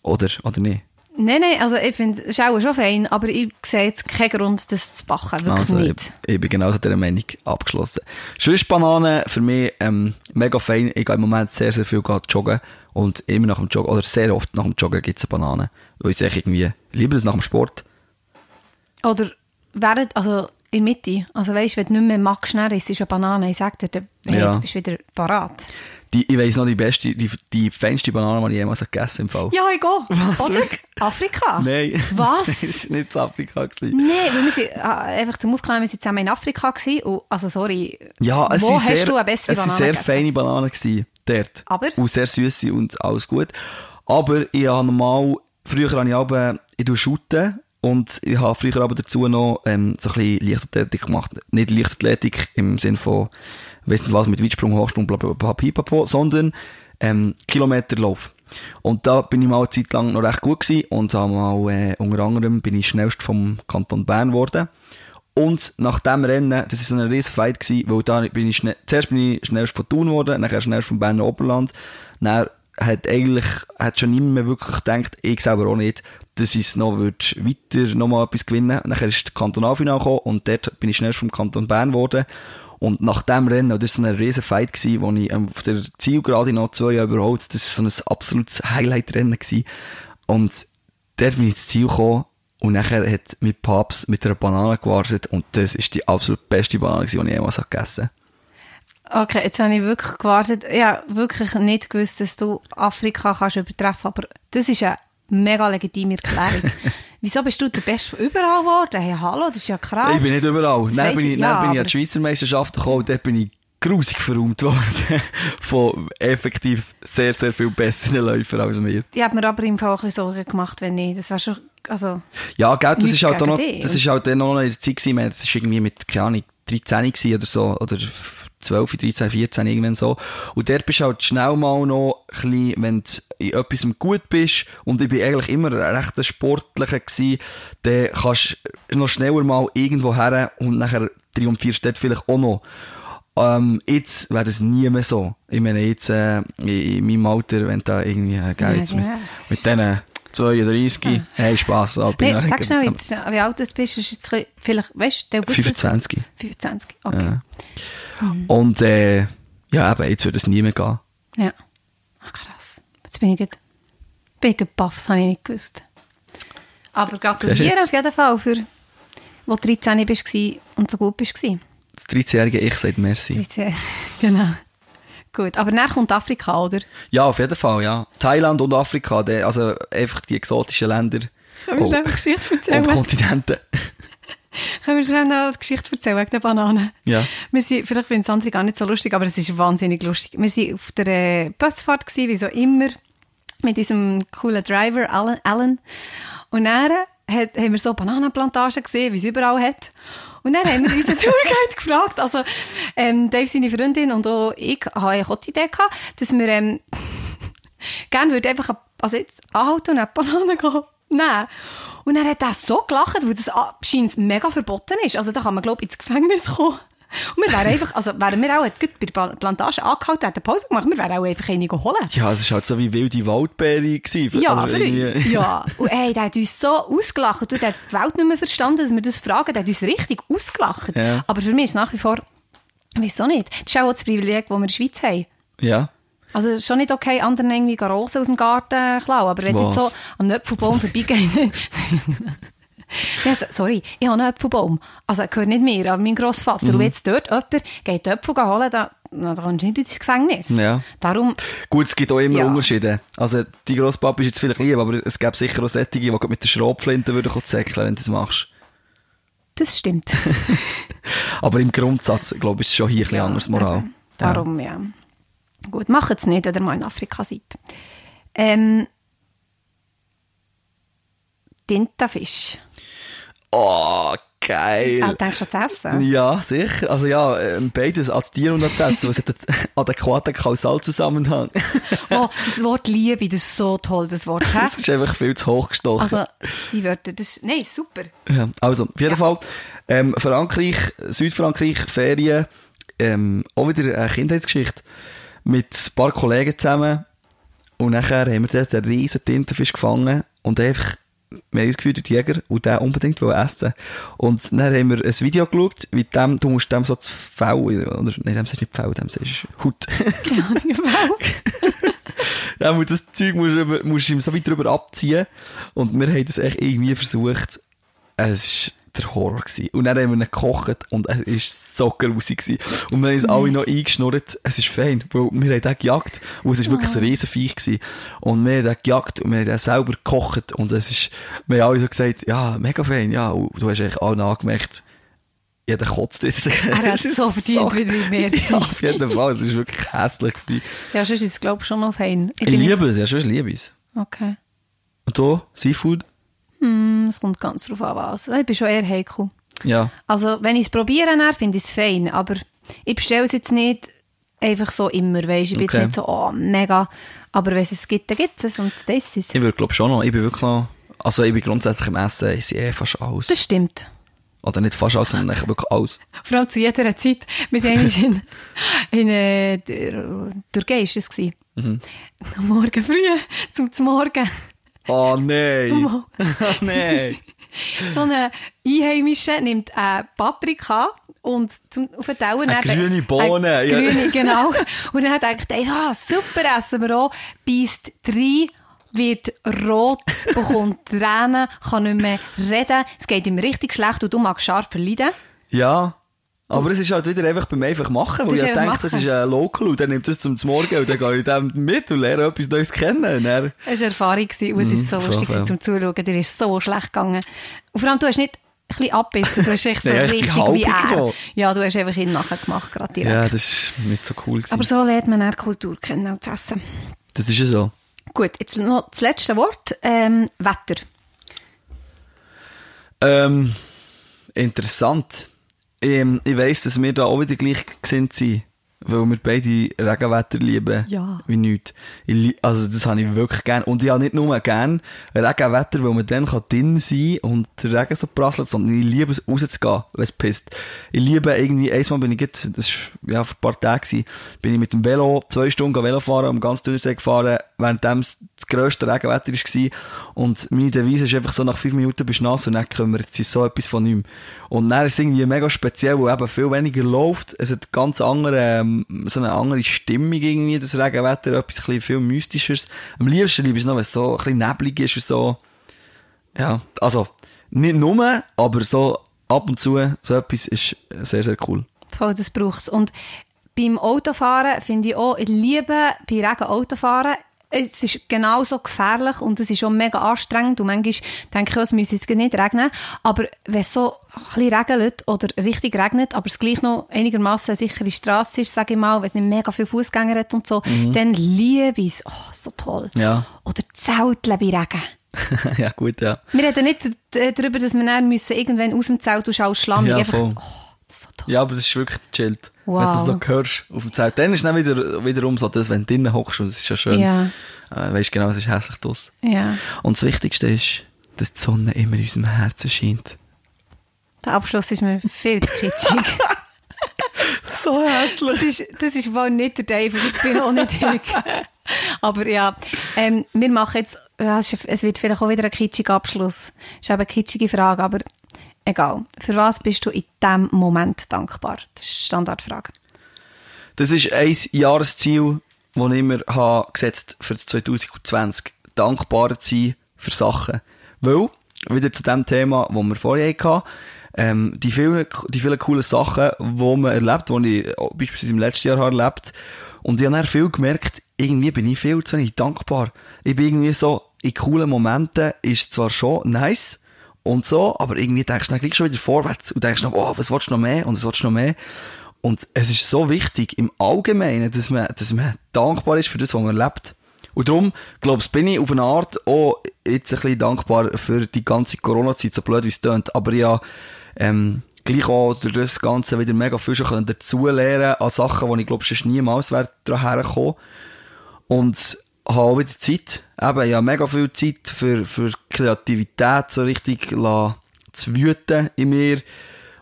A: Oder, oder nicht?
B: Nein, nein, also ich finde es auch schon fein, aber ich sehe jetzt keinen Grund, das zu backen. Wirklich
A: also,
B: nicht.
A: Ich, ich bin genauso dieser Meinung abgeschlossen. Sonst Bananen für mich ähm, mega fein. Ich gehe im Moment sehr, sehr viel joggen und immer nach dem Joggen, oder sehr oft nach dem Joggen gibt es eine Banane. Weil ich irgendwie, lieber das nach dem Sport.
B: Oder während, also in der Mitte, also weißt, wenn du nicht mehr magst, schnell ist eine Banane, ich sag dir, dann hey,
A: Ja.
B: du bist wieder parat.
A: Die, ich weiss noch, die beste, die, die feinste Banane, die ich jemals gegessen habe im Fall.
B: Ja, ich gehe. <laughs>
A: Was,
B: Oder? Afrika.
A: Nein.
B: Was? <laughs>
A: das war nicht in Afrika. Gewesen.
B: Nein, weil wir sind, ah, einfach zum Aufklären, wir sind zusammen in Afrika gewesen und, also sorry,
A: Ja, es
B: wo hast
A: sehr,
B: du eine bessere
A: es sind
B: Banane
A: sehr
B: gegessen?
A: feine Bananen gewesen, dort.
B: Aber?
A: Und sehr süße und alles gut. Aber ich habe normal, früher habe ich aber, ich shooten und ich habe früher aber dazu noch ähm, so ein bisschen Leichtathletik gemacht. Nicht Leichtathletik im Sinne von, weiss nicht was, mit Weitsprung, Hochsprung, bla bla bla, pipapo, sondern ähm, Kilometerlauf. Und da bin ich mal eine Zeit lang noch recht gut gewesen und habe mal, äh, unter anderem bin ich schnellst vom Kanton Bern geworden. Und nach dem Rennen, das war so ein riesen Fight, gewesen, weil da bin ich schnell, zuerst bin ich schnellst von Thun geworden, nachher schnellst vom Berner Oberland. Dann hat eigentlich, hat schon niemand mehr wirklich gedacht, ich selber auch nicht, dass ich noch würd weiter noch mal etwas gewinnen. Nachher ist das Kantonalfinale gekommen und dort bin ich schnellst vom Kanton Bern geworden. Und nach dem Rennen, das war so ein riesen Fight, gewesen, wo ich ähm, auf der Zielgerade noch zwei Jahre überholt, das war so ein absolutes Highlight-Rennen. Und dort bin ich ins Ziel gekommen und nachher hat mein Papst mit einer Banane gewartet und das ist die absolut beste Banane, die ich jemals gegessen habe.
B: Okay, jetzt habe ich wirklich gewartet. Ja, wirklich nicht gewusst, dass du Afrika kannst übertreffen, aber das ist eine mega legitime Erklärung. <laughs> Wieso bist du der Beste von überall geworden? Hey, hallo, das ist ja krass.
A: Ich bin nicht überall.
B: Das
A: Dann bin ich,
B: ich,
A: dann
B: ja,
A: bin ich an die Schweizer Meisterschaften gekommen und dort bin ich grusig verräumt worden <laughs> von effektiv sehr, sehr viel besseren Läufern als mir.
B: Ich habe mir aber im Fall ein bisschen Sorgen gemacht, wenn nicht. Das war schon, also,
A: Ja, gell, das ist halt auch noch, das ist halt dann noch in der Zeit gewesen, das ist irgendwie mit, keine Ahnung, 13 gewesen oder so, oder 12, 13, 14, irgendwann so. Und dort bist du halt schnell mal noch ein bisschen, wenn du in etwas gut bist, und ich bin eigentlich immer ein recht Sportlicher gewesen, dann kannst du noch schneller mal irgendwo her und nachher triumphierst dort vielleicht auch noch. Ähm, jetzt wäre das nie mehr so. Ich meine, jetzt, äh, in, in meinem Alter, wenn da irgendwie, äh, gell,
B: Ja,
A: jetzt mit,
B: ja.
A: mit diesen 32, hey, Spass, ab.
B: nee, sag schnell, jetzt, wie alt du bist, ist jetzt ein vielleicht, weißt du, der wusste es-
A: 25.
B: 25, okay.
A: Ja. Und äh, ja, eben, jetzt würde es nie mehr gehen.
B: Ja. Ach, krass. Jetzt bin ich gerade, bin ich baff, das habe ich nicht gewusst. Aber gratuliere auf jeden Fall, für, wo du 13 bist und so gut bist.
A: Das 13-jährige Ich sagt Merci.
B: 13, <laughs> genau. Gut, aber dann kommt Afrika, oder?
A: Ja, auf jeden Fall, ja. Thailand und Afrika, also einfach die exotischen Länder
B: wir
A: Oh.
B: eine Geschichte erzählen?
A: und Kontinente. <laughs>
B: Können wir schnell noch eine Geschichte erzählen wegen der Banane?
A: Ja.
B: Wir sind, vielleicht finden es andere gar nicht so lustig, aber es ist wahnsinnig lustig. Wir waren auf der äh, Busfahrt, gewesen, wie so immer, mit unserem coolen Driver, Alan. Alan. Und dann hat, haben wir so Bananenplantagen gesehen, wie es überall hat. Und dann haben wir unseren Tourguide <laughs> gefragt, also ähm, Dave, seine Freundin und auch ich haben auch die Idee gehabt, dass wir ähm, <laughs> gerne würde einfach also jetzt anhalten und eine Banane gehen nehmen. Und er hat das so gelacht, weil das scheint mega verboten ist. Also da kann man, glaube ich, ins Gefängnis kommen. Und wir wären einfach, also wären wir auch gut bei der Plantage angehalten, hätten Pause gemacht, wir wären auch einfach einige holen.
A: Ja, es war halt so wie wilde Waldbeere. Gewesen.
B: Ja,
A: also
B: irgendwie... ja. Und ey, der hat uns so ausgelacht. Und der hat die Welt nicht mehr verstanden, dass wir das fragen. Der hat uns richtig ausgelacht.
A: Ja.
B: Aber für mich ist es nach wie vor, wieso nicht? Das ist auch das Privileg, das wir in der Schweiz haben.
A: Ja.
B: Also schon nicht okay, anderen irgendwie Rosen aus dem Garten klauen, aber wenn du jetzt so an einem Äpfelbaum vorbeigehen... <laughs> ja, sorry, ich habe einen Äpfelbaum. Also, gehört nicht mir, aber mein Grossvater. Mhm. Und jetzt dort jemand geht Äpfel holen, da, da kommst du nicht ins Gefängnis.
A: Ja.
B: Darum,
A: Gut, es gibt auch immer
B: Ja.
A: Unterschiede. Also, die Grosspapa ist jetzt vielleicht lieb, aber es gäbe sicher auch solche, die mit der Schrotflinte würden zäckeln, wenn du das machst.
B: das stimmt. <laughs>
A: Aber im Grundsatz, glaube ich, ist es schon hier ein bisschen
B: Ja,
A: anders Moral.
B: Darum, ja. Gut, macht es nicht, wenn ihr mal in Afrika seid. Ähm, Tintenfisch.
A: Oh, geil.
B: Ah, denkst du an das Essen?
A: Ja, sicher. Also ja, ähm, beides als Tier und als Essen. Es hat einen adäquaten Kausalzusammenhang. <laughs>
B: Oh, das Wort Liebe, das ist so toll, das Wort. hä?
A: Das ist einfach viel zu hoch gestochen.
B: Also, die Wörter, das ist, nein, super.
A: Ja, also, auf jeden Fall, ähm, Frankreich, Südfrankreich, Ferien, ähm, auch wieder eine Kindheitsgeschichte. Mit ein paar Kollegen zusammen. Und nachher haben wir dort einen riesen Tintenfisch gefangen und einfach, wir haben uns gefühlt, die Jäger, und den unbedingt essen. Und dann haben wir ein Video geschaut, wie dem, du musst dem so das Fell, oder, nein, dem du nicht Fell, dem du Haut.
B: Keine Ahnung. <laughs>
A: Ja, aber das Zeug musst musst ihm so weit drüber abziehen. Und wir haben das echt irgendwie versucht. Es war der Horror. Gewesen. Und dann haben wir ihn gekocht und es war so grusig. Gewesen. Und wir haben uns alle noch eingeschnurrt. Es ist fein, weil wir haben den gejagt. Und es war wirklich ein Riesenviech. Gewesen. Und wir haben den gejagt und wir haben den selber gekocht. Und es ist, wir haben alle so gesagt, ja, mega fein, ja. Und du hast eigentlich allen angemerkt, jeder kotzt jetzt.
B: Er <laughs> hat
A: Es
B: so verdient, in mehr zu
A: Ja, auf jeden Fall. Es war wirklich hässlich. Gewesen.
B: Ja, sonst ist es, glaube ich, schon noch fein.
A: Ich
B: bin
A: liebe es, ja, schon liebe ich es.
B: Okay.
A: Und du, Seafood?
B: Hm, Es kommt ganz drauf an, was. Ich bin schon eher heikel.
A: Ja.
B: Also, wenn ich es probiere, finde ich es fein. Aber ich bestelle es jetzt nicht einfach so immer, weißt Ich bin
A: Okay.
B: jetzt nicht so, oh, mega. Aber wenn es es gibt, dann gibt es es und das ist es.
A: Ich würde, glaube schon noch, ich bin wirklich noch, also ich bin grundsätzlich im Essen, ich sehe eh fast alles.
B: Das stimmt.
A: Oder nicht fast alles, sondern eigentlich wirklich alles. <laughs>
B: Vor allem zu jeder Zeit. Wir waren eigentlich in, in äh, der Türkei, ist es gewesen.
A: Mhm.
B: Am Morgen früh, <laughs> zum zum Morgen.
A: Oh nein! Oh nein!
B: So eine Einheimische nimmt eine Paprika und zum, auf den Teller...
A: Eine grüne Bohne,
B: Eine
A: ja.
B: grüne, genau. Und dann denkt er, ja, super, essen wir auch. Beißt drei, wird rot, bekommt Tränen, kann nicht mehr reden. Es geht ihm richtig schlecht und du magst scharf verleiden.
A: Ja. Aber es ist halt wieder einfach beim einfach machen, weil
B: Das
A: ich denke, das
B: machen.
A: ist ein Local und der nimmt das zum Morgen und dann gehe ich dem mit und lerne etwas Neues kennen. Dann,
B: Es war eine Erfahrung gewesen, und es ist so
A: Mhm,
B: lustig zum Zuschauen. Dir ist so schlecht gegangen. Und vor allem, du hast nicht ein bisschen abbissen, du hast echt <laughs> so
A: die
B: richtig wie er.
A: genommen.
B: Ja, du hast einfach ihn nachher gemacht, gerade direkt.
A: ja, das ist nicht so cool gewesen.
B: Aber so lernt man auch Kultur kennen und zu essen.
A: das ist ja so.
B: Gut, jetzt noch das letzte Wort. Ähm, Wetter.
A: Ähm, interessant. Ähm, ich weiss, dass wir da auch wieder gleich sind, weil wir beide Regenwetter lieben.
B: Ja.
A: Wie nichts. Ich, also das habe ich wirklich gern. Und ich habe nicht nur gern Regenwetter, weil man dann kann drin sein und der Regen so prasselt, sondern ich liebe es rauszugehen, wenn es pisst. Ich liebe irgendwie, einmal bin ich jetzt, das war ja vor ein paar Tagen, bin ich mit dem Velo zwei Stunden Velo fahren, um ganz Thunersee gefahren, während das grösste Regenwetter war. Und meine Devise ist einfach so, nach fünf Minuten bist du nass und dann kümmert sich so etwas von nichts. Und dann ist es irgendwie mega speziell, weil eben viel weniger läuft. Es hat ganz andere, ähm, so eine andere Stimmung irgendwie, das Regenwetter, etwas viel mystischeres. Am liebsten liebe ich es noch, wenn es so ein bisschen neblig ist und so. Ja, also, nicht nur, aber so ab und zu, so etwas ist sehr, sehr cool.
B: Voll, das braucht es. Und beim Autofahren finde ich auch, ich liebe bei Regen Autofahren. Es ist genauso gefährlich und es ist auch mega anstrengend und manchmal denke ich, es müsse jetzt nicht regnen. Aber wenn es so ein bisschen regnet oder richtig regnet, aber es gleich noch einigermaßen eine sichere Straße ist, sage ich mal, wenn es nicht mega viele Fußgänger hat und so, dann liebe ich es. Oh, so toll.
A: Ja.
B: Oder Zelteln bei Regen. <laughs>
A: ja, gut, ja.
B: Wir reden nicht darüber, dass wir dann müssen irgendwann aus dem Zelt und alles schlammig.
A: Ja,
B: einfach,
A: voll.
B: oh, so.
A: Ja, aber das ist wirklich chillt.
B: Wow.
A: Wenn du das so hörst auf dem Zelt. Dann ist es wieder, wiederum so, dass wenn du drinnen hockst und es ist ja schön.
B: Ja,
A: Äh, weißt genau, es ist hässlich draus.
B: ja.
A: Und das Wichtigste ist, dass die Sonne immer in unserem Herzen scheint.
B: Der Abschluss ist mir viel zu kitschig. <laughs>
A: So hässlich.
B: Das ist, das ist wohl nicht der Dave, das bin auch nicht ich. <laughs> Aber ja, ähm, wir machen jetzt, ja, es es wird vielleicht auch wieder ein kitschiger Abschluss. Es ist eben eine kitschige Frage, aber egal. Für was bist du in diesem Moment dankbar? Das ist die Standardfrage.
A: Das ist ein Jahresziel, das ich mir habe gesetzt für das 2020. Dankbar zu sein für Sachen. Weil, wieder zu dem Thema, das wir vorher hatten, ähm, die vielen, die vielen coolen Sachen, die man erlebt, die ich auch beispielsweise im letzten Jahr habe erlebt Und ich habe dann viel gemerkt, irgendwie bin ich viel zu wenig dankbar. Ich bin irgendwie so, in coolen Momenten ist zwar schon nice und so, aber irgendwie denkst du dann gleich schon wieder vorwärts und denkst noch, oh, was willst du noch mehr und was willst du noch mehr? Und es ist so wichtig im Allgemeinen, dass man, dass man dankbar ist für das, was man erlebt. Und darum, glaubst bin ich auf eine Art auch jetzt ein bisschen dankbar für die ganze Corona-Zeit, so blöd wie es tönt. Aber ja, ähm, gleich auch durch das Ganze wieder mega viel schon können dazulernen an Sachen, wo ich glaube, sonst niemals wäre daran hergekommen. Und habe wieder Zeit. Eben, ja, mega viel Zeit für, für Kreativität so richtig zu wüten in mir.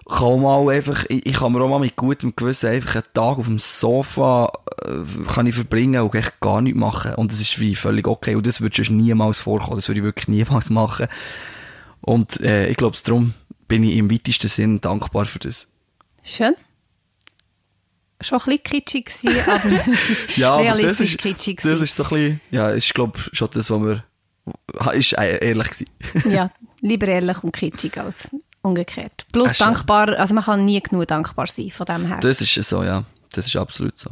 A: Kann mal einfach, ich, ich kann mir auch mal mit gutem Gewissen einfach einen Tag auf dem Sofa äh, kann ich verbringen und echt gar nichts machen. Und das ist wie völlig okay. Und das würde niemals vorkommen. Das würde ich wirklich niemals <laughs> machen. Und äh, ich glaube, darum bin ich im weitesten Sinn dankbar für das.
B: Schön. Schon ein bisschen kitschig gewesen, aber <laughs> es ist
A: Ja, aber das
B: realistisch
A: ist,
B: kitschig
A: das
B: gewesen.
A: ist so ein bisschen, ja, ist glaube schon das, was wir, ist äh, ehrlich gewesen. <laughs>
B: Ja, <laughs> lieber ehrlich und kitschig als umgekehrt. Plus
A: schön.
B: dankbar, also man kann nie genug dankbar sein von dem her.
A: Das ist so, ja. Das ist absolut so.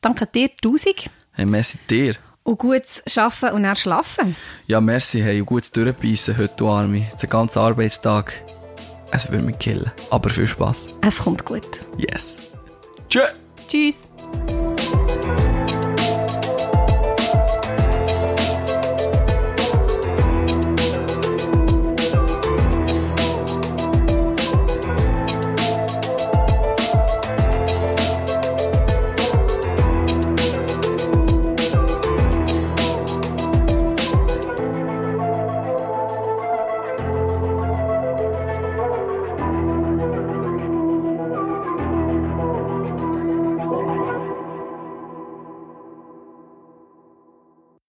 B: Danke dir, tausend.
A: Hey, merci dir.
B: Und gutes Arbeiten und dann schlafen.
A: Ja, merci, hey, und gutes Durchbeissen heute, du Arme. Den ganzen Arbeitstag. Es würde mich killen. Aber viel Spaß.
B: Es kommt gut.
A: Yes. Tschüss.
B: Tschüss.